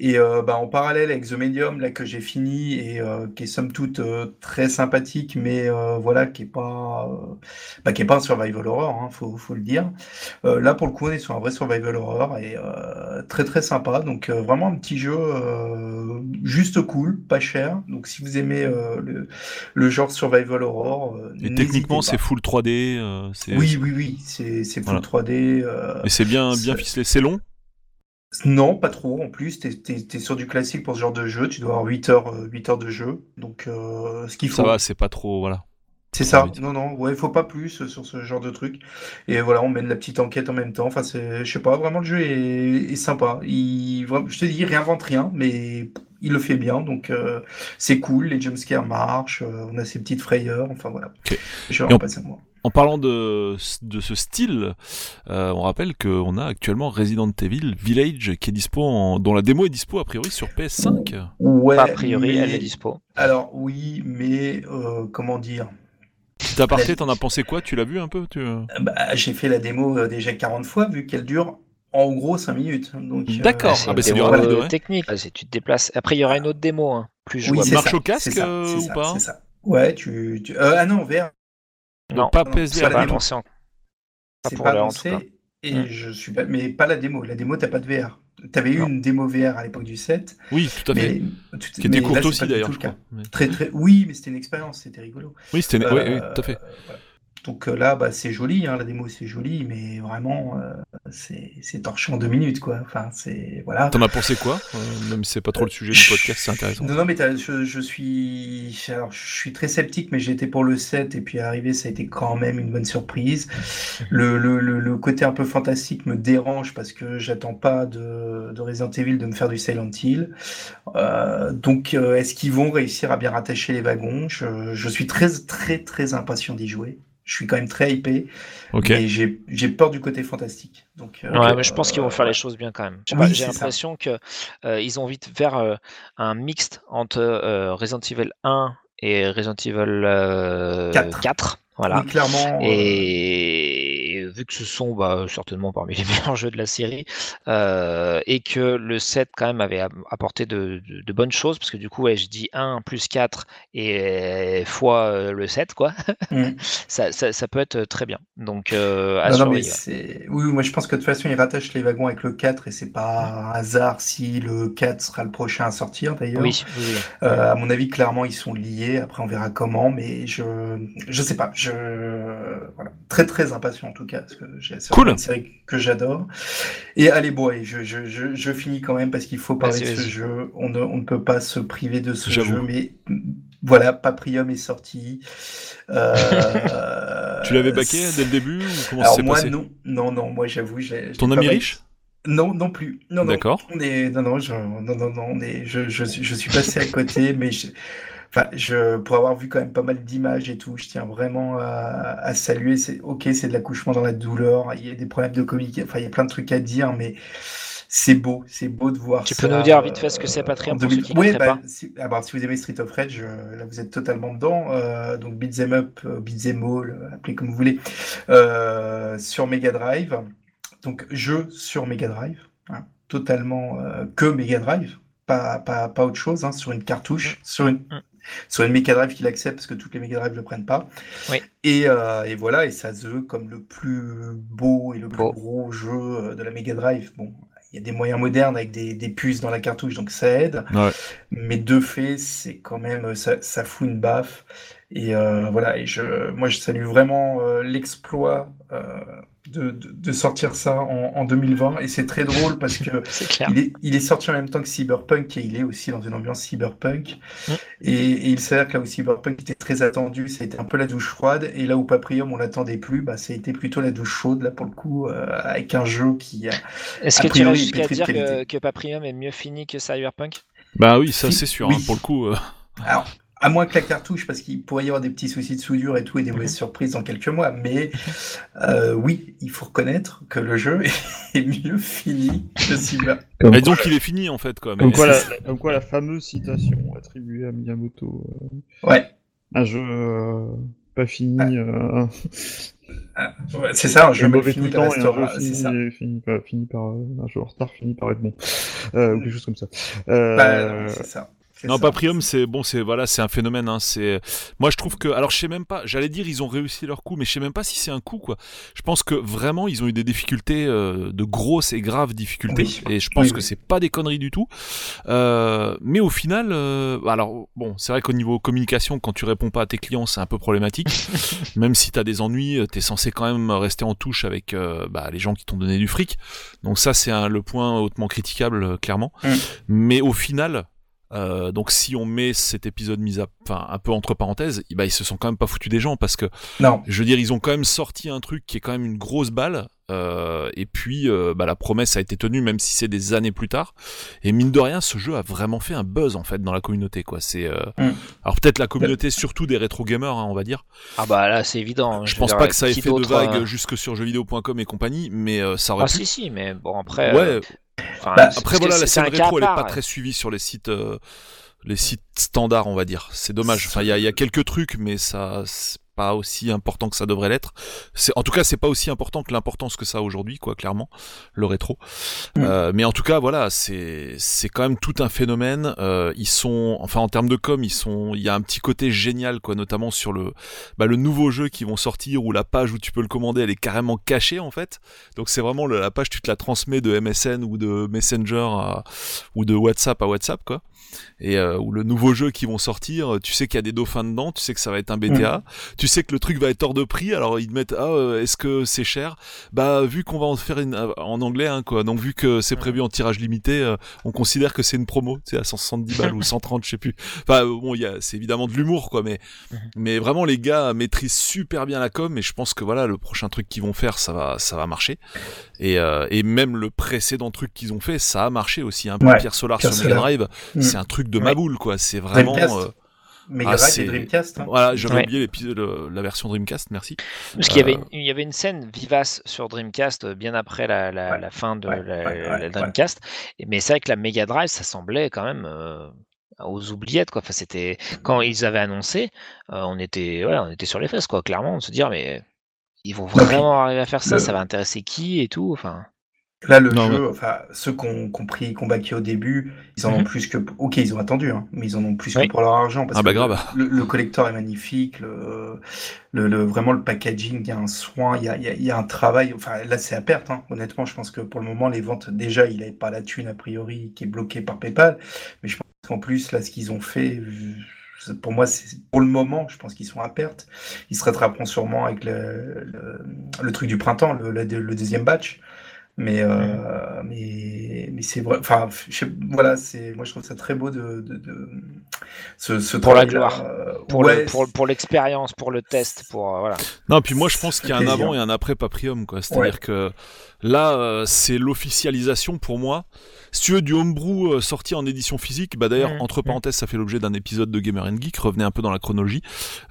Et euh, bah, en parallèle avec The Medium, là que j'ai fini et qui est somme toute très sympathique, mais voilà, qui est pas, bah, qui est pas un survival horror, hein, faut, faut le dire. Là, pour le coup, on est sur un vrai survival horror et très très sympa. Donc vraiment un petit jeu juste cool, pas cher. Donc si vous aimez euh, le, le genre survival horror, euh, Et techniquement, c'est full 3D. euh, c'est- Oui, oui, oui, c'est c'est full Voilà. 3D. Euh, Et c'est bien, bien ficelé. C'est long? Non, pas trop. En plus, t'es sur du classique pour ce genre de jeu. Tu dois avoir 8 heures, euh, 8 heures de jeu. Donc, euh, ce qu'il Ça faut. va, c'est pas trop. Voilà. C'est ça ça. Non, non, ouais, il faut pas plus euh, sur ce genre de truc. Et voilà, on mène la petite enquête en même temps. Enfin, c'est, je sais pas, vraiment le jeu est, est sympa. Il, je te dis, il réinvente rien, mais il le fait bien. Donc, euh, c'est cool. Les jumpscares marchent. euh, on a ces petites frayeurs. Enfin, voilà. Ok. Je vais Et on- en passer à moi. En parlant de, de ce style, euh, on rappelle qu'on a actuellement Resident Evil Village qui est dispo en- dont la démo est dispo a priori sur PS5. Ouais, a priori, elle est dispo. Alors, oui, mais euh, comment dire? Petit aparté, t'en as pensé quoi? Tu l'as vu un peu tu... Bah, j'ai fait la démo euh, déjà 40 fois, vu qu'elle dure en gros 5 minutes. Donc, euh, D'accord. C'est Ah, bah, une c'est du euh, ouais. technique. là, tu te déplaces. Après, il y aura une autre démo, hein, plus jouable. marche ça, au casque, ça, euh, c'est ou ça, pas? c'est ça. Ouais, tu, tu- euh, ah non, VR, non, pas PSVR. c'est ça la démo. en- Pas c'est pour pas l'heure, en tout annoncé. Et Mm. je suis pas, mais pas la démo. La démo, t'as pas de VR. T'avais eu une démo VR à l'époque du 7, Oui, tout à fait. mais, tu- Qui était courte aussi pas d'ailleurs, tout je le cas. crois. Mais- Très, très, oui, mais c'était une expérience, c'était rigolo. Oui, c'était. Euh, oui, oui, tout à fait. voilà. Donc là, bah, c'est joli, hein, la démo c'est joli, mais vraiment, euh, c'est torché en deux minutes, quoi. Enfin, c'est voilà. T'en as pensé quoi Euh, Même si c'est pas trop le sujet du podcast, c'est intéressant. Non, non, mais je, je suis, alors, je suis très sceptique, mais été pour le 7 et puis arrivé, ça a été quand même une bonne surprise. Le, le, le, le côté un peu fantastique me dérange parce que j'attends pas de, de Resident Evil de me faire du Silent Hill. Euh, donc, euh, est-ce qu'ils vont réussir à bien rattacher les wagons? Je, je suis très, très, très impatient d'y jouer. Je suis quand même très hypé, Ok. mais j'ai j'ai peur du côté fantastique. Donc, euh, Ouais, mais je pense qu'ils vont faire euh, les choses bien quand même. Oui, J'ai l'impression que euh, ils ont envie de faire euh, un mixte entre euh, Resident Evil 1 et Resident Evil euh, Quatre. 4. Voilà. Oui, clairement. euh, Et vu que ce sont bah, certainement parmi les meilleurs jeux de la série, euh, et que le 7 quand même avait apporté de, de- de bonnes choses, parce que du coup, ouais, je dis 1 plus 4 et fois euh, le 7, quoi, mm. ça, ça, ça peut être très bien. Donc, euh, à Non, non, mais surveiller, ouais. c'est. Oui, moi je pense que de toute façon, ils rattachent les wagons avec le 4 et c'est pas un hasard si le 4 sera le prochain à sortir d'ailleurs. Oui, oui, oui. À mon avis, clairement, ils sont liés. Après, on verra comment, mais je, je sais pas. Je, voilà, très très impatient en tout cas, parce que j'ai- c'est Cool. une série que j'adore. Et allez, boy, je, je, je, je finis quand même parce qu'il faut parler de ce jeu. On ne, on ne peut pas se priver de ce jeu, mais voilà, Paprium est sorti. Euh, Tu l'avais baqué dès le début ou comment alors moi passé? non, non, non, moi j'avoue, Ton ami riche? Non, non plus. Non, non. D'accord. On est, non, non, je, non, non, non, on est, je, je, suis- je suis passé à côté, mais je, enfin, je, pour avoir vu quand même pas mal d'images et tout, je tiens vraiment à, à saluer. C'est ok, c'est de l'accouchement dans la douleur. Il y a des problèmes de communication. Enfin, il y a plein de trucs à dire, mais c'est beau, c'est beau de voir Tu ça. peux nous dire vite fait ce que c'est, euh, Patreon, pour ceux 2000. qui Oui, bah, pas si, ah bah, si vous aimez Street of Rage, euh, là vous êtes totalement dedans. Euh, donc Beat'em Up, euh, Beat'em All, euh, appelez comme vous voulez, euh, sur Mega Drive. Donc jeu sur Mega Drive, hein, totalement euh, que Mega Drive, pas, pas, pas autre chose, hein, sur une cartouche, sur une, Mm. sur une Mega Drive qui l'accepte parce que toutes les Mega Drive ne le prennent pas. Oui. Et, euh, et voilà, et ça se veut comme le plus beau et le plus gros jeu euh, de la Mega Drive. Bon, il y a des moyens modernes avec des, des puces dans la cartouche, donc ça aide. Ouais. Mais de fait, c'est quand même, ça, ça fout une baffe. Et euh, voilà, et je, moi je salue vraiment euh, l'exploit de, de, de sortir ça en, en 2020. Et c'est très drôle parce que clair. il est, il est sorti en même temps que Cyberpunk et il est aussi dans une ambiance cyberpunk. Mm. Et, et il s'avère que là où Cyberpunk était très attendu, ça a été un peu la douche froide. Et là où Paprium, on l'attendait plus, bah, ça a été plutôt la douche chaude, là pour le coup, euh, avec un jeu qui a. Est-ce que tu priori, jusqu'à dire que, que Paprium est mieux fini que Cyberpunk? Bah oui, ça c'est sûr. oui. hein, pour le coup. euh, Alors, à moins que la cartouche, parce qu'il pourrait y avoir des petits soucis de soudure et tout, et des mauvaises surprises dans quelques mois. Mais euh, oui, il faut reconnaître que le jeu est mieux fini que Cyber. Comme, bah, disons qu'il est fini en fait quoi. comme quoi, la, comme quoi la fameuse citation attribuée à Miyamoto. euh, Ouais. un jeu euh, pas fini. euh, Ah, ouais, c'est ça, un jeu mauvais fini tout le temps et un jeu fini, ça. fini, par, fini par un jeu en retard fini par être bon euh, ou quelque chose comme ça. Euh, Bah, c'est ça. Non, ça. Paprium, c'est bon, c'est voilà, c'est un phénomène. Hein, c'est moi, je trouve que, alors, je sais même pas. J'allais dire, ils ont réussi leur coup, mais je sais même pas si c'est un coup, quoi. Je pense que vraiment, ils ont eu des difficultés, euh, de grosses et graves difficultés, Oui. et je pense Oui, que oui. c'est pas des conneries du tout. Euh, mais au final, euh, alors bon, c'est vrai qu'au niveau communication, quand tu réponds pas à tes clients, c'est un peu problématique. même si t'as des ennuis, euh, t'es censé quand même rester en touche avec euh, bah, les gens qui t'ont donné du fric. Donc ça, c'est un- le point hautement critiquable, euh, clairement. Mm. Mais au final, euh, donc si on met cet épisode mis à, enfin un peu entre parenthèses, bah, ils se sont quand même pas foutus des gens parce que Non, je veux dire ils ont quand même sorti un truc qui est quand même une grosse balle euh, et puis euh, bah, la promesse a été tenue même si c'est des années plus tard. Et mine de rien ce jeu a vraiment fait un buzz en fait dans la communauté quoi. C'est euh, Mm. alors peut-être la communauté surtout des rétro gamers hein, on va dire. Ah bah là, c'est évident. je veux pense dire, pas que ça ait fait de euh, jusque sur jeuxvideo.com et compagnie mais euh, ça aurait Ah pu. si, si, mais bon, après... euh, ouais enfin, Bah, Après voilà, la scène rétro, elle est part, pas ouais. très suivie sur les sites, euh, les sites standards, on va dire. C'est dommage. Enfin, il y y a quelques trucs, mais ça, pas aussi important que ça devrait l'être. C'est, en tout cas, c'est pas aussi important que l'importance que ça a aujourd'hui, quoi, clairement, le rétro. Mm. Euh, mais en tout cas, voilà, c'est, c'est quand même tout un phénomène. Euh, ils sont, enfin, en termes de com, ils sont, il y a un petit côté génial, quoi, notamment sur le, bah, le nouveau jeu qui vont sortir où la page où tu peux le commander, elle est carrément cachée, en fait. Donc c'est vraiment le- la page, tu te la transmets de MSN ou de Messenger à, ou de WhatsApp à WhatsApp quoi. Et euh, ou le nouveau jeu qui vont sortir, tu sais qu'il y a des dauphins dedans, tu sais que ça va être un BTA, tu tu sais que le truc va être hors de prix, alors ils te mettent ah euh, est-ce que c'est cher? Bah vu qu'on va en faire une, euh, en anglais hein, quoi, donc vu que c'est prévu en tirage limité, euh, on considère que c'est une promo, sais à 170 balles ou 130, je sais plus. Enfin bon, il y a c'est évidemment de l'humour quoi, mais Mhm. mais vraiment les gars maîtrisent super bien la com et je pense que voilà le prochain truc qu'ils vont faire ça va ça va marcher et euh, et même le précédent truc qu'ils ont fait ça a marché aussi un peu Ouais, Pierre Solar sur Mega. Drive, Mm. c'est un truc de Ouais. ma boule quoi, c'est vraiment Dreamcast. euh, Mega Ah, Drive c'est- et Dreamcast. hein. voilà, j'avais Ouais. oublié l'épisode le- la version Dreamcast, merci. Parce qu'il y, avait Euh, une, il y avait une scène vivace sur Dreamcast euh, bien après la, la- Ouais. la fin de Ouais, la. Dreamcast. Mais c'est vrai que la Mega Drive, ça semblait quand même euh, aux oubliettes. Quoi. Enfin, c'était... Quand ils avaient annoncé, euh, on, était, ouais, on était sur les fesses, quoi, clairement, de se dire, mais ils vont vraiment arriver à faire ça, le- ça va intéresser qui et tout. Enfin, Là, le Non, jeu, enfin, ceux qui ont compris, qui ont baqué au début, ils en ont Mhm. plus que. Ok, ils ont attendu, hein, mais ils en ont plus Oui. que pour leur argent. Parce Ah bah que grave. Le, le collector est magnifique, le, le, le- vraiment le packaging, il y a un soin, il y a, il y a- y a un travail. Enfin, là, c'est à perte, hein. honnêtement. Je pense que pour le moment, les ventes, déjà, il n'avait pas la thune, a priori, qui est bloquée par PayPal. Mais je pense qu'en plus, là, ce qu'ils ont fait. Pour moi, c'est pour le moment, je pense qu'ils sont à perte. Ils se rattraperont sûrement avec le, le, truc du printemps, le deuxième batch. Mais, euh, mais, mais c'est vrai. Enfin, je voilà, c'est, moi je trouve ça très beau de, de, de ce, ce Pour la gloire. Euh, pour, ouais, le, pour, pour l'expérience, pour le test, pour. euh, voilà. Non, puis moi je pense qu'il y a un avant et un après Paprium, quoi. C'est-à-dire Ouais. que là, euh, c'est l'officialisation pour moi. Si tu veux du homebrew euh, sorti en édition physique, bah d'ailleurs, entre parenthèses, ça fait l'objet d'un épisode de Gamer and Geek. Revenez un peu dans la chronologie.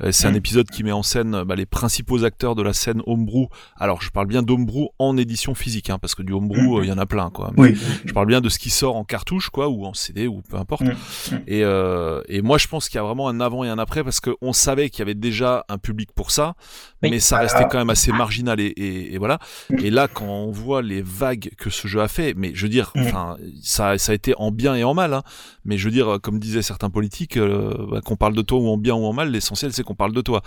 Euh, c'est un épisode qui met en scène bah, les principaux acteurs de la scène homebrew. Alors, je parle bien d'homebrew en édition physique, hein, parce que du homebrew, Mhm. euh, il y en a plein, quoi. Oui. Je parle bien de ce qui sort en cartouche, quoi, ou en CD, ou peu importe. Mm. Mm. Et, euh, et moi, je pense qu'il y a vraiment un avant et un après, parce qu'on savait qu'il y avait déjà un public pour ça, Oui. mais ça restait quand même assez marginal. Et, et, et voilà. Et là, quand on voit les vagues que ce jeu a fait, mais je veux dire, Mm. enfin, ça, ça a été en bien et en mal. Hein, mais je veux dire, comme disaient certains politiques, euh, bah, qu'on parle de toi ou en bien ou en mal, l'essentiel c'est qu'on parle de toi.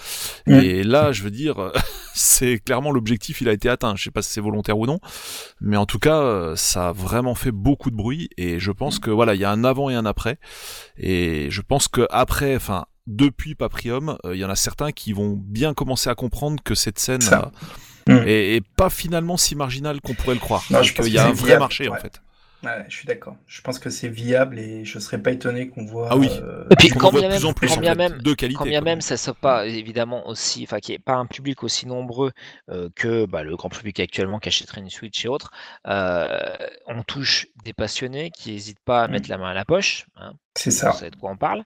Mm. Et là, je veux dire, c'est clairement l'objectif, il a été atteint. Je sais pas si c'est volontaire ou non, mais en tout cas, euh, ça a vraiment fait beaucoup de bruit. Et je pense que voilà, il y a un avant et un après. Et je pense que après, enfin, depuis Paprium, euh, il y en a certains qui vont bien commencer à comprendre que cette scène Ça. euh, Mm. pas finalement si marginale qu'on pourrait le croire. Non, je pense qu'il y a un vrai marché en fait. Ouais, je suis d'accord. Je pense que c'est viable et je serais pas étonné qu'on voit. Ah oui. euh, Et puis, qu'on quand bien de plus même- en plus quand en bien fait, même- de qualité. Quand bien même ça soit pas évidemment aussi, enfin qu'il n'y ait pas un public aussi nombreux euh, que bah, le grand public actuellement qui achèterait une Switch et autres, euh, on touche des passionnés qui n'hésitent pas à Mm. mettre la main à la poche. hein, C'est vous ça. savez de quoi on parle.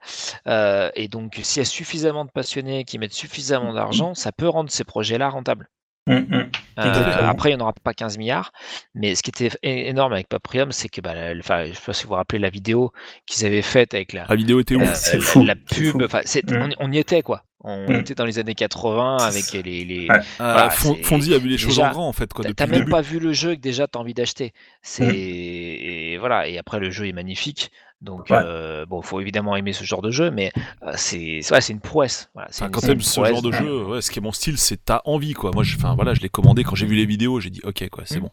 Euh, et donc s'il y a suffisamment de passionnés qui mettent suffisamment d'argent, ça peut rendre ces projets-là rentables. Mm, mm. Euh, après, il n'y en aura pas 15 milliards. Mais ce qui était énorme avec Paprium, c'est que, bah, la- enfin, je ne sais pas si vous vous rappelez la vidéo qu'ils avaient faite avec la, La vidéo était euh, ouf. c'est la- fou, la c'est pub. fou. Enfin, c'est- on, on y était, quoi. On Mm. était dans les années 80 C'est avec les. les... Ouais. Ah, voilà, Fondy a vu les choses déjà, en grand en fait quoi T'as même début. pas vu le jeu que déjà t'as envie d'acheter. C'est Mm. et voilà. Et après le jeu est magnifique. Donc Ouais. euh, bon, faut évidemment aimer ce genre de jeu, mais euh, c'est c'est- ouais, c'est une prouesse. Voilà, c'est Enfin, une- quand t'aimes ce genre de jeu, ouais, ce qui est mon style, c'est t'as envie quoi. Moi, je, enfin voilà, je l'ai commandé quand j'ai vu les vidéos, j'ai dit ok quoi, c'est Mm. bon.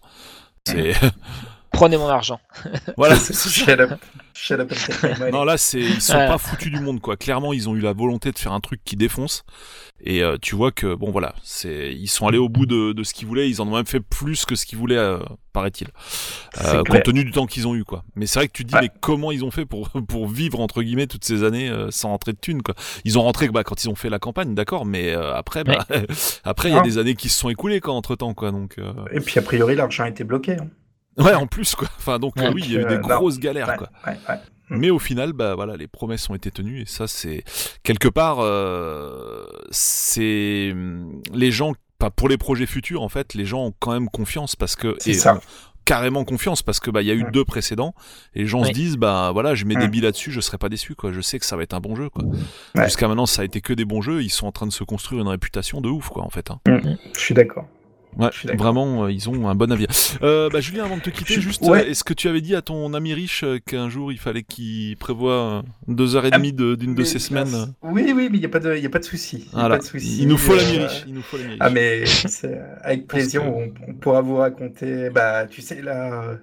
C'est Prenez mon argent. voilà. Shut up. Shut up. Non là, c'est ils sont Ouais. pas foutus du monde quoi. Clairement, ils ont eu la volonté de faire un truc qui défonce. Et euh, tu vois que bon voilà, c'est ils sont allés au bout de, de ce qu'ils voulaient. Ils en ont même fait plus que ce qu'ils voulaient, euh, paraît-il. Euh, compte tenu du temps qu'ils ont eu quoi. Mais c'est vrai que tu te dis Ouais. mais comment ils ont fait pour pour vivre entre guillemets toutes ces années euh, sans rentrer de thunes quoi? Ils ont rentré bah, quand ils ont fait la campagne, d'accord, mais euh, après bah, après il y a des années qui se sont écoulées quoi entre temps quoi donc. euh, Et puis a priori, l'argent était bloqué. hein. Ouais, en plus quoi. Enfin donc Ouais, oui, il y a eu euh, des non. grosses galères Ouais, quoi. ouais, ouais. Mm. Mais au final, bah voilà, les promesses ont été tenues et ça c'est quelque part, euh, c'est les gens, pas pour les projets futurs en fait, les gens ont quand même confiance parce que C'est ça. carrément confiance parce que bah il y a eu Mm. deux précédents et les gens se disent bah voilà, je mets des Mm. billes là-dessus, je serai pas déçu quoi. Je sais que ça va être un bon jeu quoi. Ouais. Jusqu'à maintenant, ça a été que des bons jeux. Ils sont en train de se construire une réputation de ouf quoi en fait. hein. Je suis d'accord. Ouais, vraiment, euh, ils ont un bon avis. Euh, bah, Julien, avant de te quitter, juste, ouais. euh, est-ce que tu avais dit à ton ami riche euh, qu'un jour il fallait qu'il prévoie euh, deux heures et demie de- d'une de Mais ces semaines Oui, oui, mais il n'y a pas de, y a pas de souci. Voilà. de. Il nous faut l'ami riche. Il nous faut l'ami riche. Ah mais c'est avec plaisir, que- on, on pourra vous raconter. Bah tu sais là,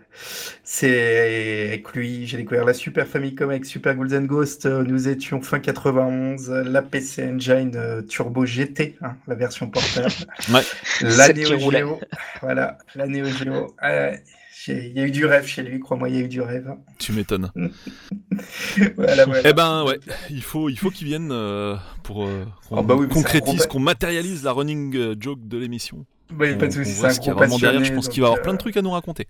c'est avec lui, j'ai découvert la Super Famicom avec Super Ghouls and Ghosts. euh, Nous étions fin 91, euh, la PC Engine Turbo GT, hein, la version portable. Ouais. La Celle qui Neo roulait. Voilà, la Neo Geo. Ah, Il y a eu du rêve chez lui, crois-moi, il y a eu du rêve. hein. Tu m'étonnes. voilà, voilà. Eh ben ouais, il faut, il faut qu'ils viennent euh, pour euh, qu'on Ah bah oui, concrétise, qu'on matérialise la running euh, joke de l'émission. Bah, il y a pas de souci, c'est ce un qu'il y a gros vraiment derrière. Je pense qu'il va avoir plein de euh, trucs à nous raconter.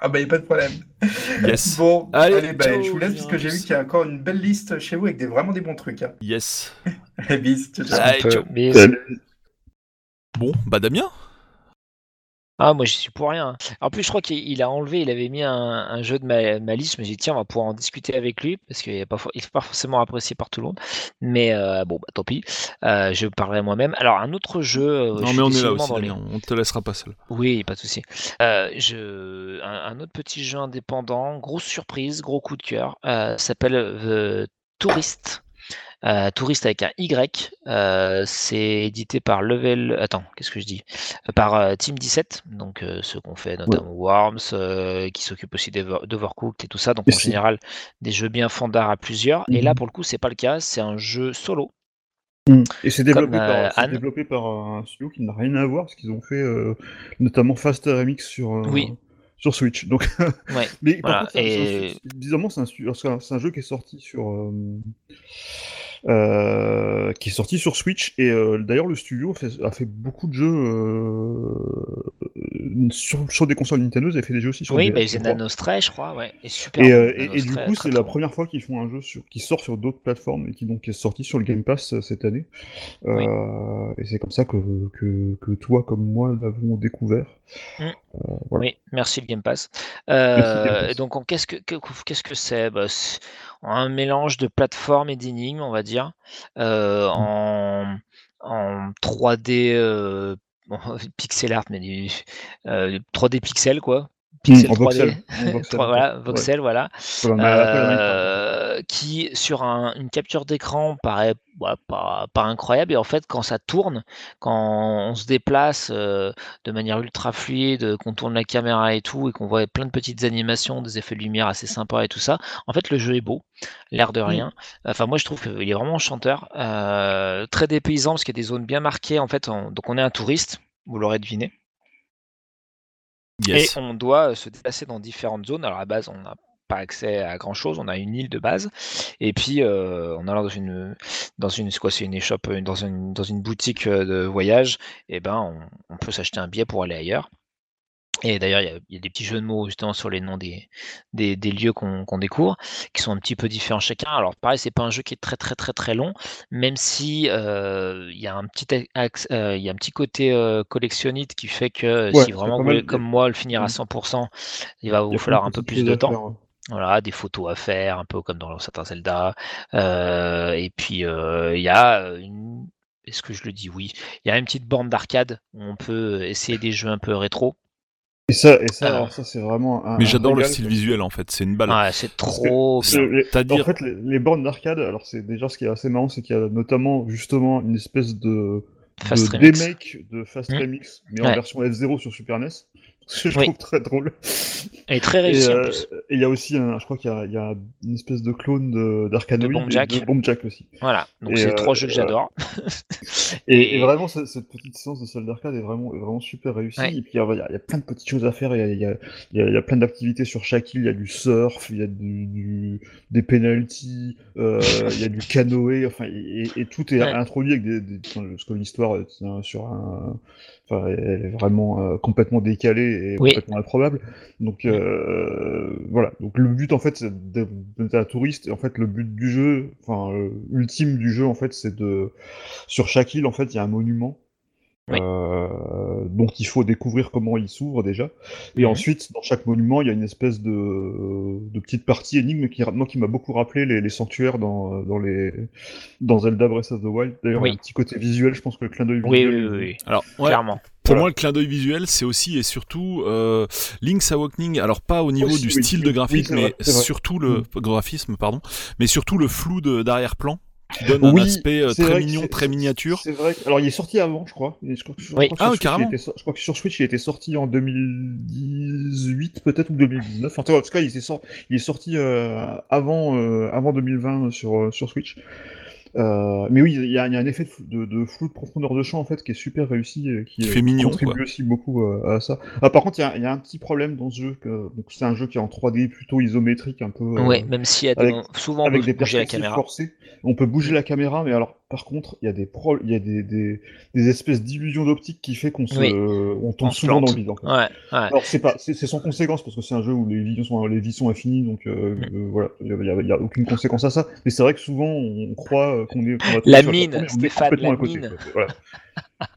Ah bah il n'y a pas de problème. Yes. Bon, Allez, allez, bah, ciao, je vous laisse parce que j'ai vu qu'il y a encore une belle liste chez vous avec des, vraiment des bons trucs. Hein. Yes. Bis, ciao, ciao. Allez, ciao. Bon, bah Damien. Ah, moi, j'y suis pour rien. En plus, je crois qu'il il a enlevé, il avait mis un, un jeu de ma, ma liste. Je me suis dit, tiens, on va pouvoir en discuter avec lui, parce qu'il n'est pas, for- il est pas forcément apprécié par tout le monde. Mais euh, bon, bah, tant pis. Euh, je parlerai moi-même. Alors, un autre jeu. euh, je non suis mais on est là aussi, les-. On te laissera pas seul. Oui, pas de souci. Euh, je... un, un autre petit jeu indépendant, grosse surprise, gros coup de cœur, euh, s'appelle The Tourist. Euh, Tourist avec un Y. Euh, c'est édité par Level. Attends, qu'est-ce que je dis? Euh, Par euh, Team 17, donc euh, ceux qu'on fait notamment Worms, euh, qui s'occupent aussi d'Over- d'Overcooked et tout ça. Donc Et en général, des jeux bien fandards à plusieurs. Et là, Mhm. pour le coup, c'est pas le cas. C'est un jeu solo. Et c'est développé, euh, par, développé un studio qui n'a rien à voir, parce qu'ils ont fait euh, notamment Fast RMX sur, euh, Oui. sur Switch. Donc, Ouais. mais Voilà, par contre, et- bizarrement, c'est un, jeu qui est sorti sur. euh, euh, qui est sorti sur Switch et euh, d'ailleurs le studio fait- a fait beaucoup de jeux euh, sur, sur des consoles Nintendo, ils fait des jeux aussi sur Oui, DS, bah, crois. Nanostray, je crois. Ouais. Et super. Et, bon, et- et, du coup, c'est la première fois qu'ils font un jeu sur, qui sort sur d'autres plateformes et qui donc est sorti sur le Game Pass cette année. Oui. Et c'est comme ça que, que, que toi, comme moi, l'avons découvert. Mm. Voilà. Oui, merci le Game Pass. Merci, Game Pass. et donc, qu'est-ce que que- qu'est-ce que c'est? Bah, un mélange de plateforme et d'énigmes, on va dire, euh, en, en 3D euh, bon, pixel art, mais du euh, 3D pixel quoi. Pixel en 3D. voxel. Voxel, voilà, voxel, voilà. Euh, qui sur un- une capture d'écran paraît ouais, pas, pas incroyable et en fait quand ça tourne, quand on se déplace euh, de manière ultra fluide, qu'on tourne la caméra et tout et qu'on voit plein de petites animations, des effets de lumière assez sympas et tout ça, en fait le jeu est beau, l'air de rien. Enfin moi je trouve qu'il est vraiment chanteur, euh, très dépaysant parce qu'il y a des zones bien marquées en fait. on- donc on est un touriste, vous l'aurez deviné. Yes. Et on doit euh, se déplacer dans différentes zones. Alors à la base, on n'a pas accès à grand chose, on a une île de base. Et puis euh, en allant dans une dans une quoi c'est une échoppe euh, dans une dans une boutique euh, de voyage, et ben on, on peut s'acheter un billet pour aller ailleurs. Et d'ailleurs, il y, a- il y a des petits jeux de mots justement sur les noms des, des, des lieux qu'on découvre, qui sont un petit peu différents chacun. Alors pareil, c'est pas un jeu qui est très très très très long, même si euh, il y a un petit euh, y a un petit côté euh, collectionnite qui fait que Ouais, si vraiment vous comme moi le finir à Mm. 100%, il va Il y vous falloir un peu plus de temps. faire, ouais. Voilà, des photos à faire, un peu comme dans certains Zelda. Et puis il y a une. Est-ce que je le dis? Oui. Il y a une petite borne d'arcade où on peut essayer des jeux un peu rétro. Et ça, et ça, Alors. alors ça c'est vraiment un. Mais j'adore le style parce que- visuel en fait. C'est une balle. Ouais, c'est parce que trop bien. les- C'est-à-dire- En fait, les, les bornes d'arcade, alors c'est déjà ce qui est assez marrant, c'est qu'il y a notamment justement une espèce de, Fast de Remix. remake de Fast Mm. Remix, mais en version F0 sur Super NES. Ce que je Oui. trouve très drôle. Elle est très réussie euh, et il y a aussi, un, je crois qu'il y y a une espèce de clone de- d'Arcanoid De Bomb Jack. de Bomb Jack aussi. Voilà, donc c'est euh, trois jeux que euh, j'adore. Et, et vraiment, ce- cette petite séance de salle d'arcade est vraiment, vraiment super réussie. Ouais. Et puis, il y, a, il y a plein de petites choses à faire. Il y a, il y a- il y a- plein d'activités sur chaque île. Il y a du surf, il y a du, du- des penalties, euh, il y a du canoë. Enfin, et, tout est Ouais. introduit avec des, des, enfin, parce que l'histoire est un- sur un, enfin, elle est vraiment euh, complètement décalée et Oui. complètement improbable. Donc euh, voilà. Donc le but en fait, c'est de- d'être un touriste. Et en fait, le but du jeu, enfin euh, ultime du jeu en fait, c'est de sur chaque île en fait, il y a un monument Oui. euh, dont il faut découvrir comment il s'ouvre déjà. Et Mhm. ensuite, dans chaque monument, il y a une espèce de, de petite partie énigme qui, moi, qui m'a beaucoup rappelé les, les sanctuaires dans, dans, les, dans Zelda Breath of the Wild. D'ailleurs, Oui. un petit côté visuel, je pense que le clin d'œil Oui, visuel. oui, oui, oui, Alors, ouais, clairement. pour Voilà. moi, le clin d'œil visuel, c'est aussi et surtout euh, Link's Awakening. Alors, pas au niveau Aussi, du oui, style oui, de vrai, mais surtout le Mm. graphisme, pardon, mais surtout le flou de- d'arrière-plan qui donne un aspect euh, c'est très vrai que mignon, très miniature. C'est vrai. que- Alors, il est sorti avant, je crois. Je crois que, je Oui. crois Ah sur oui, Switch, il carrément. était je crois que sur Switch, il était sorti en 2018, peut-être, ou 2019. Enfin, en tout cas, il est sorti euh, avant, euh, avant 2020 sur, euh, sur Switch. Euh, mais oui, il y, a il y a un effet de, de, de flou de profondeur de champ en fait qui est super réussi, et qui Qui euh, fait mignon, contribue quoi. aussi beaucoup euh, à ça. Ah, par contre, il y a, il y a un petit problème dans ce jeu. Que, donc c'est un jeu qui est en 3D plutôt isométrique, un peu. euh, Ouais, même y a des avec- souvent on avec peut des bouger la perspectives caméra. forcées. On peut bouger la caméra, mais alors par contre, il y a des pro... il y a des, des, des espèces d'illusions d'optique qui fait qu'on se Oui. on tombe On se souvent dans le vide. en fait. Ouais, ouais. Alors c'est pas c'est sans conséquence parce que c'est un jeu où les vies sont les vies sont infinies donc euh, Mm. euh, voilà il y a, aucune conséquence à ça mais c'est vrai que souvent on croit euh, qu'on est va La mine, est Stéphane, la à côté, mine. quoi. Voilà.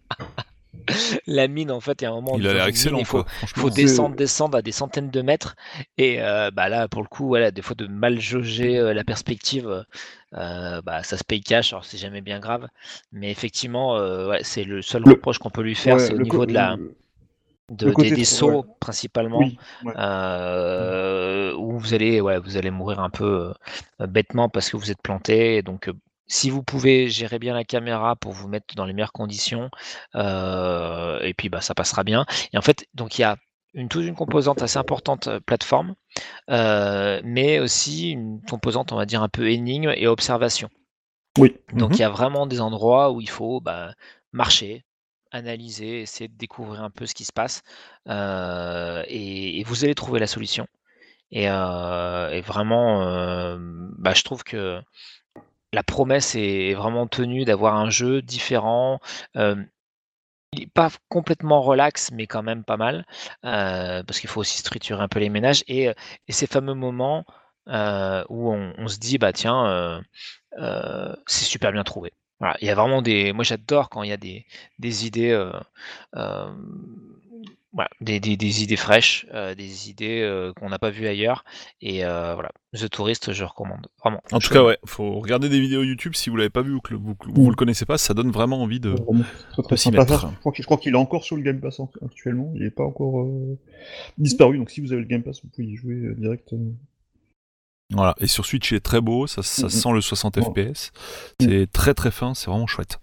La mine, en fait, il y a un moment. Il a l'air excellent, Il faut, quoi. Descendre, descendre à des centaines de mètres. Et euh, bah là, pour le coup, voilà, des fois de mal jauger euh, la perspective, euh, bah, ça se paye cash. Alors c'est jamais bien grave, mais effectivement, euh, ouais, c'est le seul reproche qu'on peut lui faire, Ouais, c'est au niveau de la, de, des, sauts principalement. oui ouais. euh, où vous allez, ouais, vous allez mourir un peu euh, bêtement parce que vous êtes planté. Et donc, euh, si vous pouvez gérer bien la caméra pour vous mettre dans les meilleures conditions, et puis bah, ça passera bien. Et en fait, donc il y a une, toute une composante assez importante euh, plateforme, euh, mais aussi une composante, on va dire, un peu énigme et observation. oui Donc Mhm. il y a vraiment des endroits où il faut bah, marcher, analyser, essayer de découvrir un peu ce qui se passe, euh, et, et vous allez trouver la solution. Et, euh, et vraiment, bah, je trouve que la promesse est vraiment tenue d'avoir un jeu différent. euh, pas complètement relax, mais quand même pas mal, euh, parce qu'il faut aussi structurer un peu les ménages et, euh, ces fameux moments euh, où on, se dit bah tiens, c'est super bien trouvé. Il y a vraiment des. Moi, j'adore quand il y a des, idées, voilà, des, des- des idées fraîches, euh, des idées euh, qu'on n'a pas vues ailleurs. Et euh, voilà, The Tourist, je recommande vraiment. En tout cas, ouais, faut regarder des vidéos YouTube si vous l'avez pas vu ou que vous, vous le connaissez pas, ça donne vraiment envie de. De s'y mettre. Je crois qu'il est encore sur le Game Pass en- actuellement. Il est pas encore euh, disparu. Donc si vous avez le Game Pass, vous pouvez y jouer euh, direct. euh. Voilà. Et sur Switch, il est très beau, ça, ça sent le 60 Ouais. FPS. C'est très très fin, c'est vraiment chouette.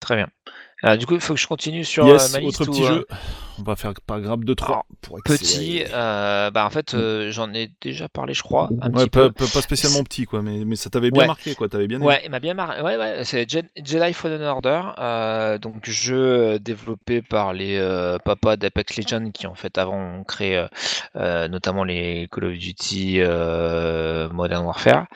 Très bien. Euh, du coup, il faut que je continue sur yes, euh, ma liste autre petit euh, jeu. On va faire par grappe de 3 Alors, pour Petit, euh, bah en fait, euh, j'en ai déjà parlé, je crois, un Ouais, petit pas, peu. pas- pas spécialement petit, quoi, mais, mais ça t'avait bien Ouais. marqué, quoi. T'avais bien aimé. Ouais, il m'a bien marqué. Ouais, ouais, c'est Je- Jedi Fallen Order, euh, donc jeu euh, développé par les euh, papas d'Apex Legends qui en fait avant ont créé euh, euh, notamment les Call of Duty euh, Modern Warfare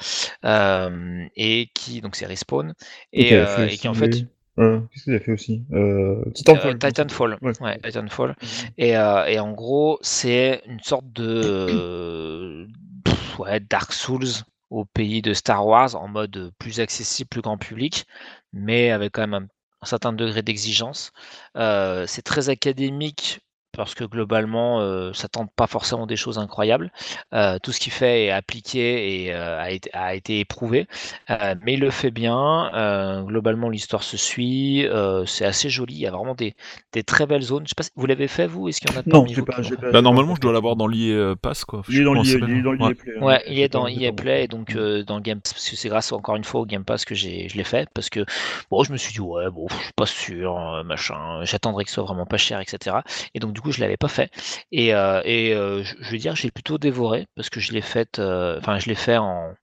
euh, et qui donc c'est Respawn et, qui euh, et en fait euh, Qu'est-ce qu'il a fait aussi? Euh, Titanfall. Euh, Titanfall, Ouais. ouais, Titanfall. Et, euh, et en gros, c'est une sorte de pff, ouais, Dark Souls au pays de Star Wars en mode plus accessible, plus grand public, mais avec quand même un, un certain degré d'exigence. C'est très académique parce que globalement, euh, ça tente pas forcément des choses incroyables. Euh, tout ce qu'il fait est appliqué et euh, a, été, a été éprouvé, Euh, mais il le fait bien. Euh, globalement, l'histoire se suit. euh, c'est assez joli. Il y a vraiment des, des très belles zones. Je sais pas si vous l'avez fait vous? Est-ce qu'il y en a Non, vous pas, fait pas. Bah, normalement, je dois l'avoir dans l'IA Pass, quoi. Je Il est dans l'IA l'IA Play. hein. Ouais, il est dans Play et donc euh, dans le Game Pass, parce que c'est grâce encore une fois au Game Pass que j'ai, je l'ai fait parce que bon, je me suis dit ouais, bon, je suis pas sûr, machin, j'attendrai que ce soit vraiment pas cher, etc. Et donc du coup, je l'avais pas fait. Et, euh, euh, je, vais dire, j'ai plutôt dévoré parce que je l'ai fait, euh, enfin, je l'ai fait en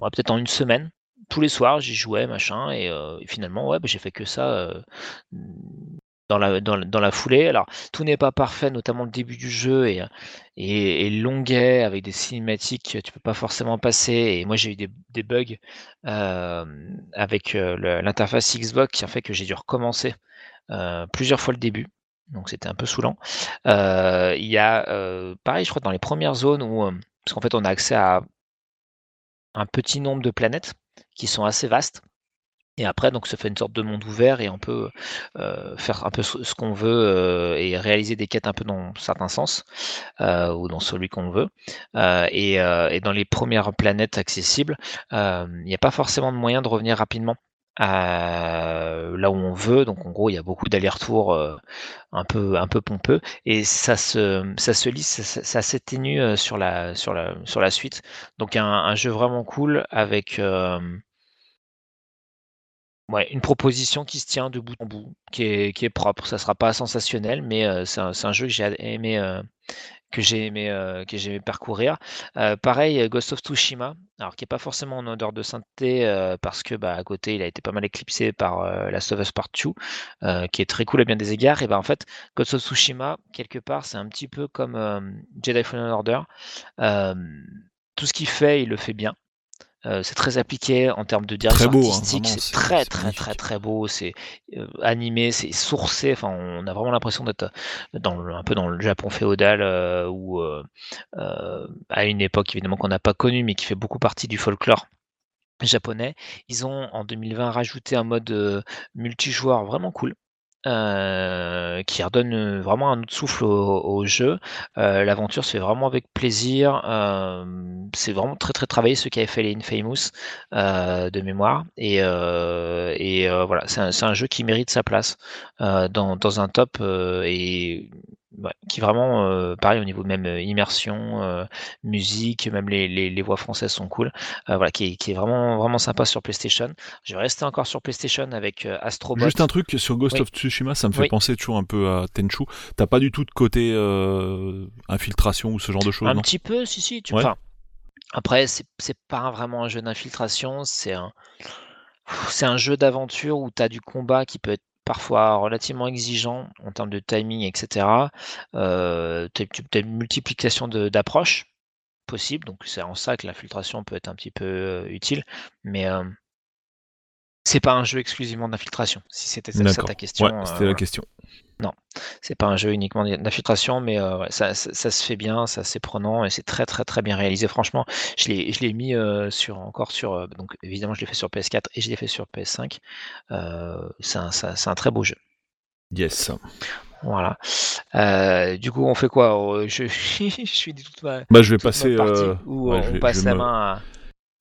peut-être en une semaine. Tous les soirs, j'y jouais, machin, et, finalement, ouais, bah, j'ai fait que ça. dans la, dans, la- foulée. Alors, tout n'est pas parfait, notamment le début du jeu et longuet avec des cinématiques que tu peux pas forcément passer. Et moi, j'ai eu des, bugs avec l'interface Xbox qui a fait que j'ai dû recommencer plusieurs fois le début. Donc, c'était un peu saoulant. Euh, Il y a, euh, pareil, je crois, dans les premières zones où, euh, parce qu'en fait, on a accès à un petit nombre de planètes qui sont assez vastes. Et après, donc, ça fait une sorte de monde ouvert et on peut faire un peu ce, qu'on veut et réaliser des quêtes un peu dans certains sens ou dans celui qu'on veut. Et, dans les premières planètes accessibles, il n'y a pas forcément de moyen de revenir rapidement là où on veut. Donc en gros, il y a beaucoup d'allers-retours euh, un peu pompeux et ça se ça se lisse, ça, ça- s'atténue euh, sur la suite. Donc un, jeu vraiment cool avec euh, une proposition qui se tient de bout en bout, qui est propre. Ça sera pas sensationnel, mais c'est un, jeu que j'ai aimé que j'ai aimé, euh, que j'ai aimé parcourir. Euh, pareil, Ghost of Tsushima, alors qui est pas forcément en odeur de sainteté euh, parce que bah, à côté il a été pas mal éclipsé par Last of Us Part 2, euh, qui est très cool à bien des égards. Et ben en fait, Ghost of Tsushima quelque part c'est un petit peu comme Jedi Fallen Order. Tout ce qu'il fait, il le fait bien. Euh, c'est très appliqué en termes de direction beau, hein, artistique, c'est très très très très beau, c'est euh, animé, c'est sourcé, enfin on a vraiment l'impression d'être dans le- un peu dans le Japon féodal euh, ou euh, euh, à une époque évidemment qu'on n'a pas connue mais qui fait beaucoup partie du folklore japonais. Ils ont en 2020 rajouté un mode euh, multijoueur vraiment cool. Euh, qui redonne euh, vraiment un autre souffle au, jeu. Euh, L'aventure se fait vraiment avec plaisir. euh, c'est vraiment très très travaillé ce qui avait fait les Infamous de mémoire. Et, et voilà, c'est un, un jeu qui mérite sa place dans, dans un top et ouais, qui vraiment, euh, pareil au niveau même euh, immersion, euh, musique, même les, les, les voix françaises sont cool. Voilà, qui est, qui est vraiment vraiment sympa sur PlayStation. Je vais rester encore sur PlayStation avec euh, Astrobot. Juste un truc sur Ghost Oui. of Tsushima, ça me fait Oui. penser toujours un peu à Tenchu. T'as pas du tout de côté infiltration ou ce genre de choses, Un non? petit peu, si, si. Tu... Ouais. Enfin, après, c'est c'est pas vraiment un jeu d'infiltration, c'est un, c'est un jeu d'aventure où tu as du combat qui peut être parfois relativement exigeant en termes de timing, etc. Euh, tu as une multiplication d'approches possibles, donc c'est en ça que l'infiltration peut être un petit peu euh, utile, mais euh, c'est pas un jeu exclusivement d'infiltration, si c'était ça, ta question. Ouais, euh, c'était la question. c'est pas un jeu uniquement d'infiltration, mais euh, ouais, ça, ça, ça se fait bien, ça c'est prenant et c'est très très très bien réalisé. Franchement, je l'ai mis euh, sur encore sur euh, donc évidemment je l'ai fait sur PS4 et je l'ai fait sur PS5. Euh, c'est un, un très beau jeu. Yes. Voilà. Euh, du coup, on fait quoi? Euh, je, je suis toute ma, Bah, je vais passer. euh, où ouais, on vais- passe la me- main à.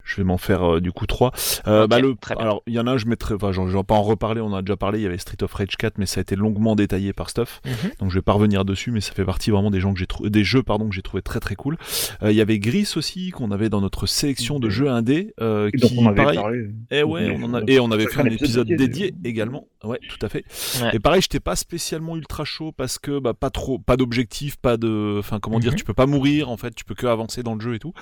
Je vais m'en faire euh, du coup trois. Euh, bah, le, alors il y en a un, je mettrai, enfin, j'en- je vais pas en reparler, on en a déjà parlé. Il y avait Street of Rage 4, mais ça a été longuement détaillé par Stuff, Mhm. donc je vais pas revenir dessus, mais ça fait partie vraiment des gens que j'ai des jeux pardon que j'ai trouvé très très cool. Euh, Il y avait Gris aussi qu'on avait dans notre sélection de Mhm. jeux indés, euh, Et donc qui on avait pareil. parlé. Et ouais, on en a, Donc, et on avait fait un épisode dédié, également. Ouais, tout à fait. Ouais. Et pareil, j'étais pas spécialement ultra chaud parce que bah pas trop, pas d'objectif, pas de, enfin comment dire, Mhm. tu peux pas mourir en fait, tu peux que avancer dans le jeu et tout.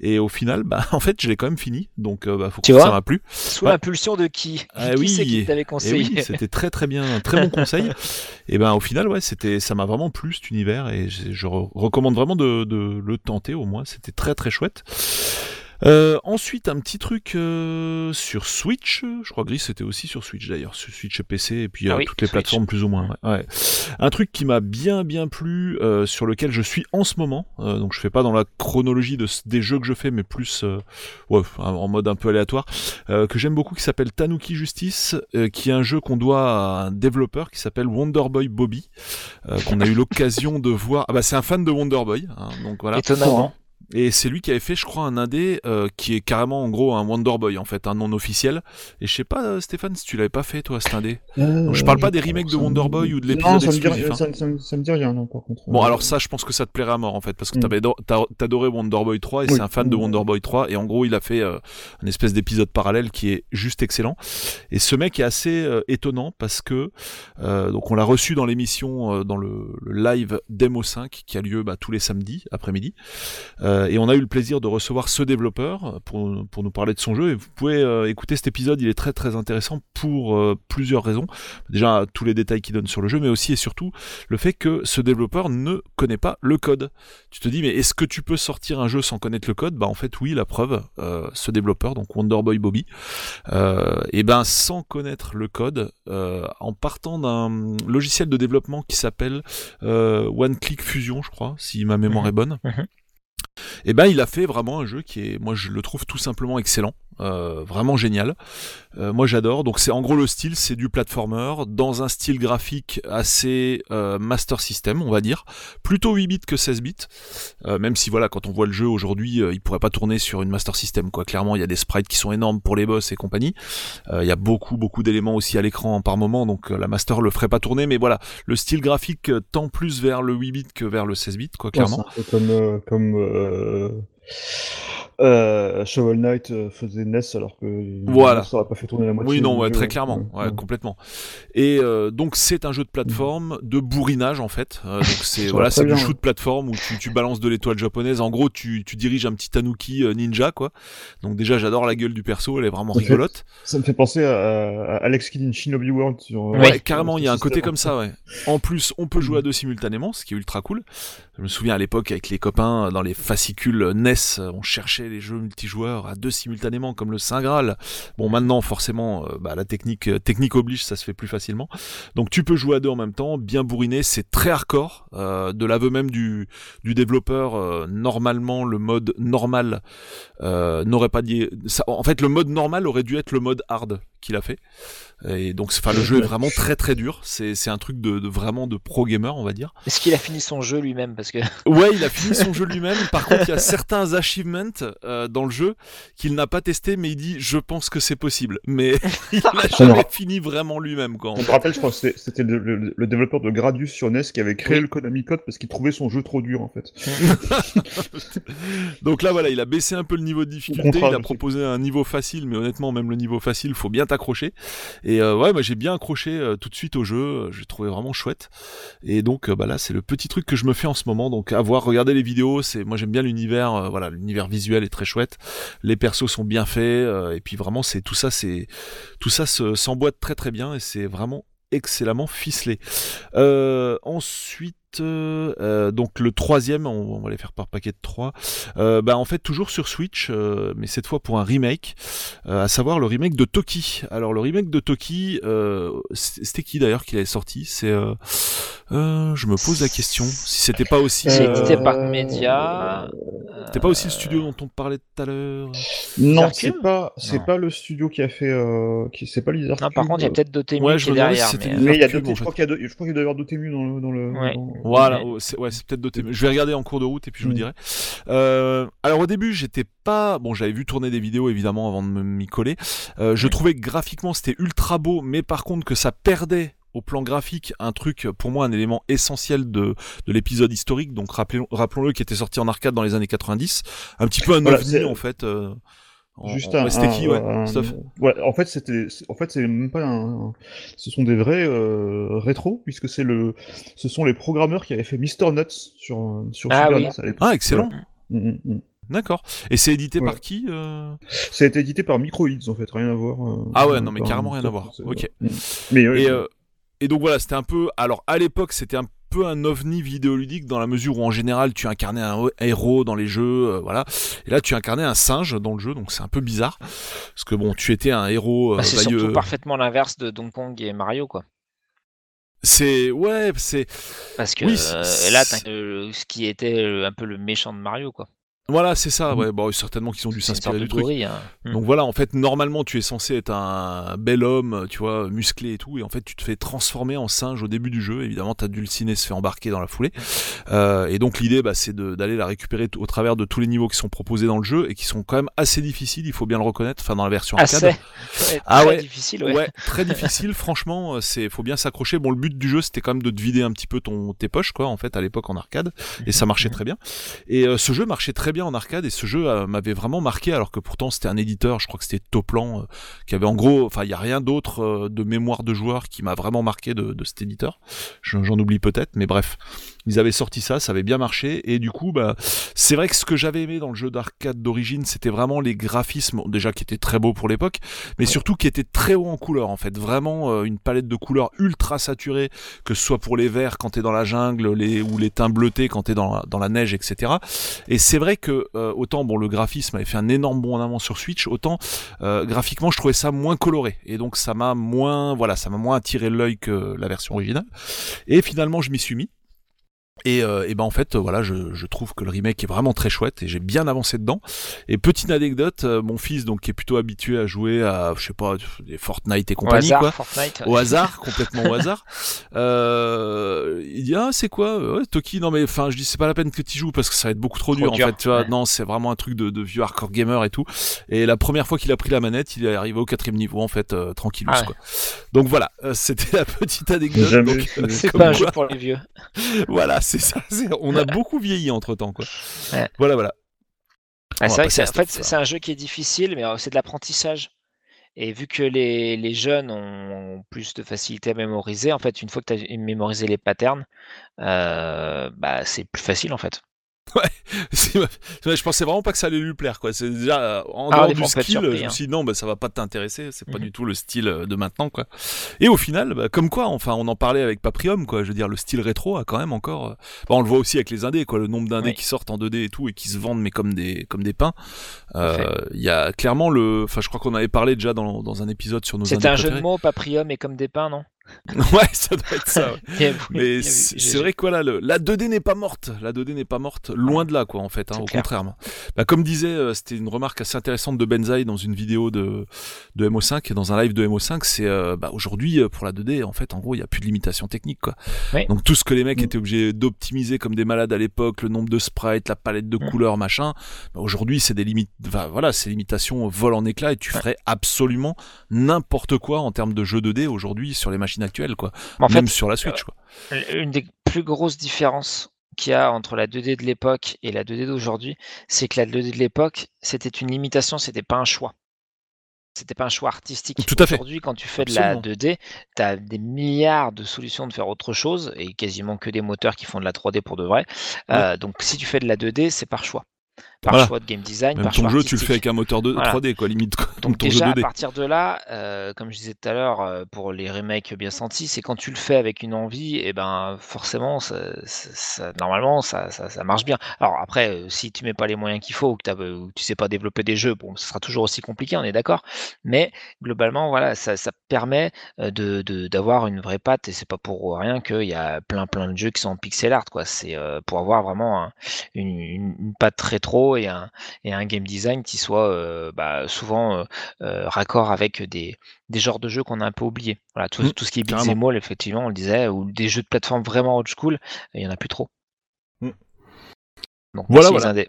Et au final, bah en fait, je l'ai quand même fini, donc euh, bah faut Tu que ça vois m'a plu. Sous Ouais. l'impulsion de qui Ah Qui oui, c'est qui t'avait Et conseillé oui, c'était très très bien, un très bon conseil. et ben au final, ouais, c'était, ça m'a vraiment plu cet univers et je, je re- recommande vraiment de, de le tenter au moins. C'était très très chouette. Euh, ensuite, un petit truc euh, sur Switch. Je crois que Gris c'était aussi sur Switch d'ailleurs, sur Switch et PC et puis Ah euh, oui, toutes les Switch. plateformes plus ou moins. Ouais. ouais. Un truc qui m'a bien bien plu, euh, sur lequel je suis en ce moment. euh, donc je fais pas dans la chronologie de, des jeux que je fais, mais plus euh, ouais, en mode un peu aléatoire. euh, que j'aime beaucoup, qui s'appelle Tanuki Justice, euh, qui est un jeu qu'on doit à un développeur qui s'appelle Wonderboy Bobby, euh, qu'on a eu l'occasion de voir. Ah bah c'est un fan de Wonderboy, hein, donc voilà. Étonnamment. Et c'est lui qui avait fait, je crois, un indé euh, qui est carrément en gros un Wonder Boy en fait, un non officiel. Et je sais pas, euh, Stéphane, si tu l'avais pas fait toi cet indé. Donc, je parle pas des remakes de Wonder Boy ou de l'épisode Non, ça me, dit, hein. ça, ça ça me dit rien, non, par contre. Bon alors ça, je pense que ça te plairait à mort en fait, parce que Mm. t'as- t'adorais Wonder Boy 3 et Oui. c'est un fan de Mm. Wonder Boy 3 et en gros il a fait euh, un espèce d'épisode parallèle qui est juste excellent. Et ce mec est assez euh, étonnant parce que euh, donc on l'a reçu dans l'émission euh, dans le, le live Demo 5 qui a lieu bah, tous les samedis après-midi Euh, et on a eu le plaisir de recevoir ce développeur pour, pour nous parler de son jeu et vous pouvez euh, écouter cet épisode, il est très très intéressant pour euh, plusieurs raisons. Déjà tous les détails qu'il donne sur le jeu mais aussi et surtout le fait que ce développeur ne connaît pas le code. Tu te dis, mais est-ce que tu peux sortir un jeu sans connaître le code? Bah en fait oui, la preuve, euh, ce développeur, donc Wonderboy Bobby, euh, et ben sans connaître le code, euh, en partant d'un logiciel de développement qui s'appelle euh, One Click Fusion, je crois, si ma mémoire Mhm. est bonne. Mhm. Et ben il a fait vraiment un jeu qui est, moi je le trouve tout simplement excellent. Euh, vraiment génial. Euh, moi j'adore. Donc c'est en gros le style, c'est du platformer dans un style graphique assez euh, Master System, on va dire, plutôt 8 bits que 16 bits. Euh, même si voilà, quand on voit le jeu aujourd'hui, euh, il pourrait pas tourner sur une Master System. Quoi, clairement, il y a des sprites qui sont énormes pour les boss et compagnie. Il y a beaucoup beaucoup d'éléments aussi à l'écran par moment, donc la Master le ferait pas tourner. Mais voilà, le style graphique tend plus vers le 8 bits que vers le 16 bits, quoi, clairement. Ouais, comme, comme euh, Shovel Knight euh, faisait NES alors que Voilà. ça aurait pas fait tourner la moitié. Oui, non, ouais, très clairement, ouais, ouais. complètement. Et euh, donc c'est un jeu de plateforme, de bourrinage en fait. Euh, donc c'est voilà, c'est du shoot plateforme où tu, tu balances de l'étoile japonaise. En gros, tu, tu diriges un petit tanuki euh, ninja quoi. Donc déjà, j'adore la gueule du perso, elle est vraiment Ça fait- rigolote. Ça me fait penser à, à Alex Kidd in Shinobi World sur. euh, Ouais, carrément, il y a un côté comme ça, ouais. En plus, on peut jouer à deux simultanément, ce qui est ultra cool. Je me souviens à l'époque avec les copains dans les fascicules NES, on cherchait les jeux multijoueurs à deux simultanément comme le Saint Graal. Bon, maintenant forcément, euh, bah, la technique euh, technique oblige, ça se fait plus facilement. Donc tu peux jouer à deux en même temps, bien bourriné, c'est très hardcore. Euh, de l'aveu même du du développeur, euh, normalement le mode normal n'aurait pas dit. En fait, le mode normal aurait dû être le mode hard qu'il a fait. Et donc, enfin, le jeu est vraiment très très dur. C'est c'est un truc de, de vraiment de pro gamer, on va dire. Est-ce qu'il a fini son jeu lui-même? Parce que Ouais, il a fini son jeu lui-même. Par contre, il y a certains achievements euh, dans le jeu qu'il n'a pas testé, mais il dit je pense que c'est possible. Mais il n'a jamais fini vraiment lui-même, quoi. en On fait. rappelle, je crois que c'était- le, le- le développeur de Gradius sur NES qui avait créé Oui. le Konami Code parce qu'il trouvait son jeu trop dur en fait. Donc là, voilà, il a baissé un peu le niveau de difficulté. Il a proposé un niveau facile, mais honnêtement, même le niveau facile, faut bien t'accrocher. Et euh, ouais, moi j'ai bien accroché euh, tout de suite au jeu. euh, J'ai trouvé vraiment chouette. Et donc, euh, bah là, c'est le petit truc que je me fais en ce moment. Donc, avoir regardé les vidéos, c'est moi j'aime bien l'univers. voilà, l'univers visuel est très chouette. Les persos sont bien faits. et puis vraiment, c'est tout ça, c'est tout ça se- s'emboîte très très bien. Et c'est vraiment excellemment ficelé. Ensuite. Euh, euh, donc le troisième, on, on va les faire par paquet de trois. Euh, bah en fait toujours sur Switch, euh, mais cette fois pour un remake, euh, à savoir le remake de Toki. Alors le remake de Toki, euh, c'était qui d'ailleurs qui l'avait sorti? C'est, euh, euh, je me pose la question, si c'était pas aussi, c'est euh, édité par Media. c'était pas aussi le studio dont on parlait tout à l'heure? Non, c'est pas, c'est pas le studio qui a fait, euh, qui, c'est pas Lizard Non, par contre, il y a peut-être Dotemu Ouais, qui je est derrière. si c'était mais, il y a Dotemu, je crois qu'il y a, deux- je crois qu'il doit y avoir Dotemu dans le, dans le. Ouais. dans- Voilà, Ouais. oh, c'est ouais, c'est peut-être doté. Je vais regarder en cours de route et puis je vous Mm. dirai. Euh, alors au début, j'étais pas bon, j'avais vu tourner des vidéos évidemment avant de me- m'y coller. Euh, je trouvais que graphiquement c'était ultra beau, mais par contre que ça perdait au plan graphique un truc pour moi un élément essentiel de, de l'épisode historique donc rappelons- rappelons-le qui était sorti en arcade dans les années 90 un petit peu un Voilà, ovni en fait euh, Juste en- un. ouais, c'était un- qui ouais un- ouais, en fait, c'était, c'est- en fait, c'est même pas un, ce sont des vrais euh, rétros puisque c'est le, ce sont les programmeurs qui avaient fait Mr Nuts sur sur Ah Super oui. NES à l'époque. ah excellent Mm, mm, mm. d'accord et c'est édité Ouais. par qui euh Ça a été édité par Microids en fait, rien à voir. euh, Ah ouais, non, mais carrément rien à voir. Ok. Mais ouais, Et, euh, et donc voilà, c'était un peu. Alors à l'époque, c'était un peu un ovni vidéoludique dans la mesure où en général tu incarnais un héros dans les jeux, euh, voilà. Et là tu incarnais un singe dans le jeu, donc c'est un peu bizarre parce que bon, tu étais un héros. Bah, euh, c'est vailleux. surtout parfaitement l'inverse de Donkey Kong et Mario, quoi. C'est ouais, c'est Parce que Oui, euh, c'est- là, t'as euh, ce qui était euh, un peu le méchant de Mario, quoi. Voilà, c'est ça. Ouais, bon, certainement qu'ils ont dû s'inspirer du de truc. gorille, hein. Mm. Donc voilà, en fait, normalement, tu es censé être un bel homme, tu vois, musclé et tout, et en fait, tu te fais transformer en singe au début du jeu. Évidemment, ta dulcinée se fait embarquer dans la foulée. Euh, et donc, l'idée, bah, c'est de- d'aller la récupérer au travers de tous les niveaux qui sont proposés dans le jeu et qui sont quand même assez difficiles, il faut bien le reconnaître, enfin, dans la version arcade. Assez. Ouais, Ah très ouais. difficile, ouais. Ouais, très difficile, franchement, euh, c'est faut bien s'accrocher. Bon, le but du jeu, c'était quand même de te vider un petit peu ton tes poches quoi, en fait, à l'époque en arcade, et ça marchait très bien. Et euh, ce jeu marchait très bien en arcade, et ce jeu euh, m'avait vraiment marqué, alors que pourtant c'était un éditeur, je crois que c'était Toplan, euh, qui avait en gros, enfin, il y a rien d'autre euh, de mémoire de joueur qui m'a vraiment marqué de, de cet éditeur. Je- J'en oublie peut-être, mais bref, ils avaient sorti ça, ça avait bien marché, et du coup, bah, c'est vrai que ce que j'avais aimé dans le jeu d'arcade d'origine, c'était vraiment les graphismes, déjà qui étaient très beaux pour l'époque, mais surtout qui était très haut en couleur en fait, vraiment une palette de couleurs ultra saturée, que ce soit pour les verts quand t'es dans la jungle, les ou les teints bleutés quand t'es dans dans la neige, etc. Et c'est vrai que euh, autant bon le graphisme avait fait un énorme bond en avant sur Switch, autant euh, graphiquement je trouvais ça moins coloré et donc ça m'a moins voilà ça m'a moins attiré l'œil que la version originale. Et finalement je m'y suis mis. Et, euh, et ben en fait, euh, voilà, je, je trouve que le remake est vraiment très chouette et j'ai bien avancé dedans. Et petite anecdote, euh, mon fils, donc qui est plutôt habitué à jouer à, je sais pas, des Fortnite et Au compagnie, hasard, quoi. Fortnite. Au hasard, complètement au hasard. Euh, il dit ah c'est quoi? Ouais, Toki non mais enfin je dis c'est pas la peine que tu joues parce que ça va être beaucoup trop, Trop dur, dur, en fait tu vois ouais. non c'est vraiment un truc de, de vieux hardcore gamer et tout et la première fois qu'il a pris la manette il est arrivé au quatrième niveau en fait euh, tranquillou Ah ouais. quoi donc voilà euh, c'était la petite anecdote euh, C'est comme pas un quoi- jeu pour les vieux. voilà c'est ça on a beaucoup vieilli entre temps quoi Ouais. voilà voilà Ah, c'est vrai que c'est, à en fait, Steph, c'est un jeu qui est difficile, mais euh, c'est de l'apprentissage. Et vu que les, les jeunes ont plus de facilité à mémoriser, en fait, une fois que tu as mémorisé les patterns, euh, bah, c'est plus facile en fait. Ouais, je pensais vraiment pas que ça allait lui plaire quoi c'est déjà euh, en Ah, dehors du skill surpris, je me hein. suis dit non bah ça va pas t'intéresser c'est pas Mhm. du tout le style euh, de maintenant quoi et au final bah, comme quoi enfin on en parlait avec Paprium quoi je veux dire le style rétro a quand même encore euh, bah, on le voit aussi avec les indés quoi le nombre d'indés Oui. qui sortent en 2D et tout et qui se vendent mais comme des comme des pains. Euh, il y a clairement le enfin je crois qu'on avait parlé déjà dans, dans un épisode sur nos C'était un jeu de préférés. mots, Paprium et comme des pains, non? ouais ça doit être ça ouais. Mais c'est vrai que voilà, le, la 2D n'est pas morte. La 2D n'est pas morte, loin de là, quoi, en fait. Hein, au clair. contraire. Bah, comme disait, euh, c'était une remarque assez intéressante de Benzaï dans une vidéo de, de MO5 et dans un live de MO5, c'est euh, bah, aujourd'hui euh, pour la 2D, en fait, en gros, il y a plus de limitation technique, quoi. Oui. Donc tout ce que les mecs Mm. étaient obligés d'optimiser comme des malades à l'époque, le nombre de sprites, la palette de Mm. couleurs, machin. Bah, aujourd'hui, c'est des limites. Voilà, ces limitations volent en éclats et tu Ouais. ferais absolument n'importe quoi en termes de jeux 2D aujourd'hui sur les machines actuelles, quoi. En fait, Même sur la Switch, quoi. une des plus grosses différences qu'il y a entre la 2D de l'époque et la 2D d'aujourd'hui, c'est que la 2D de l'époque, c'était une limitation, c'était pas un choix. C'était pas un choix artistique. Tout à fait. Aujourd'hui, quand tu fais Absolument. de la 2D, tu as des milliards de solutions de faire autre chose et quasiment que des moteurs qui font de la 3D pour de vrai. Euh, donc, si tu fais de la 2D, c'est par choix. Par Voilà. choix de game design, Même par ton choix jeu, tu le fais avec un moteur de Voilà. 3D, quoi, limite. Quoi. Donc ton déjà, jeu à 2D. partir de là, euh, comme je disais tout à l'heure, euh, pour les remakes bien sentis, c'est quand tu le fais avec une envie, et ben forcément, ça, ça- ça- normalement, ça, ça, ça marche bien. Alors après, euh, si tu mets pas les moyens qu'il faut, ou que, ou que tu sais pas développer des jeux, bon, ce sera toujours aussi compliqué, on est d'accord. Mais globalement, voilà, ça, ça permet de de- d'avoir une vraie patte, et c'est pas pour rien qu'il y a plein plein de jeux qui sont en pixel art, quoi. C'est euh, pour avoir vraiment un- une, une, une patte rétro et un et un game design qui soit euh, bah, souvent euh, raccord avec des, des genres de jeux qu'on a un peu oubliés. Voilà, tout, Mm, tout ce qui est beat'em all, effectivement, on le disait, ou des jeux de plateforme vraiment old school, il y en a plus trop. Mm. Donc Voilà, les indés.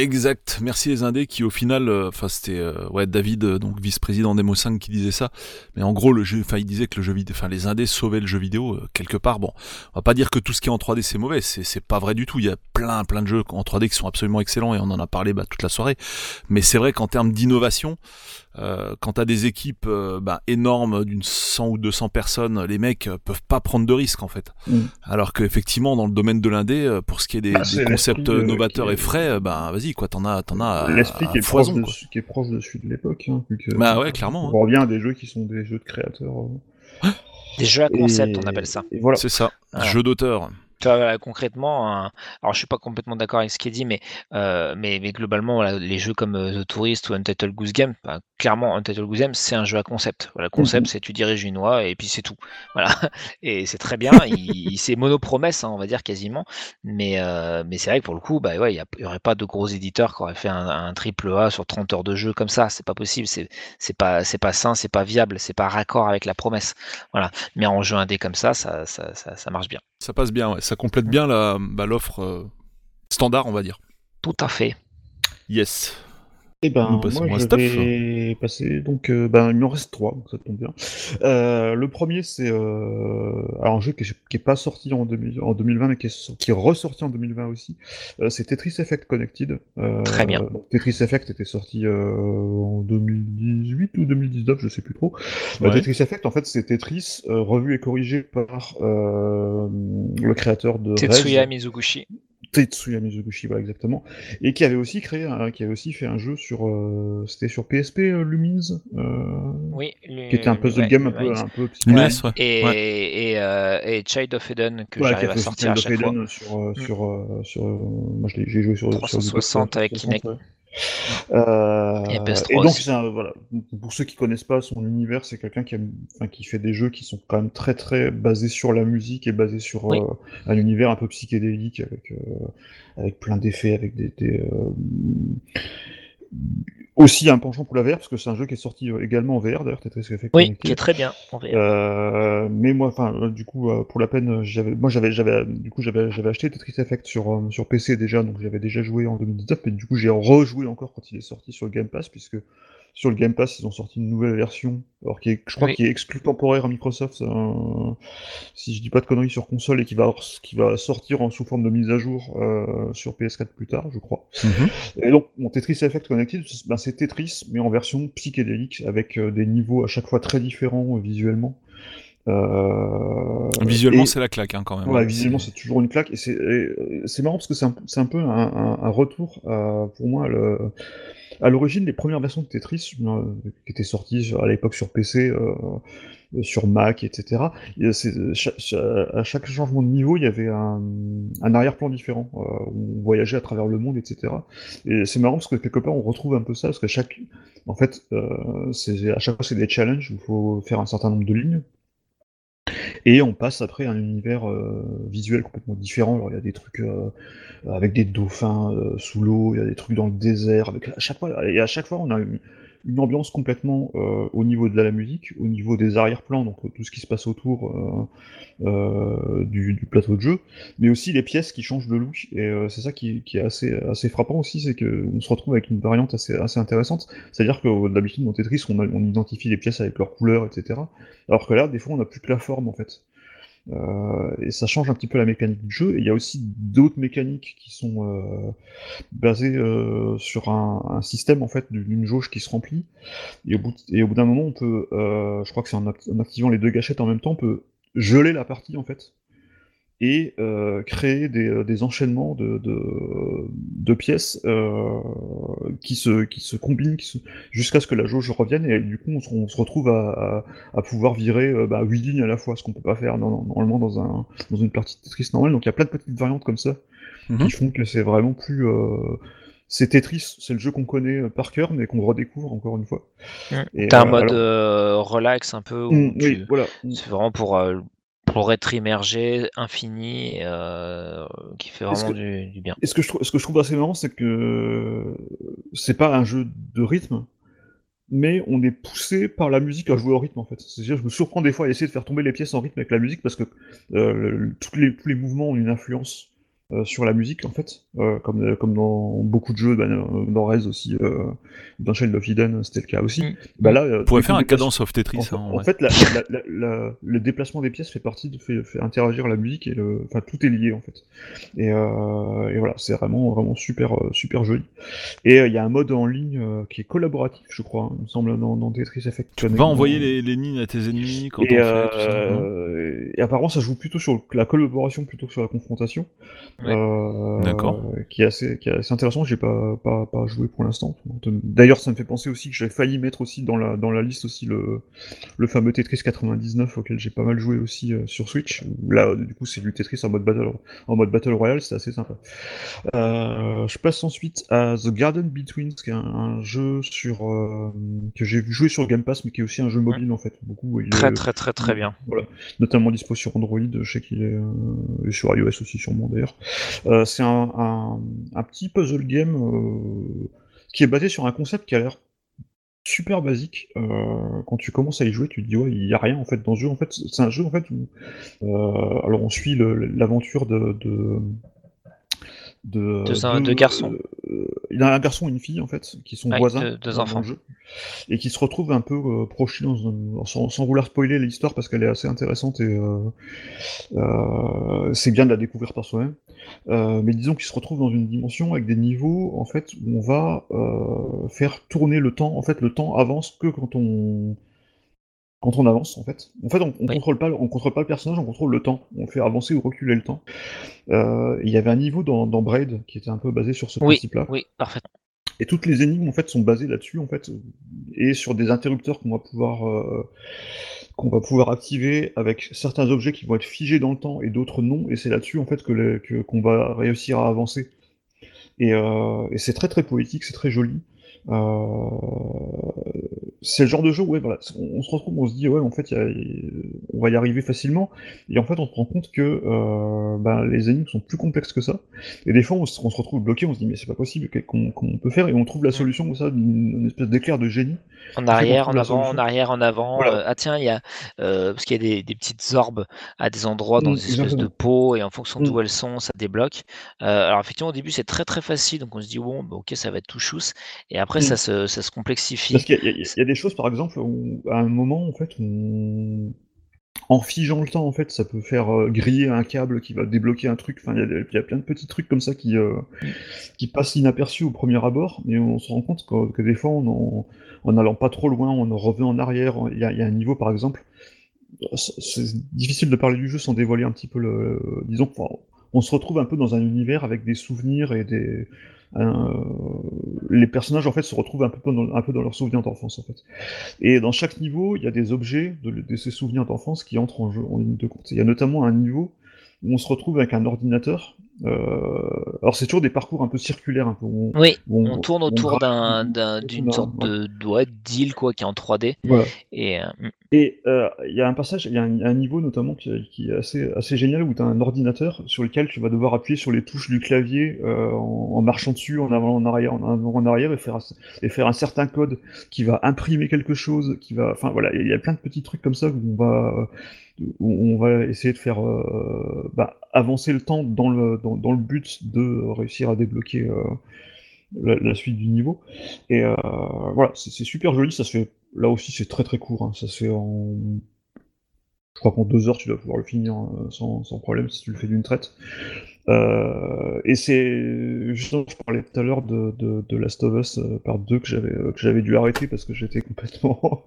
Exact. Merci les indés qui au final, euh, enfin c'était euh, ouais David euh, donc vice-président d'Emo 5 qui disait ça. Mais en gros le jeu, enfin il disait que le jeu vidéo, enfin les indés sauvaient le jeu vidéo euh, quelque part. Bon, on va pas dire que tout ce qui est en 3D c'est mauvais, c'est c'est pas vrai du tout. Il y a plein plein de jeux en 3D qui sont absolument excellents et on en a parlé bah, toute la soirée. Mais c'est vrai qu'en termes d'innovation, euh, quand t'as des équipes euh, bah, énormes d'une 100 ou 200 personnes, les mecs euh, peuvent pas prendre de risques en fait. Mm. Alors qu'effectivement dans le domaine de l'indé, euh, pour ce qui est des, Bah, des concepts novateurs et frais, euh, bah vas-y quoi, t'en as, t'en as. L'esprit qui est, proche de, quoi. qui est proche de celui de l'époque. Hein, Bah ouais, clairement, On revient à des jeux qui sont des jeux de créateurs. euh. Des jeux à concept, Et- on appelle ça. Voilà. C'est ça, Voilà. jeu d'auteur. Voilà, concrètement, un- alors je suis pas complètement d'accord avec ce qui est dit, mais, euh, mais, mais globalement, voilà, les jeux comme euh, The Tourist ou Untitled Goose Game, bah, clairement, Untitled Goose c'est un jeu à concept. Voilà, concept, Mhm. c'est tu diriges une oie et puis c'est tout. Voilà, et c'est très bien. il, c'est monopromesse, hein, on va dire quasiment. Mais, euh, mais c'est vrai que pour le coup, bah ouais, il y, a- il y aurait pas de gros éditeurs qui auraient fait un, un triple A sur 30 heures de jeu comme ça. C'est pas possible. C'est c'est pas c'est pas sain, c'est pas viable, c'est pas raccord avec la promesse. Voilà. Mais en jeu indé comme ça, ça, ça, ça, ça marche bien. Ça passe bien, ouais. ça complète bien la, bah, l'offre euh, standard, on va dire. Tout à fait. Yes. Et ben, Nous passons moi, à je Steph. vais passer. Donc, euh, ben, il m'en reste trois, donc ça tombe bien. Euh, le premier, c'est euh, alors un jeu qui est, qui est pas sorti en, 2000 en 2020, mais qui est, sor- qui est ressorti en 2020 aussi. Euh, c'est Tetris Effect Connected. Euh, Très bien. donc, Tetris Effect était sorti euh, en 2018 ou 2019, je sais plus trop. Euh, Ouais. Tetris Effect, en fait, c'est Tetris euh, revu et corrigé par euh, le créateur de Tetsuya Rez. Mizuguchi. Tetsuya Mizuguchi, voilà exactement, et qui avait aussi créé, un, qui avait aussi fait un jeu sur, euh, c'était sur PSP euh, Lumines, euh, Oui, qui était un puzzle ouais, game un peu, un peu Lumines, Ouais. ouais. Et, Ouais. et, euh, et Child of Eden que j'arrive à fait sortir à Child of chaque fois. Eden sur, euh, Mm. sur, euh, sur, euh, moi je l'ai- j'ai joué sur sur 360 Xbox avec 360, ouais. Euh, Et PS3 et donc, un- voilà. pour ceux qui connaissent pas son univers, c'est quelqu'un qui, enfin, qui fait des jeux qui sont quand même très très basés sur la musique et basés sur Oui. euh, un univers un peu psychédélique avec, euh, avec plein d'effets, avec des. des, aussi un penchant pour la VR, parce que c'est un jeu qui est sorti euh, également en VR, d'ailleurs, Tetris Effect Oui, qui est très bien en VR. Euh, mais moi, enfin, euh, du coup, pour la peine, j'avais, moi, j'avais, j'avais, du coup, j'avais, j'avais acheté Tetris Effect sur sur PC déjà, donc j'avais déjà joué en 2019, mais du coup, j'ai rejoué encore quand il est sorti sur Game Pass, puisque sur le Game Pass, ils ont sorti une nouvelle version, alors qui est, je crois, Oui. qui est exclu temporaire à Microsoft, euh, si je dis pas de conneries sur console, et qui va, qui va sortir en sous forme de mise à jour euh, sur PS4 plus tard, je crois. Et donc, mon Tetris Effect Connected, c'est- ben, c'est Tetris, mais en version psychédélique, avec euh, des niveaux à chaque fois très différents euh, visuellement. Euh, Visuellement, c'est la claque hein, quand même. Ouais, visuellement, c'est toujours une claque. Et c'est marrant parce que c'est un, c'est un peu un, un- un retour à- pour moi. le- à l'origine, les premières versions de Tetris euh, qui étaient sorties à l'époque sur PC, euh, sur Mac, etc. et à chaque changement de niveau, il y avait un, un arrière-plan différent. euh, on voyageait à travers le monde, etc. Et c'est marrant parce que quelque part, on retrouve un peu ça parce que chaque, en fait, à chaque fois, c'est des challenges où il faut faire un certain nombre de lignes. Et on passe après à un univers euh, visuel complètement différent. Il y a des trucs euh, avec des dauphins euh, sous l'eau, il y a des trucs dans le désert. Avec et à chaque fois, on a une, une ambiance complètement euh, au niveau de la, musique, au niveau des arrière-plans, donc euh, tout ce qui se passe autour euh, du, plateau de jeu, mais aussi les pièces qui changent de look. Et c'est ça qui, est assez, frappant aussi, c'est qu'on se retrouve avec une variante assez, intéressante. C'est-à-dire que d'habitude dans Tetris, on identifie les pièces avec leurs couleurs, etc. Alors que là, des fois, on n'a plus que la forme en fait. Euh, et ça change un petit peu la mécanique du jeu. Et il y a aussi d'autres mécaniques qui sont euh, basées euh, sur un, système en fait d'une jauge qui se remplit. Et au bout, d'un moment, on peut, je crois que c'est en activant les deux gâchettes en même temps, on peut geler la partie en fait et euh, créer des, euh, des enchaînements de, de, de pièces euh, qui, se, qui se combinent qui se- jusqu'à ce que la jauge revienne et du coup on se, on se retrouve à, à, à pouvoir virer euh, bah, 8 lignes à la fois, ce qu'on peut pas faire normalement dans, un, dans une partie de Tetris normale. Donc il y a plein de petites variantes comme ça Mhm. qui font que c'est vraiment plus... euh, c'est Tetris, c'est le jeu qu'on connaît par cœur mais qu'on redécouvre encore une fois. Et, T'as un euh, mode alors- euh, relax un peu où Mm, tu- oui, voilà. c'est vraiment pour, euh, pour être immergé, infini, euh, qui fait vraiment que- du, du bien. Et ce que je trouve, ce que je trouve assez marrant, c'est que c'est pas un jeu de rythme, mais on est poussé par la musique à jouer au rythme en fait. C'est-à-dire, je me surprends des fois à essayer de faire tomber les pièces en rythme avec la musique parce que euh, le- tous, les, tous les mouvements ont une influence sur la musique en fait, euh, comme, euh, comme dans beaucoup de jeux, euh, dans Rez aussi, euh, dans Child of Eden, c'était le cas aussi. Mm. Bah là, euh, On pourrait faire un cadence of Tetris. en, fait- hein, en fait, la- la- la- la- le déplacement des pièces fait partie de fait, fait interagir la musique et le, enfin tout est lié en fait. Et, euh, et voilà, c'est vraiment vraiment super euh, super joli. Et euh, il y a un mode en ligne euh, qui est collaboratif, je crois, hein, il me semble dans, dans Tetris Effect. Tu vas envoyer les, les lignes à tes ennemis quand et, on fait tout ça. hein. euh, et apparemment, ça joue plutôt sur la collaboration plutôt que sur la confrontation. Ouais. Euh, D'accord. Qui est assez, qui est assez intéressant. J'ai pas, pas, pas joué pour l'instant. D'ailleurs, ça me fait penser aussi que j'ai failli mettre aussi dans la, dans la liste aussi le, le fameux Tetris 99 auquel j'ai pas mal joué aussi euh, sur Switch. Là, du coup, c'est du Tetris en mode battle, en mode battle royale, c'est assez sympa. Euh, je passe ensuite à The Garden Between, qui est un, un jeu sur euh, que j'ai joué sur Game Pass, mais qui est aussi un jeu mobile en fait. Beaucoup, il Très est- très très très bien. voilà, notamment dispo sur Android, je sais qu'il est sur iOS aussi sûrement d'ailleurs. Euh, c'est un, un, un petit puzzle game euh, qui est basé sur un concept qui a l'air super basique. Euh, quand tu commences à y jouer, tu te dis ouais, il y a rien en fait dans ce jeu. En fait, c'est un jeu en fait où alors on suit l'aventure de, de de, Deux- garçons. euh, il y a un garçon et une fille en fait qui sont voisins deux- deux enfants. le jeu et qui se retrouvent un peu euh, projetés dans un... sans, sans vouloir spoiler l'histoire parce qu'elle est assez intéressante et euh, c'est bien de la découvrir par soi-même. Euh, mais disons qu'ils se retrouvent dans une dimension avec des niveaux en fait où on va euh, faire tourner le temps. En fait, le temps avance que quand on quand on avance en fait. En fait, on, on Oui. contrôle pas, on contrôle pas le personnage, on contrôle le temps. On fait avancer ou reculer le temps. Euh, Il y avait un niveau dans, dans Braid qui était un peu basé sur ce Oui, principe-là. oui, parfait. Et toutes les énigmes en fait sont basées là-dessus en fait et sur des interrupteurs qu'on va pouvoir qu'on va pouvoir activer avec certains objets qui vont être figés dans le temps et d'autres non et c'est là-dessus en fait que qu'on va réussir à avancer. Euh, et c'est très très poétique, c'est très joli. Euh, c'est le genre de jeu où ouais, voilà, on, on se retrouve, on se dit ouais, en fait, il y a- on va y arriver facilement, et en fait, on se rend compte que euh, ben, les énigmes sont plus complexes que ça. Et des fois, on se, on se retrouve bloqué, on se dit mais c'est pas possible, comment, on peut faire, et on trouve la solution comme ça, une espèce d'éclair de génie. En arrière, en avant, en arrière, en avant. Voilà. euh, ah tiens, il y a euh, parce qu'il y a des, des petites orbes à des endroits dans Mm, des espèces de pots et en fonction d'où Mm. elles sont, ça débloque. Euh, alors effectivement, au début, c'est très très facile, donc on se dit bon, bah, ok, ça va être tout chousse. Et après, Mm. ça se ça se complexifie. Parce qu'il y, a- y y des choses, par exemple, où à un moment, en fait, on... en figeant le temps, en fait, ça peut faire euh, griller un câble qui va débloquer un truc. Enfin, il y, a y plein de petits trucs comme ça qui, euh, qui passent inaperçus au premier abord, mais on se rend compte que, que des fois, en, en, en allant pas trop loin, on en revient en arrière. Il y a, a un niveau, par exemple, c'est difficile de parler du jeu sans dévoiler un petit peu le. Disons, on se retrouve un peu dans un univers avec des souvenirs et des. un- les personnages en fait se retrouvent un peu dans, leurs souvenirs d'enfance en fait. Et dans chaque niveau, il y a des objets de, de ces souvenirs d'enfance qui entrent en jeu en ligne de compte. Il y a notamment un niveau où on se retrouve avec un ordinateur. Euh, alors c'est toujours des parcours un peu circulaires, un peu. où on- Oui, où on tourne autour d'une sorte de ouais, d'île quoi qui est en 3D. Voilà. Et euh, mm, euh, il y a un passage, il y a un, un niveau notamment qui, qui est assez, assez génial où tu as un ordinateur sur lequel tu vas devoir appuyer sur les touches du clavier euh, en, en marchant dessus, en avant, en arrière, en avant, en arrière et faire, un, et faire un certain code qui va imprimer quelque chose, qui va, enfin voilà, il y a plein de petits trucs comme ça où on va, on va essayer de faire euh, bah, avancer le temps dans le, dans, dans le but de réussir à débloquer euh, la, suite du niveau. Et euh, voilà, c'est super joli, ça se fait. Là aussi, c'est très très court, hein, ça se fait en. Je crois qu'en deux heures, tu dois pouvoir le finir sans, sans problème si tu le fais d'une traite. Et c'est justement, je parlais tout à l'heure de, de, de Last of Us part 2 que j'avais euh, que j'avais dû arrêter parce que j'étais complètement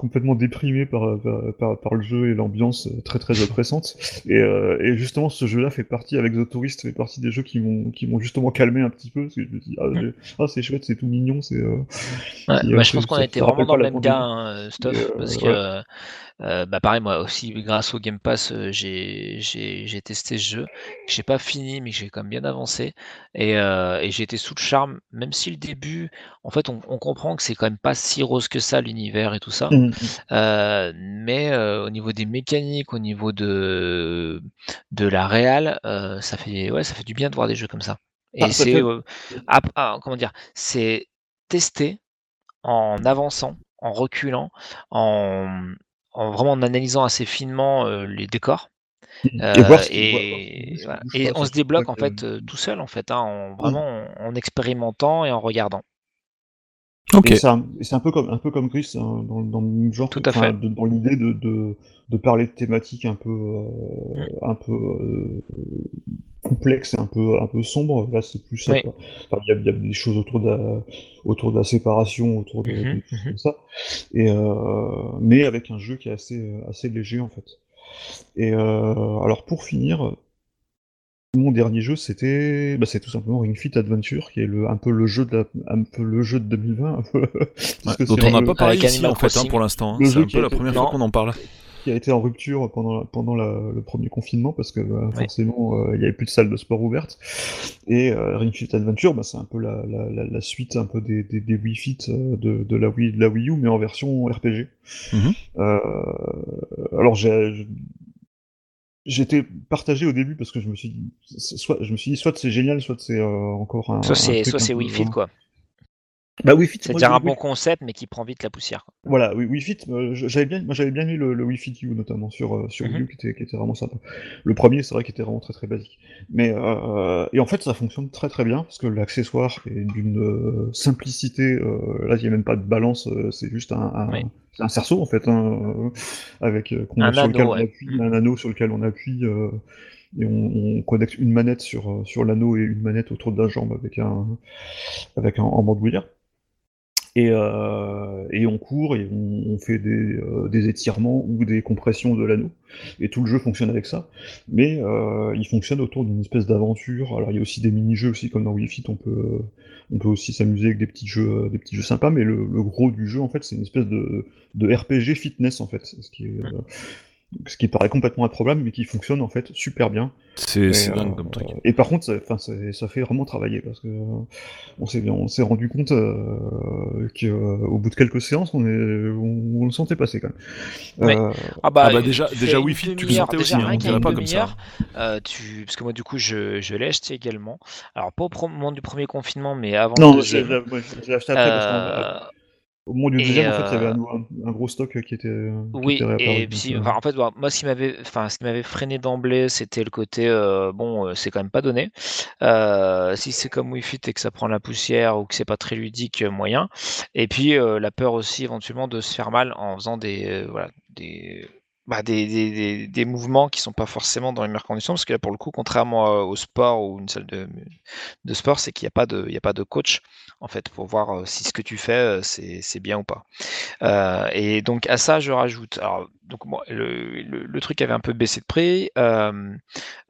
complètement déprimé par, par, par, par le jeu et l'ambiance euh, très très oppressante. Et, euh, et justement, ce jeu-là fait partie, avec The Tourist, fait partie des jeux qui m'ont qui m'ont justement calmé un petit peu parce que je me dis ah, j'ai- ah, c'est chouette, c'est tout mignon, c'est euh, ouais, bah, je pense qu'on ça- a été ça vraiment dans le même cas, hein, Stuff, Et, parce que ouais. euh, bah pareil, moi aussi, grâce au Game Pass, euh, j'ai testé ce jeu, j'ai pas fini, mais j'ai quand même bien avancé, et, euh, et j'ai été sous le charme, même si le début, en fait, on, on comprend que c'est quand même pas si rose que ça l'univers et tout ça, Mhm. euh, mais euh, au niveau des mécaniques, au niveau de de la réal, euh, ça fait ouais, ça fait du bien de voir des jeux comme ça. Et Ah, c'est ah, comment dire, c'est testé en avançant, en reculant, en, en vraiment en analysant assez finement euh, les décors. Euh, qui- et, voilà. on se débloque en fait euh, tout seul en fait, hein, en, vraiment en, en expérimentant et en regardant. Ok. Et c'est un, peu comme un peu comme Chris hein, dans, dans le même genre, Tout à fait. de- dans l'idée de, de, de parler de thématiques un peu Mm. euh, un peu euh, complexes, et un peu un peu sombres. Là, c'est plus ça. Oui. quoi. Enfin, il y y a des choses autour de la autour de la séparation, autour de, des choses mhm. comme ça. Et euh, mais avec un jeu qui est assez euh, assez léger en fait. Et euh, alors pour finir. Mon dernier jeu, c'était, bah, c'est tout simplement Ring Fit Adventure, qui est le, un peu le jeu de la, un peu le jeu de 2020, un peu, parce que dont on n'a pas parlé ici Animal en fait hein, pour l'instant. hein. C'est un peu la été- première fois qu'on en parle. qui a été en rupture pendant, pendant la- le premier confinement parce que bah, forcément euh, il n'y avait plus de salles de sport ouvertes. Et euh, Ring Fit Adventure, bah, c'est un peu la, la, la, la suite un peu des, des, des Wii Fit euh, de, de, la Wii, de la Wii U, mais en version RPG. Mhm. Euh, alors j'ai J'étais partagé au début parce que je me suis dit, soit, je me suis dit, soit c'est génial, soit c'est euh, encore un. Soit c'est soit c'est euh, quoi. Bah Wii Fit, moi, C'est-à-dire j'ai- un bon concept mais qui prend vite la poussière. quoi. voilà, oui, Wii Fit, euh, j'avais bien, moi j'avais bien aimé le, le Wii Fit U notamment sur euh, sur Mhm. Wii U qui était, qui était vraiment sympa. Le premier, c'est vrai qu'il était vraiment très très basique. Mais euh, et en fait, ça fonctionne très très bien parce que l'accessoire est d'une euh, simplicité. là, il n'y a même pas de balance, c'est juste un, un, Oui. un cerceau en fait, hein, avec Un sur lequel anneau, on ouais. appuie, un anneau sur lequel on appuie. et on, on connecte une manette sur, sur l'anneau et une manette autour de la jambe avec un, avec un, en bandoulière. Et, euh, et on court et on, fait des, euh, des étirements ou des compressions de l'anneau. Et tout le jeu fonctionne avec ça. Mais euh, il fonctionne autour d'une espèce d'aventure. Alors il y a aussi des mini-jeux aussi, comme dans Wii Fit, on peut, on peut aussi s'amuser avec des petits jeux, des petits jeux sympas. Mais le, le gros du jeu, en fait, c'est une espèce de, de RPG fitness, en fait. Ce qui est, euh, ce qui paraît complètement improbable, mais qui fonctionne en fait super bien. C'est c'est euh, dingue comme truc. Et par contre, ça, enfin, ça, ça fait vraiment travailler parce que euh, on s'est on s'est rendu compte euh, qu'au bout de quelques séances, on, est, on, on le sentait passer quand même. Ouais. Euh, Ah bah, Ah bah déjà- tu déjà Wi-Fi, tu le sentais déjà aussi, hein, rien on qu'à dirait pas comme ça. euh, tu... parce que moi du coup je, je l'ai acheté également. Alors pas au moment du premier confinement, mais avant non, le deuxième. j'ai acheté après parce Euh, moment du deuxième, en fait, il y avait euh, un, gros stock qui était, qui Oui, était et puis, euh, enfin, en fait, moi, ce qui m'avait, enfin, ce qui m'avait freiné d'emblée, c'était le côté, euh, bon, c'est quand même pas donné. Euh, si c'est comme Wi-Fi et que ça prend la poussière ou que c'est pas très ludique, moyen. Et puis, euh, la peur aussi, éventuellement, de se faire mal en faisant des, voilà, des, bah, des, des, des, des mouvements qui sont pas forcément dans les meilleures conditions, parce que là, pour le coup, contrairement au sport ou une salle de, de sport, c'est qu'il n'y a pas de, il y a pas de coach, en fait, pour voir si ce que tu fais, c'est, bien ou pas. Et donc à ça, je rajoute. Donc le, truc avait un peu baissé de prix. Bon,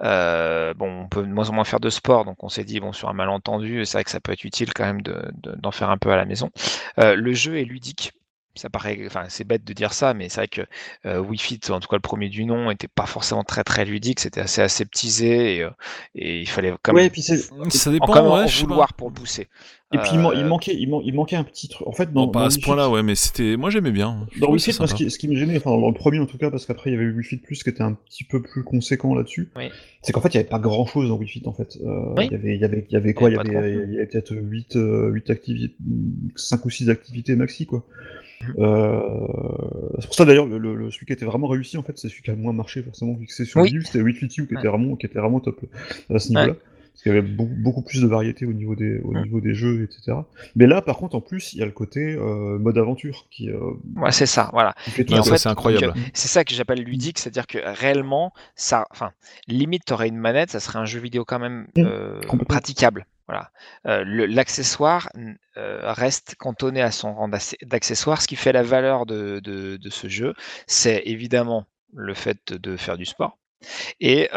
on peut de moins en moins faire de sport, donc on s'est dit bon sur un malentendu, c'est vrai que ça peut être utile quand même de- de- d'en faire un peu à la maison. Le jeu est ludique. Ça paraît, enfin c'est bête de dire ça, mais c'est vrai que euh, Wii Fit, en tout cas le premier du nom, était pas forcément très très ludique. C'était assez aseptisé et, euh, et il fallait quand Ouais, même et puis c'est. Ça en, dépend, quand même ouais, vouloir pour le pousser. Et puis il, man- il Euh, manquait, il, man- il manquait un petit truc. En fait, dans, Bon, pas dans à ce point-là, ouais, mais c'était. Moi j'aimais bien. Je Dans moi, ce qui, ce qui me gênait, enfin dans le premier en tout cas, parce qu'après il y avait Wii Fit Plus qui était un petit peu plus conséquent là-dessus, Oui. c'est qu'en fait il n'y avait pas grand chose dans Wii Fit en fait. Euh, Oui. Il y avait, il y avait, il y avait quoi? y avait il y avait peut-être 8, 8 activités, 5 ou 6 activités maxi quoi. Euh, c'est pour ça d'ailleurs le, le, le- celui qui était vraiment réussi en fait, c'est celui qui a le moins marché forcément vu que c'est sur Oui. Wii U, c'était Wii Fit U qui Ouais. était vraiment, qui était vraiment top euh, à ce niveau-là. Parce qu'il y avait beaucoup, beaucoup plus de variété au niveau des, au niveau des jeux, etc. Mais là, par contre, en plus, il y a le côté euh, mode aventure qui, euh, Ouais, c'est ça, voilà. en fait, c'est incroyable. c'est ça que j'appelle ludique, c'est-à-dire que réellement, ça, enfin, limite, tu aurais une manette, ça serait un jeu vidéo quand même Mm, euh, praticable. L'accessoire reste cantonné à son rang d'accessoire. Ce qui fait la valeur de, ce jeu, c'est évidemment le fait de faire du sport et,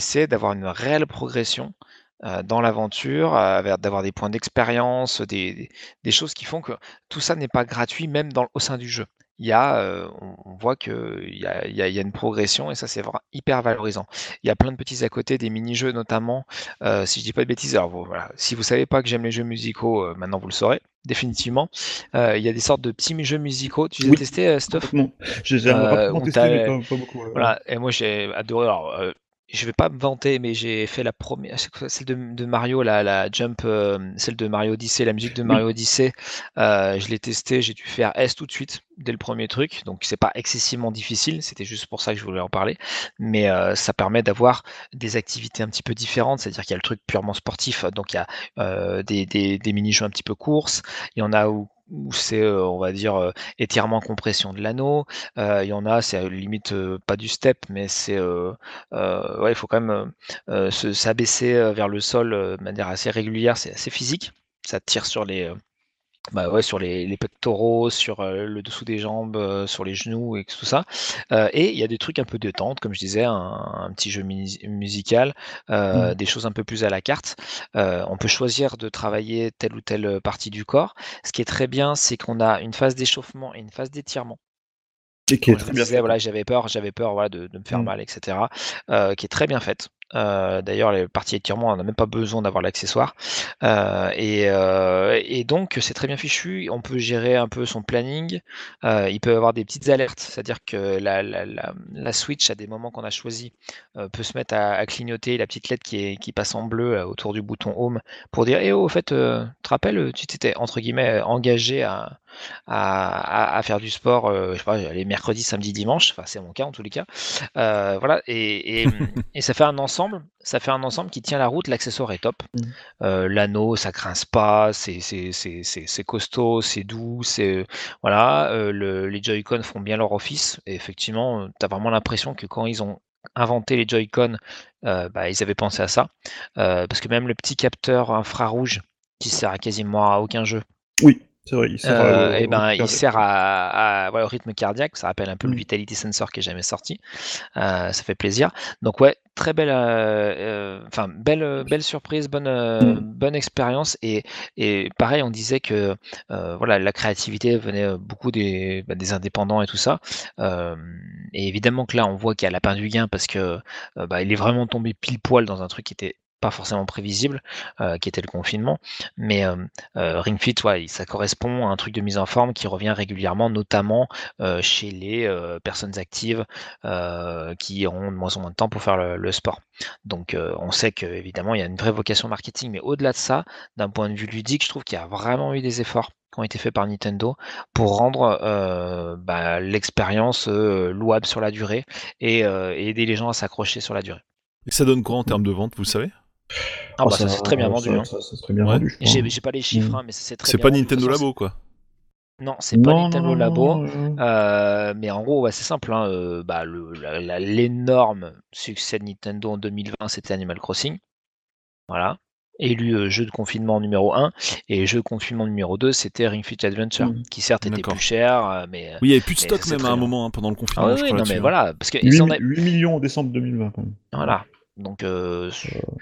c'est d'avoir une réelle progression dans l'aventure, d'avoir des points d'expérience, des, choses qui font que tout ça n'est pas gratuit même au sein du jeu. Il y a, euh, on, on voit qu'il y a, y, a, y a une progression et ça c'est vraiment hyper valorisant. Il y a plein de petits à côté, des mini-jeux notamment, euh, si je dis pas de bêtises. Alors vous- voilà, si vous savez pas que j'aime les jeux musicaux, euh, maintenant vous le saurez définitivement. Euh, il y a des sortes de petits jeux musicaux. Tu les as testés, euh, Stuff? rapidement où testé, t'as- mais pas, pas beaucoup. voilà, et moi j'ai adoré. Alors, euh, je vais pas me vanter, mais j'ai fait la première, quoi, celle de, de Mario, la, la Jump, euh, celle de Mario Odyssey, la musique de Mario Odyssey. euh, je l'ai testé, j'ai dû faire S tout de suite dès le premier truc, donc c'est pas excessivement difficile. C'était juste pour ça que je voulais en parler, mais euh, ça permet d'avoir des activités un petit peu différentes, c'est-à-dire qu'il y a le truc purement sportif, donc il y a des, des, des mini-jeux un petit peu courses, il y en a où où c'est, euh, on va dire, euh, étirement compression de l'anneau. Euh, Il y en a, c'est limite pas du step, mais c'est, ouais, il faut quand même se- s'abaisser vers le sol de manière assez régulière. C'est assez physique. Ça tire sur les, bah ouais, sur les, les pectoraux, sur euh, le dessous des jambes, euh, sur les genoux et tout ça. Euh, et il y a des trucs un peu détente, comme je disais, un, un petit jeu musical, euh, des choses un peu plus à la carte. On peut choisir de travailler telle ou telle partie du corps. Ce qui est très bien, c'est qu'on a une phase d'échauffement et une phase d'étirement. Qui est très bien disais, fait. voilà, j'avais peur, j'avais peur voilà, de, de me faire Mm. mal, etc. qui est très bien faite. Euh, D'ailleurs, les parties étirement, on n'a même pas besoin d'avoir l'accessoire. Euh, et, euh, et donc, c'est très bien fichu. On peut gérer un peu son planning. Il peut avoir des petites alertes, c'est-à-dire que la, Switch, à des moments qu'on a choisi, peut se mettre à, clignoter la petite lettre qui, passe en bleu autour du bouton Home pour dire Eh oh, au fait, tu te rappelles, tu t'étais entre guillemets engagé à, à, à, à faire du sport, euh, je sais pas, les mercredis, samedis, dimanches. Enfin, c'est mon cas en tous les cas. Euh, voilà, et, et, et ça fait un ensemble. Ça fait un ensemble qui tient la route. L'accessoire est top. Mhm. Euh, L'anneau, ça grince pas. C'est costaud, c'est doux. C'est voilà. le- les Joy-Con font bien leur office. Et effectivement, tu as vraiment l'impression que quand ils ont inventé les Joy-Con, bah, ils avaient pensé à ça. Parce que même le petit capteur infrarouge qui sert à quasiment à aucun jeu. Oui. Vrai, il sert Euh, à- et au- ben, au il sert à, à- voilà, au rythme cardiaque. Ça rappelle un peu le Mm. Vitality Sensor qui est jamais sorti. Euh, ça fait plaisir. Donc ouais, très belle, euh, euh, enfin belle, euh, belle surprise, bonne, euh, Mm. bonne expérience. Et, et pareil, on disait que euh, voilà, la créativité venait euh, beaucoup des, bah, des indépendants et tout ça. Euh, et évidemment que là, on voit qu'il y a lapin du gain parce que euh, bah, il est vraiment tombé pile poil dans un truc qui était pas forcément prévisible, euh, qui était le confinement. Mais euh, euh, Ring Fit, ça correspond à un truc de mise en forme qui revient régulièrement, notamment euh, chez les personnes actives qui auront de moins en moins de temps pour faire le, sport. Donc on sait qu'évidemment, il y a une vraie vocation marketing, mais au-delà de ça, d'un point de vue ludique, je trouve qu'il y a vraiment eu des efforts qui ont été faits par Nintendo pour rendre bah, l'expérience louable sur la durée et, et aider les gens à s'accrocher sur la durée. Et ça donne quoi en termes de vente, vous savez? Ah, bah, ça, c'est très bien vendu. Ça, hein. ça, ça, c'est très bien Ouais. vendu. je crois. J'ai j'ai pas les chiffres, Mm. hein, mais c'est très C'est bien pas vendu. De toute Nintendo façon, Labo, quoi. Non, c'est pas Non, Nintendo non, non, Labo. non, non. Euh, mais en gros, ouais, c'est simple. hein, euh, bah, le- la- la- L'énorme succès de Nintendo en 2020, c'était Animal Crossing. Voilà. Élu euh, jeu de confinement numéro 1. Et jeu de confinement numéro 2, c'était Ring Fit Adventure, Mm. qui certes était D'accord. plus cher, euh, mais. euh, Oui, il n'y avait plus de Mais stock c'est même très à un bien. moment hein, pendant le confinement. Ah oui, je oui, crois, non, mais hein. voilà. Parce que 8, ils en a- 8 millions en décembre 2020. Quand même. Voilà. Donc, euh,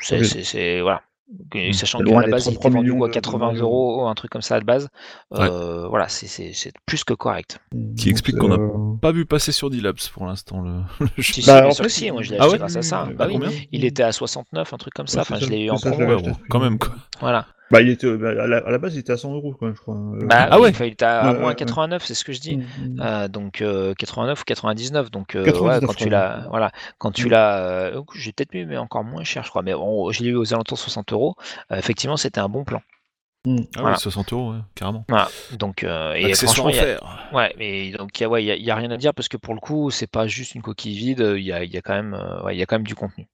c'est, oui. c'est- c'est- voilà. Que- Mm. Sachant qu'à loin la base, il 33 était vendu de- de 80 Mario. euros, un truc comme ça à la base. Ouais. Euh, voilà, c'est, c'est, c'est plus que correct. Qui explique qu'on a a. Pas vu passer sur D-Labs pour l'instant le, le jeu. Si, Bah, en fait, que si, moi je l'ai Ah acheté ouais? grâce à ça. Mmh, Bah à oui, il était à 69, un truc comme ça. Ouais, Enfin, je l'ai eu en promo. quand même quoi. Voilà. Bah, il était, bah, à, la, à la base, il était à 100 euros, quoi, je crois. Euh, Bah, Ah oui, ouais. il était à, moins ouais, 89, c'est ce que je dis. mm, mm. Euh, donc euh, 89 ou 99. Donc euh, 99, ouais, quand tu l'as, voilà, quand tu Mm. l'as, euh, j'ai peut-être mis mais encore moins cher, je crois. Mais bon, je l'ai eu aux alentours de 60 euros. Euh, effectivement, c'était un bon plan. Ah Voilà. ouais, 60 euros, ouais, carrément. Voilà. Donc euh, et franchement, y a-. Ouais, mais donc il y a, ouais, il y a- y a rien à dire parce que pour le coup, c'est pas juste une coquille vide. Il y a, il y a quand même, euh, ouais, il y a quand même du contenu.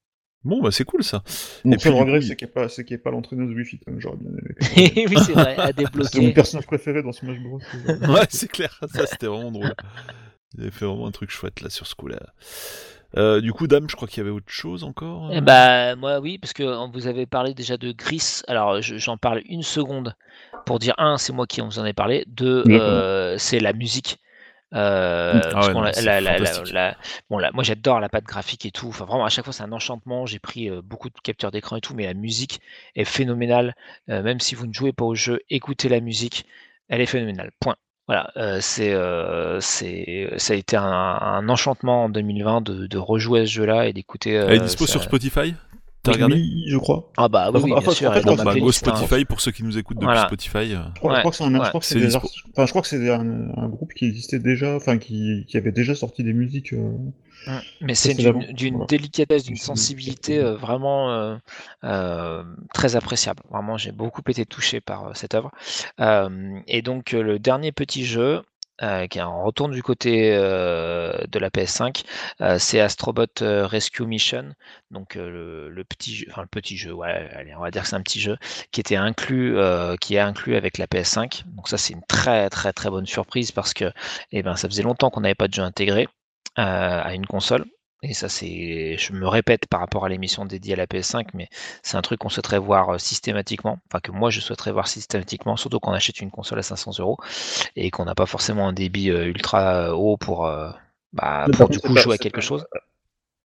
Bon, bah c'est cool ça. Mon seul regret, c'est qu'il n'y ait pas, pas l'entraîneuse Wi-Fi, comme j'aurais bien aimé. oui, c'est vrai, à C'est mon débloquer. personnage préféré dans Smash Bros. Ouais, c'est clair, ça c'était vraiment drôle. Il avait fait vraiment un truc chouette là sur ce coup-là. Euh, du coup, Dame, je crois qu'il y avait autre chose encore. Eh euh bah, moi, oui, parce que vous avez parlé déjà de Gris. Alors, je- j'en parle une seconde pour dire un, c'est moi qui vous en ai parlé. Deux, euh, c'est la musique. Euh, Ah parce ouais, qu'on non, la- c'est la- la- la- fantastique. la- bon, là, moi, j'adore la patte graphique et tout. Enfin, vraiment, à chaque fois, c'est un enchantement. J'ai pris euh, beaucoup de capteurs d'écran et tout, mais la musique est phénoménale. Euh, même si vous ne jouez pas au jeu, écoutez la musique. Elle est phénoménale. Point. Voilà, euh, c'est, c'est, ça a été un, un enchantement en 2020 de, de rejouer à ce jeu-là et d'écouter. Elle est dispo ça- sur Spotify? T'as regardé Oui, je crois. Ah bah oui, oui, Enfin, bien en sûr, fait, elle est dans on ma a- Bah, go hein. Spotify pour ceux qui nous écoutent depuis Voilà. Spotify. Je crois, je Ouais, crois que c'est un, ouais. je crois que c'est C'est des dispo. artistes- enfin, je crois que c'est un, un groupe qui existait déjà, enfin, qui, qui avait déjà sorti des musiques. euh. Mais c'est d'une d'une voilà. délicatesse, d'une sensibilité euh, vraiment euh, euh, très appréciable. Vraiment, j'ai beaucoup été touché par euh, cette œuvre. Euh, et donc, euh, le dernier petit jeu, euh, qui en retourne du côté euh, de la PS5, euh, c'est Astrobot euh, Rescue Mission. Donc, le, petit jeu, enfin, on va dire que c'est un petit jeu qui était inclus, est inclus avec la PS5. Donc, ça, c'est une très, très, très bonne surprise parce que, eh ben, ça faisait longtemps qu'on n'avait pas de jeu intégré à une console. Et ça, c'est, je me répète par rapport à l'émission dédiée à la PS5, mais c'est un truc qu'on souhaiterait voir euh, systématiquement, enfin que moi je souhaiterais voir systématiquement, surtout quand on achète une console à 500 euros et qu'on n'a pas forcément un débit euh, ultra haut pour, euh, bah, pour du coup c'est jouer à c'est quelque chose.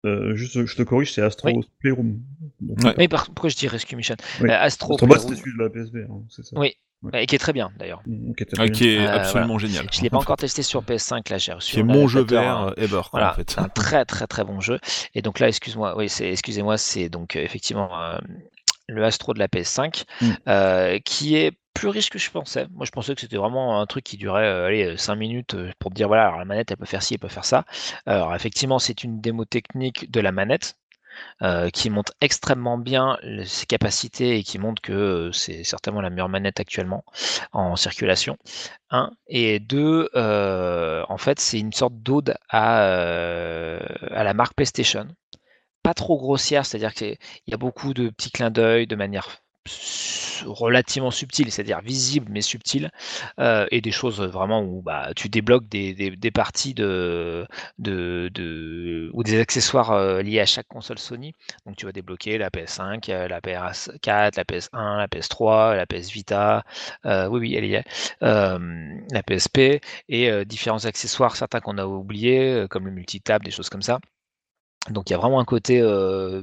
euh, juste, je te corrige, c'est Astro Oui. Playroom. Donc, Ouais. Mais par- pourquoi je dis Rescue Mission? Oui. Euh, Astro Playroom, c'était celui de la PSV, hein, c'est ça. Oui. Ouais. et qui est très bien d'ailleurs. Mm, Ah, qui est Euh, absolument génial. Je l'ai pas encore testé sur PS5, là j'ai reçu. Qui est mon jeu vert hein. ever, quoi, Voilà, en fait. un très très très bon jeu. Et donc là, excuse-moi, oui, c'est excusez-moi, c'est donc euh, effectivement euh, le Astro de la PS5 Mm. euh, qui est plus riche que je pensais. Moi, je pensais que c'était vraiment un truc qui durait euh, allez, 5 minutes pour te dire voilà, alors la manette elle peut faire ci, elle peut faire ça. Alors effectivement, c'est une démo technique de la manette. Euh, qui montre extrêmement bien ses capacités et qui montre que euh, c'est certainement la meilleure manette actuellement en circulation. Un et deux, euh, en fait, c'est une sorte d'ode à, à la marque PlayStation. Pas trop grossière, c'est-à-dire qu'il y a beaucoup de petits clins d'œil de manière relativement subtiles, c'est-à-dire visibles mais subtiles, euh, et des choses vraiment où bah, tu débloques des, parties de, ou des accessoires euh, liés à chaque console Sony. Donc tu vas débloquer la PS5, euh, la PS4, la PS1, la PS3, la PS Vita, oui oui elle y est, la PSP et différents accessoires, certains qu'on a oubliés, comme le multitap, des choses comme ça. Donc il y a vraiment un côté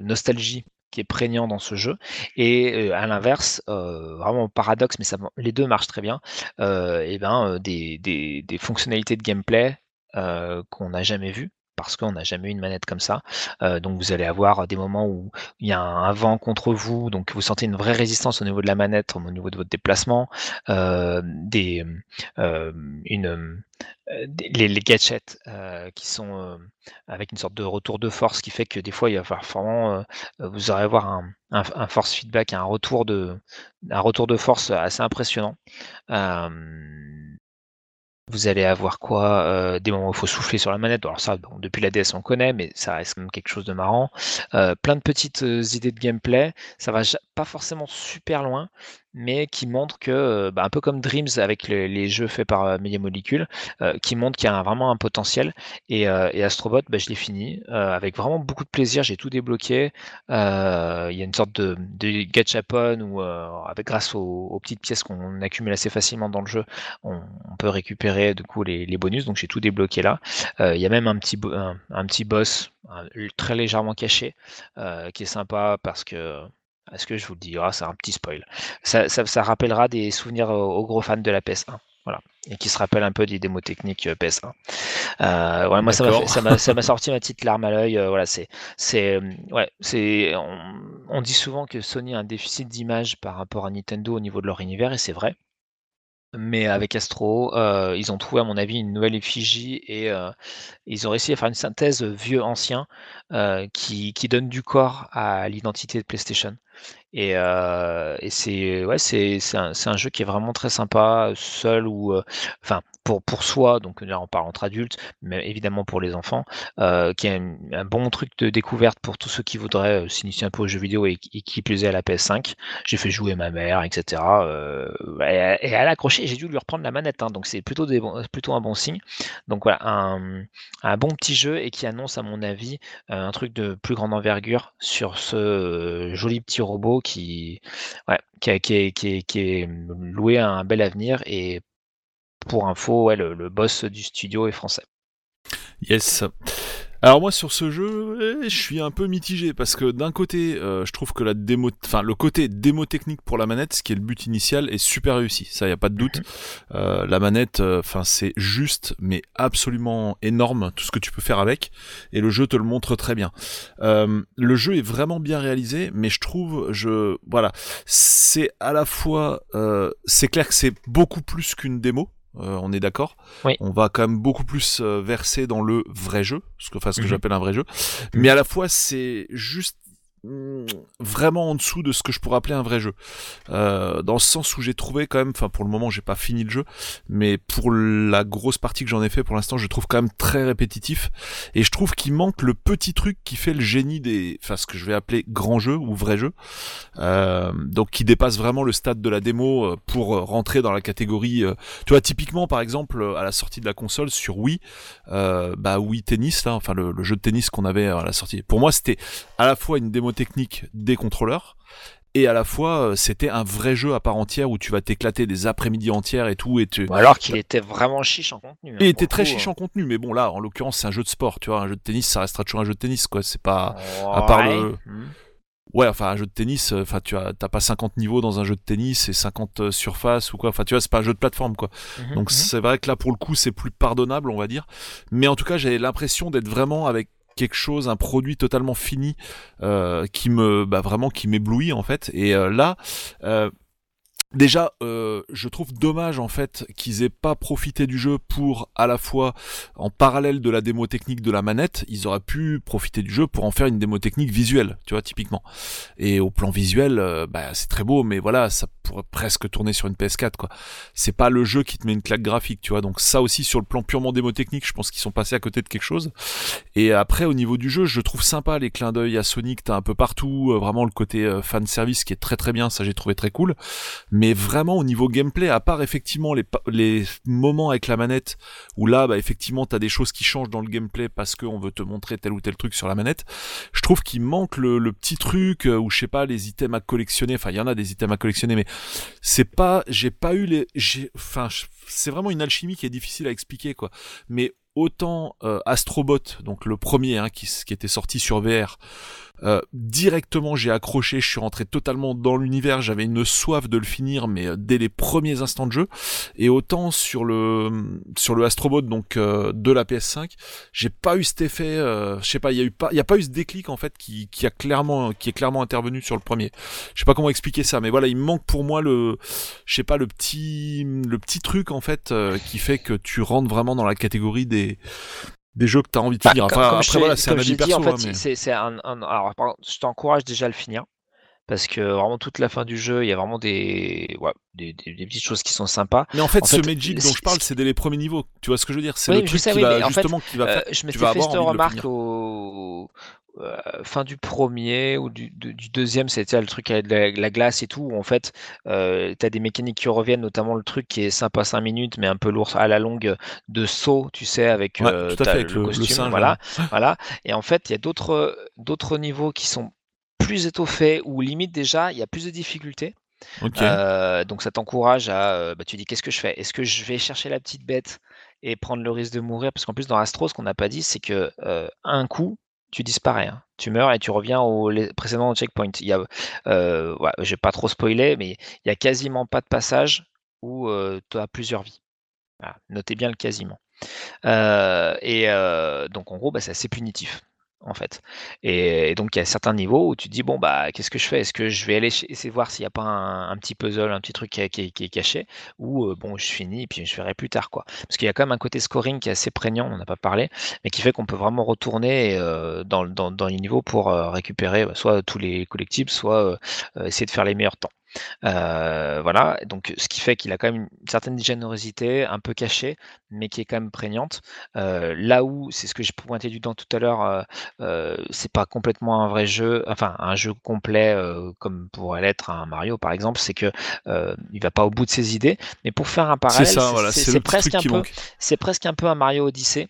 nostalgie qui est prégnant dans ce jeu. Et euh, à l'inverse, euh, vraiment paradoxe, mais les deux marchent très bien, euh, et ben, des, des, fonctionnalités de gameplay qu'on n'a jamais vues parce qu'on n'a jamais eu une manette comme ça. Euh, donc vous allez avoir des moments où il y a un, vent contre vous, donc vous sentez une vraie résistance au niveau de la manette, au niveau de votre déplacement, euh, des, euh, une, les, gadgets qui sont avec une sorte de retour de force qui fait que des fois il va falloir vraiment vous aurez avoir un, un, un force feedback, un retour de un retour de force assez impressionnant. Vous allez avoir quoi euh, Des moments où il faut souffler sur la manette. Alors ça, bon, depuis la DS on connaît, mais ça reste quand même quelque chose de marrant. Euh, plein de petites euh, idées de gameplay. Ça va pas forcément super loin, mais qui montrent que, bah, un peu comme Dreams avec le- les jeux faits par euh, Media Molecule, euh, qui montrent qu'il y a vraiment un potentiel. Et, euh, et Astrobot, bah, je l'ai fini euh, avec vraiment beaucoup de plaisir. J'ai tout débloqué. Il y a une sorte de, de gachapon où, grâce aux, petites pièces qu'on accumule assez facilement dans le jeu, on, peut récupérer du coup les, bonus. Donc j'ai tout débloqué là. Il y a même un petit, boss très légèrement caché qui est sympa parce que est-ce que je vous le dis? Ah, c'est un petit spoil. Ça, ça, ça rappellera des souvenirs aux, aux gros fans de la PS1. Voilà. Et qui se rappellent un peu des démos techniques euh, PS1. Euh, voilà, moi, ça m'a sorti ma petite larme à l'œil. euh, voilà, c'est, c'est, euh, ouais, c'est, on, on dit souvent que Sony a un déficit d'image par rapport à Nintendo au niveau de leur univers, et c'est vrai. Mais avec Astro, euh, ils ont trouvé, à mon avis, une nouvelle effigie et euh, ils ont réussi à faire une synthèse vieux-ancien euh, qui, qui donne du corps à l'identité de PlayStation. Et, euh, et c'est un, un jeu qui est vraiment très sympa, seul ou euh, enfin pour pour soi. Donc là, on parle entre adultes, mais évidemment pour les enfants, euh, qui est un, bon truc de découverte pour tous ceux qui voudraient euh, s'initier un peu aux jeux vidéo et, qui plaisaient à la PS5. J'ai fait jouer ma mère, etc. Euh, et, et elle. J'ai dû lui reprendre la manette, hein, donc c'est plutôt plutôt un bon signe. Donc voilà, un, un bon petit jeu et qui annonce à mon avis euh, un truc de plus grande envergure sur ce euh, joli petit robot qui, ouais, qui, qui qui, qui est loué à un bel avenir et pour info, ouais, le, le boss du studio est français. Yes. Alors moi sur ce jeu, eh, je suis un peu mitigé parce que d'un côté, euh, je trouve que la démo, enfin le côté démo technique pour la manette, ce qui est le but initial, est super réussi. Ça y a pas de doute. Euh, la manette, enfin c'est juste, mais absolument énorme tout ce que tu peux faire avec, et le jeu te le montre très bien. Euh, le jeu est vraiment bien réalisé, mais je trouve, je voilà, c'est à la fois, euh, c'est clair que c'est beaucoup plus qu'une démo. Euh, on est d'accord. Oui. On va quand même beaucoup plus euh, verser dans le vrai jeu, ce que, enfin, ce que Mhm. j'appelle un vrai jeu. Mais à la fois, c'est juste vraiment en dessous de ce que je pourrais appeler un vrai jeu. Euh, dans le sens où j'ai trouvé quand même, enfin pour le moment j'ai pas fini le jeu, mais pour la grosse partie que j'en ai fait pour l'instant, je trouve quand même très répétitif. Et je trouve qu'il manque le petit truc qui fait le génie des, enfin ce que je vais appeler grand jeu ou vrai jeu. Euh, donc qui dépasse vraiment le stade de la démo euh, pour rentrer dans la catégorie. tu vois typiquement par exemple à la sortie de la console sur Wii, bah Wii Tennis là, enfin le jeu de tennis qu'on avait à la sortie. Pour moi c'était à la fois une démo technique des contrôleurs et à la fois euh, c'était un vrai jeu à part entière où tu vas t'éclater des après-midi entières et tout et tu alors qu'il était vraiment chiche en contenu. hein, il était très coup, chiche en contenu mais bon là en l'occurrence c'est un jeu de sport tu vois un jeu de tennis ça restera toujours un jeu de tennis quoi c'est pas euh, à part ouais. le- Hmm. ouais enfin un jeu de tennis euh, enfin tu as t'as pas 50 niveaux dans un jeu de tennis et 50 euh, surfaces ou quoi enfin tu vois c'est pas un jeu de plateforme quoi Mhm, donc mhm. c'est vrai que là pour le coup c'est plus pardonnable on va dire mais en tout cas j'avais l'impression d'être vraiment avec quelque chose un produit totalement fini euh, qui me bah vraiment qui m'éblouit en fait. Et euh, là euh, Déjà, euh, je trouve dommage en fait qu'ils aient pas profité du jeu pour à la fois en parallèle de la démo technique de la manette, ils auraient pu profiter du jeu pour en faire une démo technique visuelle, tu vois typiquement. Et au plan visuel, euh, bah, c'est très beau, mais voilà, ça pourrait presque tourner sur une PS4 quoi. C'est pas le jeu qui te met une claque graphique, tu vois. Donc ça aussi sur le plan purement démo technique, je pense qu'ils sont passés à côté de quelque chose. Et après au niveau du jeu, je trouve sympa les clins d'œil à Sonic, t'as un peu partout, euh, vraiment le côté euh, fan service qui est très très bien, ça j'ai trouvé très cool. Mais vraiment au niveau gameplay, à part effectivement les, les moments avec la manette, où là bah effectivement t'as des choses qui changent dans le gameplay parce qu'on veut te montrer tel ou tel truc sur la manette, je trouve qu'il manque le, le, petit truc euh, où je sais pas les items à collectionner, enfin il y en a des items à collectionner, mais c'est pas, j'ai pas eu les, j'ai, enfin c'est vraiment une alchimie qui est difficile à expliquer quoi. Mais autant euh, Astrobot, donc le premier hein, qui, qui était sorti sur VR, euh, directement j'ai accroché, je suis rentré totalement dans l'univers, j'avais une soif de le finir, mais euh, dès les premiers instants de jeu. Et autant sur le sur le Astrobot donc euh, de la PS5, j'ai pas eu cet effet, je sais pas, il y a eu pas, y a pas eu ce déclic en fait qui, qui a clairement qui est clairement intervenu sur le premier. Je sais pas comment expliquer ça, mais voilà, il manque pour moi le, je sais pas le petit le petit truc en fait qui fait que tu rentres vraiment dans la catégorie des des jeux que tu as envie de Bah, finir. Enfin, comme après, voilà, c'est un avis l'ai dit, perso. en fait, hein, mais- c'est c'est un, un- alors, par contre, je t'encourage déjà à le finir. Parce que vraiment toute la fin du jeu, il y a vraiment des, ouais, des, des- des petites choses qui sont sympas. Mais en fait, En ce fait, Magic dont je parle, c'est dès les premiers niveaux. Tu vois ce que je veux dire? C'est Oui, le truc sais, qui oui, va mais en fait, justement qui va Euh, faire. je m'étais fait cette remarque au euh, fin du premier ou du, du- du deuxième, c'était le truc avec la, la glace et tout, où en fait, euh, tu as des mécaniques qui reviennent, notamment le truc qui est sympa 5 minutes, mais un peu lourd à la longue, de saut, tu sais, avec, Ouais, euh, tout à t'as fait, avec le- le costume, singe, voilà, voilà. Et en fait, il y a d'autres niveaux qui sont plus étoffés, où limite déjà, il y a plus de difficultés. Euh, donc ça t'encourage à, bah, tu dis qu'est-ce que je fais? Est-ce que je vais chercher la petite bête et prendre le risque de mourir? Parce qu'en plus dans Astro, ce qu'on n'a pas dit, c'est que un coup, tu disparais, hein. tu meurs et tu reviens au précédent checkpoint. Il y euh, vais pas trop spoiler, mais il y a quasiment pas de passage où tu as plusieurs vies. Notez bien le quasiment. Euh, et euh, donc en gros, bah, c'est assez punitif en fait. Et, donc il y a certains niveaux où tu dis bon bah qu'est-ce que je fais? Est-ce que je vais aller essayer de voir s'il n'y a pas un, petit puzzle, un petit truc qui, est- caché? Ou euh, bon je finis et puis je verrai plus tard quoi. Parce qu'il y a quand même un côté scoring qui est assez prégnant, on n'a pas parlé, mais qui fait qu'on peut vraiment retourner euh, dans, le- dans, dans les niveaux pour euh, récupérer bah, soit tous les collectibles, soit essayer de faire les meilleurs temps. Euh, voilà, donc ce qui fait qu'il a quand même une certaine générosité, un peu cachée, mais qui est quand même prégnante. Euh, là où, c'est ce que j'ai pointé du doigt tout à l'heure, euh, c'est pas complètement un vrai jeu, enfin un jeu complet comme pourrait l'être un Mario par exemple, c'est que il va pas au bout de ses idées. Mais pour faire un parallèle, c'est- voilà, presque un peu, manque. c'est presque un peu un Mario Odyssey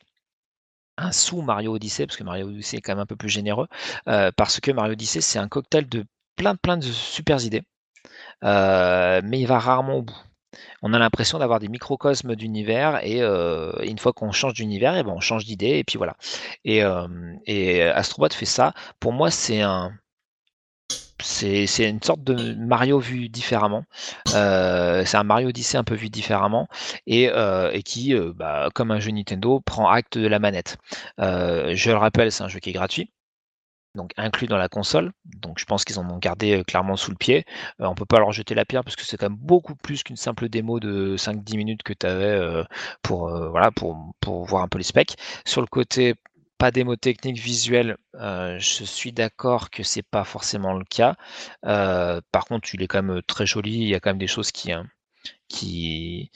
un sous Mario Odyssey, parce que Mario Odyssey est quand même un peu plus généreux, euh, parce que Mario Odyssey, c'est un cocktail de plein plein de super idées, mais il va rarement au bout. On a l'impression d'avoir des microcosmes d'univers, et euh, une fois qu'on change d'univers, et ben on change d'idée, et puis voilà. Et, euh, et Astrobot fait ça. Pour moi, c'est un, c'est une sorte de Mario vu différemment. Euh, c'est un Mario Odyssey un peu vu différemment et, euh, qui, euh, bah, comme un jeu Nintendo, prend acte de la manette. Euh, je le rappelle, c'est un jeu qui est gratuit. Donc inclus dans la console, donc je pense qu'ils en ont gardé euh, clairement sous le pied. Euh, on peut pas leur jeter la pierre parce que c'est quand même beaucoup plus qu'une simple démo de 5-10 minutes que tu avais pour, euh, voilà, pour, pour voir un peu les specs. Sur le côté pas démo technique visuelle, euh, je suis d'accord que c'est pas forcément le cas. Euh, par contre, il est quand même très joli. Il y a quand même des choses qui, hein, qui,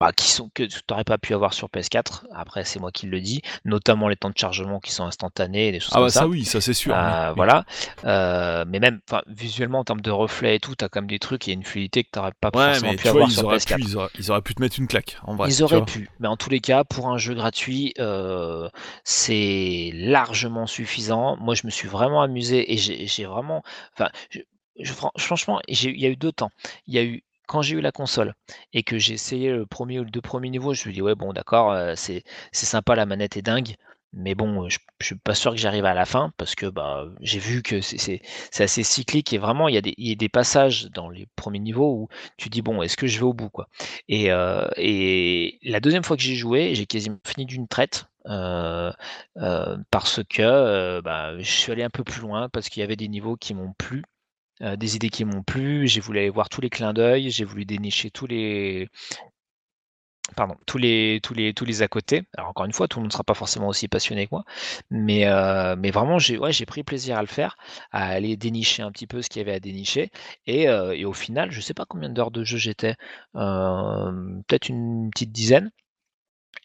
bah, qui sont que tu n'aurais pas pu avoir sur PS4. Après, c'est moi qui le dis, notamment les temps de chargement qui sont instantanés, et des choses Ah comme bah ça. ça oui, ça c'est sûr. Euh, oui. Voilà. Euh, mais même, visuellement en termes de reflets et tout, t'as quand même des trucs. A une fluidité que t'aurais pas Ouais, forcément mais pu vois, avoir sur auraient, PS4. pu, ils, auraient, ils auraient pu te mettre une claque, en vrai. Ils auraient pu, mais en tous les cas, pour un jeu gratuit, euh, c'est largement suffisant. Moi, je me suis vraiment amusé et j'ai vraiment, enfin, je- je- fran- franchement, il y a eu deux temps. Il y a eu quand j'ai eu la console et que j'ai essayé le premier ou le deux premiers niveaux, je me dit ouais bon d'accord, euh, c'est sympa, la manette est dingue. Mais bon, euh, je, je suis pas sûr que j'arrive à la fin parce que bah, j'ai vu que c'est assez cyclique et vraiment il y, a des, y a des passages dans les premiers niveaux où tu dis bon est-ce que je vais au bout quoi. Et, euh, et la deuxième fois que j'ai joué, j'ai quasiment fini d'une traite. parce que bah, je suis allé un peu plus loin parce qu'il y avait des niveaux qui m'ont plu euh, des idées qui m'ont plu, j'ai voulu aller voir tous les clins d'œil, j'ai voulu dénicher tous les pardon, tous les tous les tous les à côté. Alors encore une fois, tout le monde ne sera pas forcément aussi passionné que moi, mais euh, vraiment j'ai ouais, pris plaisir à le faire, à aller dénicher un petit peu ce qu'il y avait à dénicher et, euh, au final, je sais pas combien d'heures de jeu j'étais, peut-être une petite dizaine.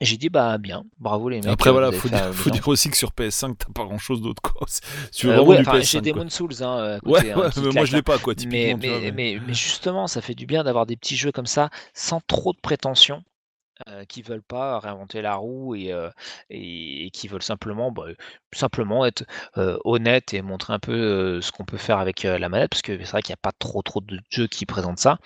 J'ai dit bah bien, bravo les mecs. Après euh, voilà, faut dire, euh, faut dire aussi que sur PS5 t'as pas grand chose d'autre quoi. Si tu veux Euh, ouais, du enfin, PS5. j'ai. Demon Souls, hein, euh, Ouais, qui mais moi je l'ai hein. pas quoi, typiquement. mais, mais justement, ça fait du bien d'avoir des petits jeux comme ça, sans trop de prétention, euh, qui veulent pas réinventer la roue et, euh, et, et qui veulent simplement, bah, simplement être euh, honnêtes et montrer un peu euh, ce qu'on peut faire avec la manette, parce que c'est vrai qu'il n'y a pas trop trop de jeux qui présentent ça.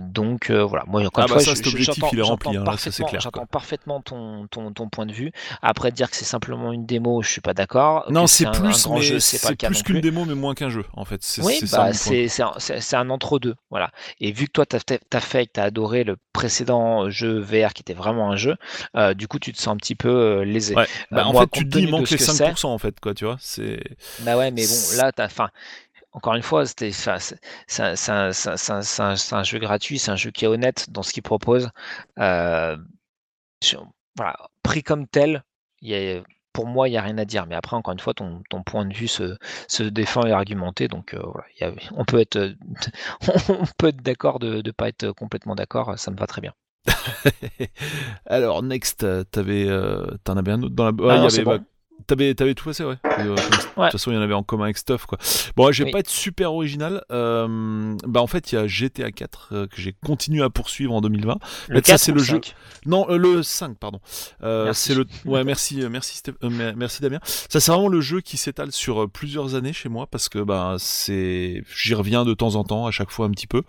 Donc voilà, moi encore Ah une bah fois, ça, je- cet je- objectif, j'entends- il est rempli, j'entends hein, là, ça, c'est parfaitement- clair, J'entends quoi. parfaitement ton, ton, ton point de vue. Après dire que c'est simplement une démo, je suis pas d'accord. Non, Que c'est un- un plus, grand mais jeu, c'est pas c'est le cas plus non qu'une plus. démo, mais moins qu'un jeu, en fait. C'est Oui, c'est ça bah, mon point. c'est c'est un, c'est- c'est un entre-deux. Voilà. Et vu que toi, tu as, fait et que tu as adoré le précédent jeu VR qui était vraiment un jeu, euh, du coup, tu te sens un petit peu euh, lésé. Ouais. Bah, Euh, en moi, fait, tu te dis, il manque les que 5%, en fait, quoi, tu vois. C'est. Bah ouais, mais bon, là, t'as, enfin, encore une fois, c'était, enfin, c'est un, jeu gratuit, c'est un jeu qui est honnête dans ce qu'il propose. Euh, voilà, pris comme tel, il y a- pour moi, il n'y a rien à dire. Mais après, encore une fois, ton, ton point de vue se, se défend et argumenté. Donc, euh, voilà, il y a- on peut être, euh, on peut être d'accord de ne pas être complètement d'accord. Ça me va très bien. Alors, next, t'avais, euh, t'en avais un autre dans la. Ouais, Ah il y avait, bah, bon. T'avais, t'avais tout passé, ouais. Euh, De toute façon, il y en avait en commun avec Stuff, quoi. Bon, ouais, je vais Oui. pas être super original. Euh, bah, en fait, il y a GTA 4 euh, que j'ai continué à poursuivre en 2020. Le fait, ça, 4 c'est ou le le jeu. 5? Non, euh, le 5, pardon. Euh, Merci. c'est le. Ouais, merci, merci, Steph- euh, mer- merci Damien. Ça, c'est vraiment le jeu qui s'étale sur plusieurs années chez moi parce que bah c'est, j'y reviens de temps en temps, à chaque fois un petit peu.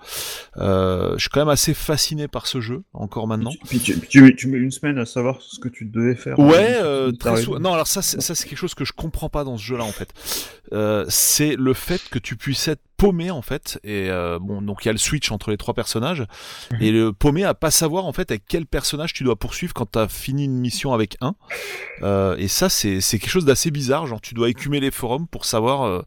Euh, je suis quand même assez fasciné par ce jeu encore maintenant. Puis tu, puis tu, tu mets une semaine à savoir ce que tu devais faire. Ouais, tu très souvent. Non, alors ça, c'est- ça c'est quelque chose que je comprends pas dans ce jeu-là en fait. Euh, c'est le fait que tu puisses être paumé en fait. Et euh, bon, donc il y a le switch entre les trois personnages Mhm. et le paumé à pas savoir en fait avec quel personnage tu dois poursuivre quand t'as fini une mission avec un. Euh, et ça, c'est c'est quelque chose d'assez bizarre. Genre, tu dois écumer les forums pour savoir euh,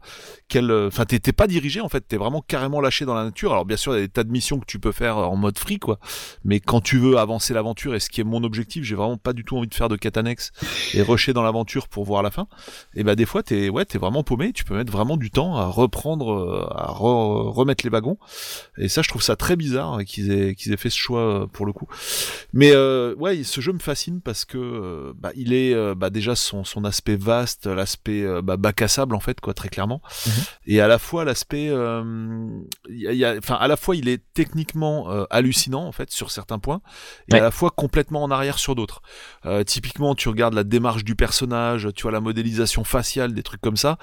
quel. Enfin, t'es t'es pas dirigé en fait. T'es vraiment carrément lâché dans la nature. Alors bien sûr, il y a des tas de missions que tu peux faire en mode free quoi. Mais quand tu veux avancer l'aventure et ce qui est mon objectif, j'ai vraiment pas du tout envie de faire de quête annexe et rusher dans l'aventure pour voir la fin. Et bah des fois t'es ouais t'es vraiment paumé. Tu peux mettre vraiment du temps à reprendre, euh, à re- remettre les wagons. Et ça, je trouve ça très bizarre qu'ils aient qu'ils aient fait ce choix euh, pour le coup. Mais euh, ouais, ce jeu me fascine parce que bah, il est bah, déjà son, son aspect vaste, l'aspect bah, bac à sable en fait quoi très clairement, Mhm. et à la fois l'aspect, euh, il y a- il y a- enfin à la fois il est techniquement euh, hallucinant en fait sur certains points, et Ouais. à la fois complètement en arrière sur d'autres. Typiquement, tu regardes la démarche du personnage, tu vois la modélisation faciale, des trucs comme ça.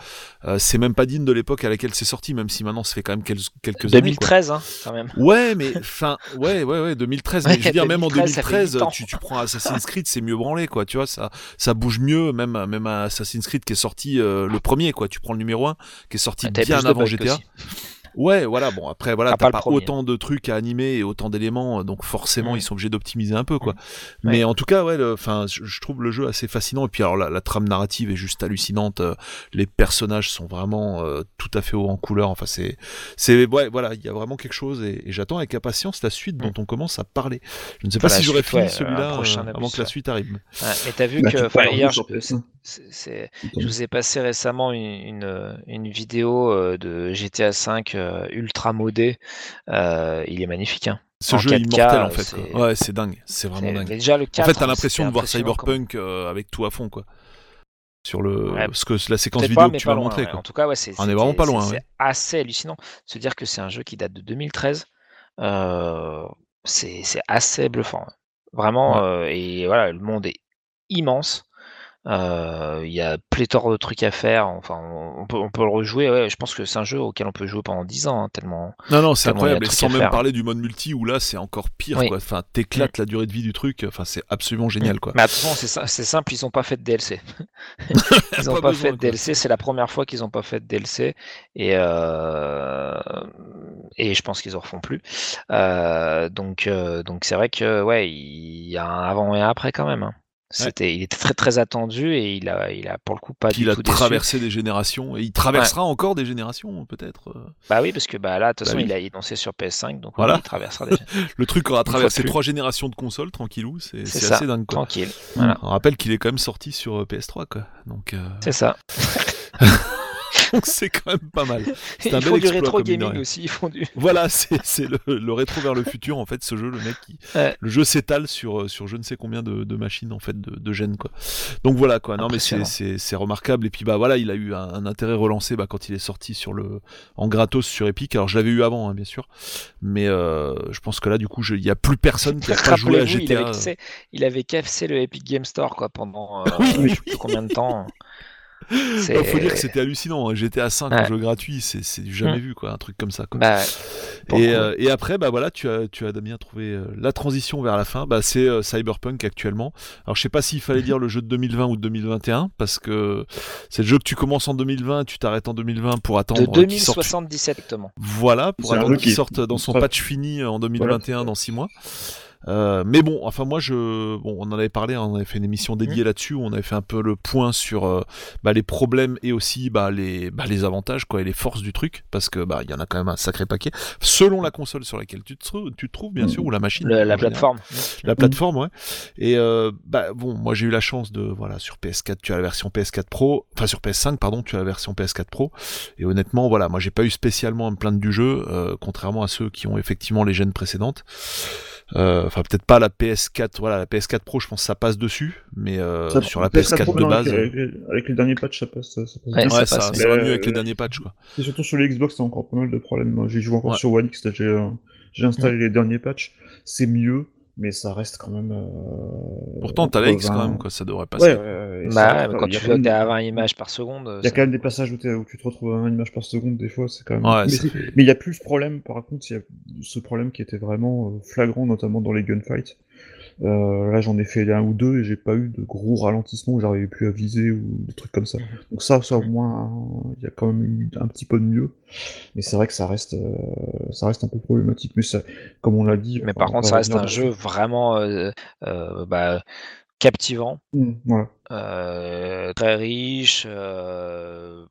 Euh, c'est même pas digne de l'époque à laquelle c'est sorti, même si maintenant ça fait quand même quelques, quelques années. quoi. 2013, hein, quand même. Ouais, mais enfin, ouais, ouais, ouais, 2013. mais je veux dire, même en 2013, ça fait 2013, huit ans. tu, tu prends Assassin's Creed, c'est mieux branlé, quoi. Tu vois, ça, ça bouge mieux, même, même Assassin's Creed qui est sorti euh, le premier, quoi. Tu prends le numéro 1, qui est sorti t'avais bien avant GTA. Ouais, voilà. Bon, après, voilà, Ah, t'as pas autant de trucs à animer et autant d'éléments, euh, donc forcément, Mm. ils sont obligés d'optimiser un peu, quoi. Mm. Mais Ouais. en tout cas, ouais, le- enfin, je, trouve le jeu assez fascinant. Et puis, alors, la, la trame narrative est juste hallucinante. euh, Les personnages sont vraiment euh, tout à fait haut en couleur. Enfin, c'est, c'est, ouais, voilà, il y a vraiment quelque chose. Et, et j'attends avec impatience la suite dont on commence à parler. Je ne sais pas Voilà, si j'aurais fini ouais, celui-là euh, avant que la suite arrive. Ouais, mais t'as vu Bah, que, je, PS1. c'est- c'est- je vous ai passé récemment une, une, une vidéo euh, de GTA V euh, ultra modée. Euh, il est magnifique. Hein. Ce En jeu est 4K, immortel en euh, fait. Ouais, c'est dingue. C'est vraiment dingue. déjà le 4, En fait, t'as c'était l'impression de voir Cyberpunk euh, avec tout à fond, quoi. Sur le, Ouais. que la séquence vidéo pas, que tu m'as loin. montré, ouais. En tout cas, ouais, c'est On est vraiment pas loin, c'est- assez hallucinant. Se dire que c'est un jeu qui date de 2013, euh, c'est assez bluffant. hein. Vraiment, euh, et voilà, le monde est immense. Euh, Il y a pléthore de trucs à faire. Enfin, on, peut, on peut le rejouer. Ouais, je pense que c'est un jeu auquel on peut jouer pendant 10 ans, hein, tellement. Non, non, c'est incroyable. Et sans même faire. parler du mode multi où là, c'est encore pire, Oui. quoi. Enfin, t'éclates la durée de vie du truc. Enfin, c'est absolument génial, quoi. Mais attention, c'est sim- c'est simple, ils ont pas fait de DLC. ils ont Pas fait de. DLC, c'est la première fois qu'ils ont pas fait de DLC et euh, et je pense qu'ils en refont plus. Euh, donc euh, donc c'est vrai que ouais, il y a un avant et un après quand même. hein. C'était, il était très très attendu et il a, il a pour le coup pas Qu'il du a tout déçu. traversé des générations et il traversera encore des générations peut-être. euh. Bah oui, parce que bah là, de toute Bah façon, oui. il a annoncé sur PS5, donc Voilà. il traversera déjà. Le truc aura traversé trois générations de consoles tranquillou, c'est C'est c'est ça, assez dingue quoi. tranquille. Voilà. On rappelle qu'il est quand même sorti sur euh, PS3 quoi. Donc euh, C'est ça. c'est quand même pas mal. C'est un Ils bel font du rétro gaming aussi. Ils font du. Voilà, c'est le, le rétro vers le futur en fait ce jeu le mec qui Ouais. le jeu s'étale sur euh, sur je ne sais combien de, de machines en fait de, de gènes quoi. Donc voilà quoi. Non mais c'est remarquable et puis bah voilà, il a eu un, un intérêt relancé bah, quand il est sorti sur le en gratos sur Epic. Alors je l'avais eu avant hein, bien sûr. Mais euh, je pense que là du coup, je- il y a plus personne qui a pas joué à Rappelez-vous, il GTA. avait, cassé- il avait cassé le Epic Game Store quoi pendant euh, Oui, je sais oui. plus combien de temps. Il faut dire que c'était hallucinant. hein. GTA 5 en Ouais. jeu gratuit, c'est du jamais Mm. vu quoi, un truc comme ça quoi. Bah, Et, euh, et après, bah voilà, tu as, tu as Damien trouvé euh, la transition vers la fin. Bah, c'est euh, Cyberpunk actuellement. Alors, je sais pas s'il fallait dire le jeu de 2020 ou de 2021, parce que c'est le jeu que tu commences en 2020, tu t'arrêtes en 2020 pour attendre de euh, qu'il sorte. 2077 exactement. Voilà, pour attendre qu'il qui- sorte dans son patch fini en 2021 dans 6 mois. Euh, mais bon, enfin moi je, bon, on en avait parlé, hein, on avait fait une émission dédiée là-dessus, on avait fait un peu le point sur euh, bah, les problèmes et aussi bah, les, bah, les avantages quoi et les forces du truc, parce que bah il y en a quand même un sacré paquet, selon la console sur laquelle tu te, trou- tu te trouves bien sûr ou la machine. La plateforme. La plateforme, ouais. Et euh, bah bon, moi j'ai eu la chance de voilà sur PS4, tu as la version PS4 Pro, enfin sur PS5 pardon, tu as la version PS4 Pro. Et honnêtement, voilà, moi j'ai pas eu spécialement à me plaindre du jeu, euh, contrairement à ceux qui ont effectivement les gènes précédentes. Euh, Enfin peut-être pas la PS4, voilà la PS4 Pro, je pense que ça passe dessus, mais euh, Ça- sur la PS4 PS4 Pro, de non, base, Avec, les derniers patchs, ça passe. Ça, ça passe Ouais, ça ça, passe, ça va mieux avec les euh, derniers patchs quoi. Et surtout sur les Xbox, t'as encore pas mal de problèmes. J'ai joué encore Ouais. sur One X, j'ai j'ai installé les derniers patchs. C'est mieux, mais ça reste quand même. euh, Pourtant t'as la X quand 20. même quoi, ça devrait passer. Ouais, ouais, ouais, Bah, quand il y a tu même- t'es à 20 images par seconde. Il y a quand même des passages où, t'es- où tu te retrouves à 20 images par seconde, des fois, c'est quand même. Ouais, mais ça c'est- fait- mais il y a plus ce problème, par contre, il y a ce problème qui était vraiment euh, flagrant, notamment dans les gunfights. Euh, là, j'en ai fait un ou deux et j'ai pas eu de gros ralentissements où j'arrivais plus à viser ou des trucs comme ça. Mhm. Donc ça, ça au moins, il y a quand même eu un petit peu de mieux. Mais c'est vrai que ça reste, euh, ça reste un peu problématique. Mais ça, comme on l'a dit. Mais par on contre, ça reste un jeu vraiment euh, bah, captivant, Mm, voilà. euh, très riche, euh,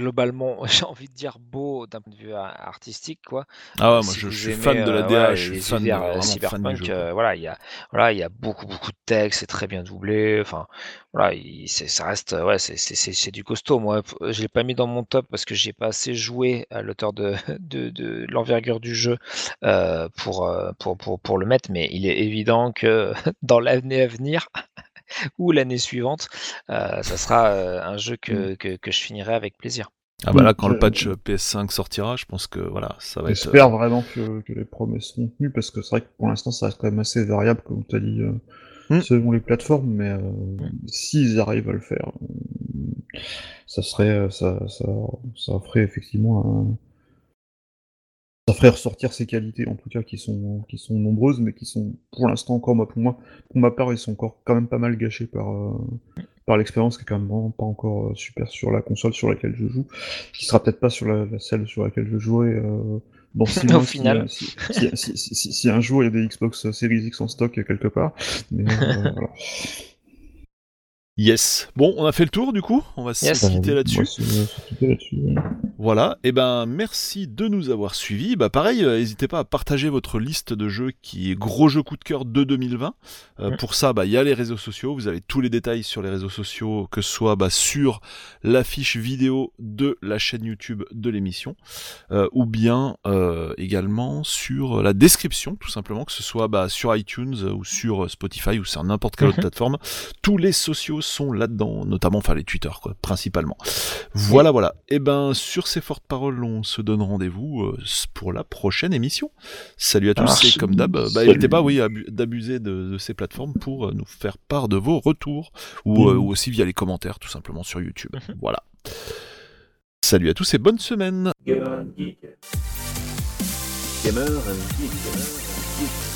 globalement, j'ai envie de dire beau d'un point de vue a- artistique, quoi. Ah ouais, moi Si je, suis fan de la euh, DA, ouais, je suis fan, de, univers, euh, fan cyberpunk, euh, voilà, il y a, voilà, il y a beaucoup, beaucoup de textes, c'est très bien doublé. Enfin, voilà, il- ça reste, euh, ouais, c'est- c'est c'est- c'est du costaud. Moi, je l'ai pas mis dans mon top parce que j'ai pas assez joué à l'auteur de, de, de l'envergure du jeu euh, pour, euh, pour, pour, pour le mettre, mais il est évident que dans l'année à venir ou l'année suivante, euh, ça sera euh, un jeu que, que, que je finirai avec plaisir. Ah bah là, quand le je- patch euh, PS5 sortira, je pense que voilà, ça va être. euh, J'espère vraiment que, que les promesses seront tenues parce que c'est vrai que pour l'instant ça reste quand même assez variable comme tu as dit euh, Mm. selon les plateformes mais euh, s'ils arrivent à le faire ça serait ça, ça, ça ferait effectivement un... ça ferait ressortir ces qualités en tout cas qui sont qui sont nombreuses mais qui sont pour l'instant encore moi pour moi pour ma part ils sont encore quand même pas mal gâchés par euh, par l'expérience qui est quand même vraiment pas encore euh, super sur la console sur laquelle je joue qui sera peut-être pas sur la, la celle sur laquelle je jouerai euh, dans six Au final. si, si, si, si- si- si un jour il y a des Xbox Series X en stock quelque part mais euh, voilà. Yes. Bon, on a fait le tour du coup. On va se Yes. quitter là-dessus. Voilà. Et ben, merci de nous avoir suivis. Bah, pareil, euh, n'hésitez pas à partager votre liste de jeux qui est gros jeu coup de cœur de 2020. Euh. Pour ça, bah, il y a les réseaux sociaux. Vous avez tous les détails sur les réseaux sociaux, que ce soit bah, sur la fiche vidéo de la chaîne YouTube de l'émission, euh, ou bien euh, également sur la description, tout simplement, que ce soit bah, sur iTunes ou sur Spotify ou sur n'importe quelle autre Mhm. plateforme. Tous les sociaux sont là-dedans, notamment, enfin les Twitter, quoi, principalement. Voilà, voilà. Et ben, sur ces fortes paroles, on se donne rendez-vous euh, pour la prochaine émission. Salut à tous, et comme d'hab, bah, n'hésitez pas, oui, d'abuser de, de ces plateformes pour euh, nous faire part de vos retours, ou, euh, ou aussi via les commentaires, tout simplement, sur YouTube. Voilà. Salut à tous et bonne semaine Gamer and Geek. Gamer and Geek. Gamer and Geek.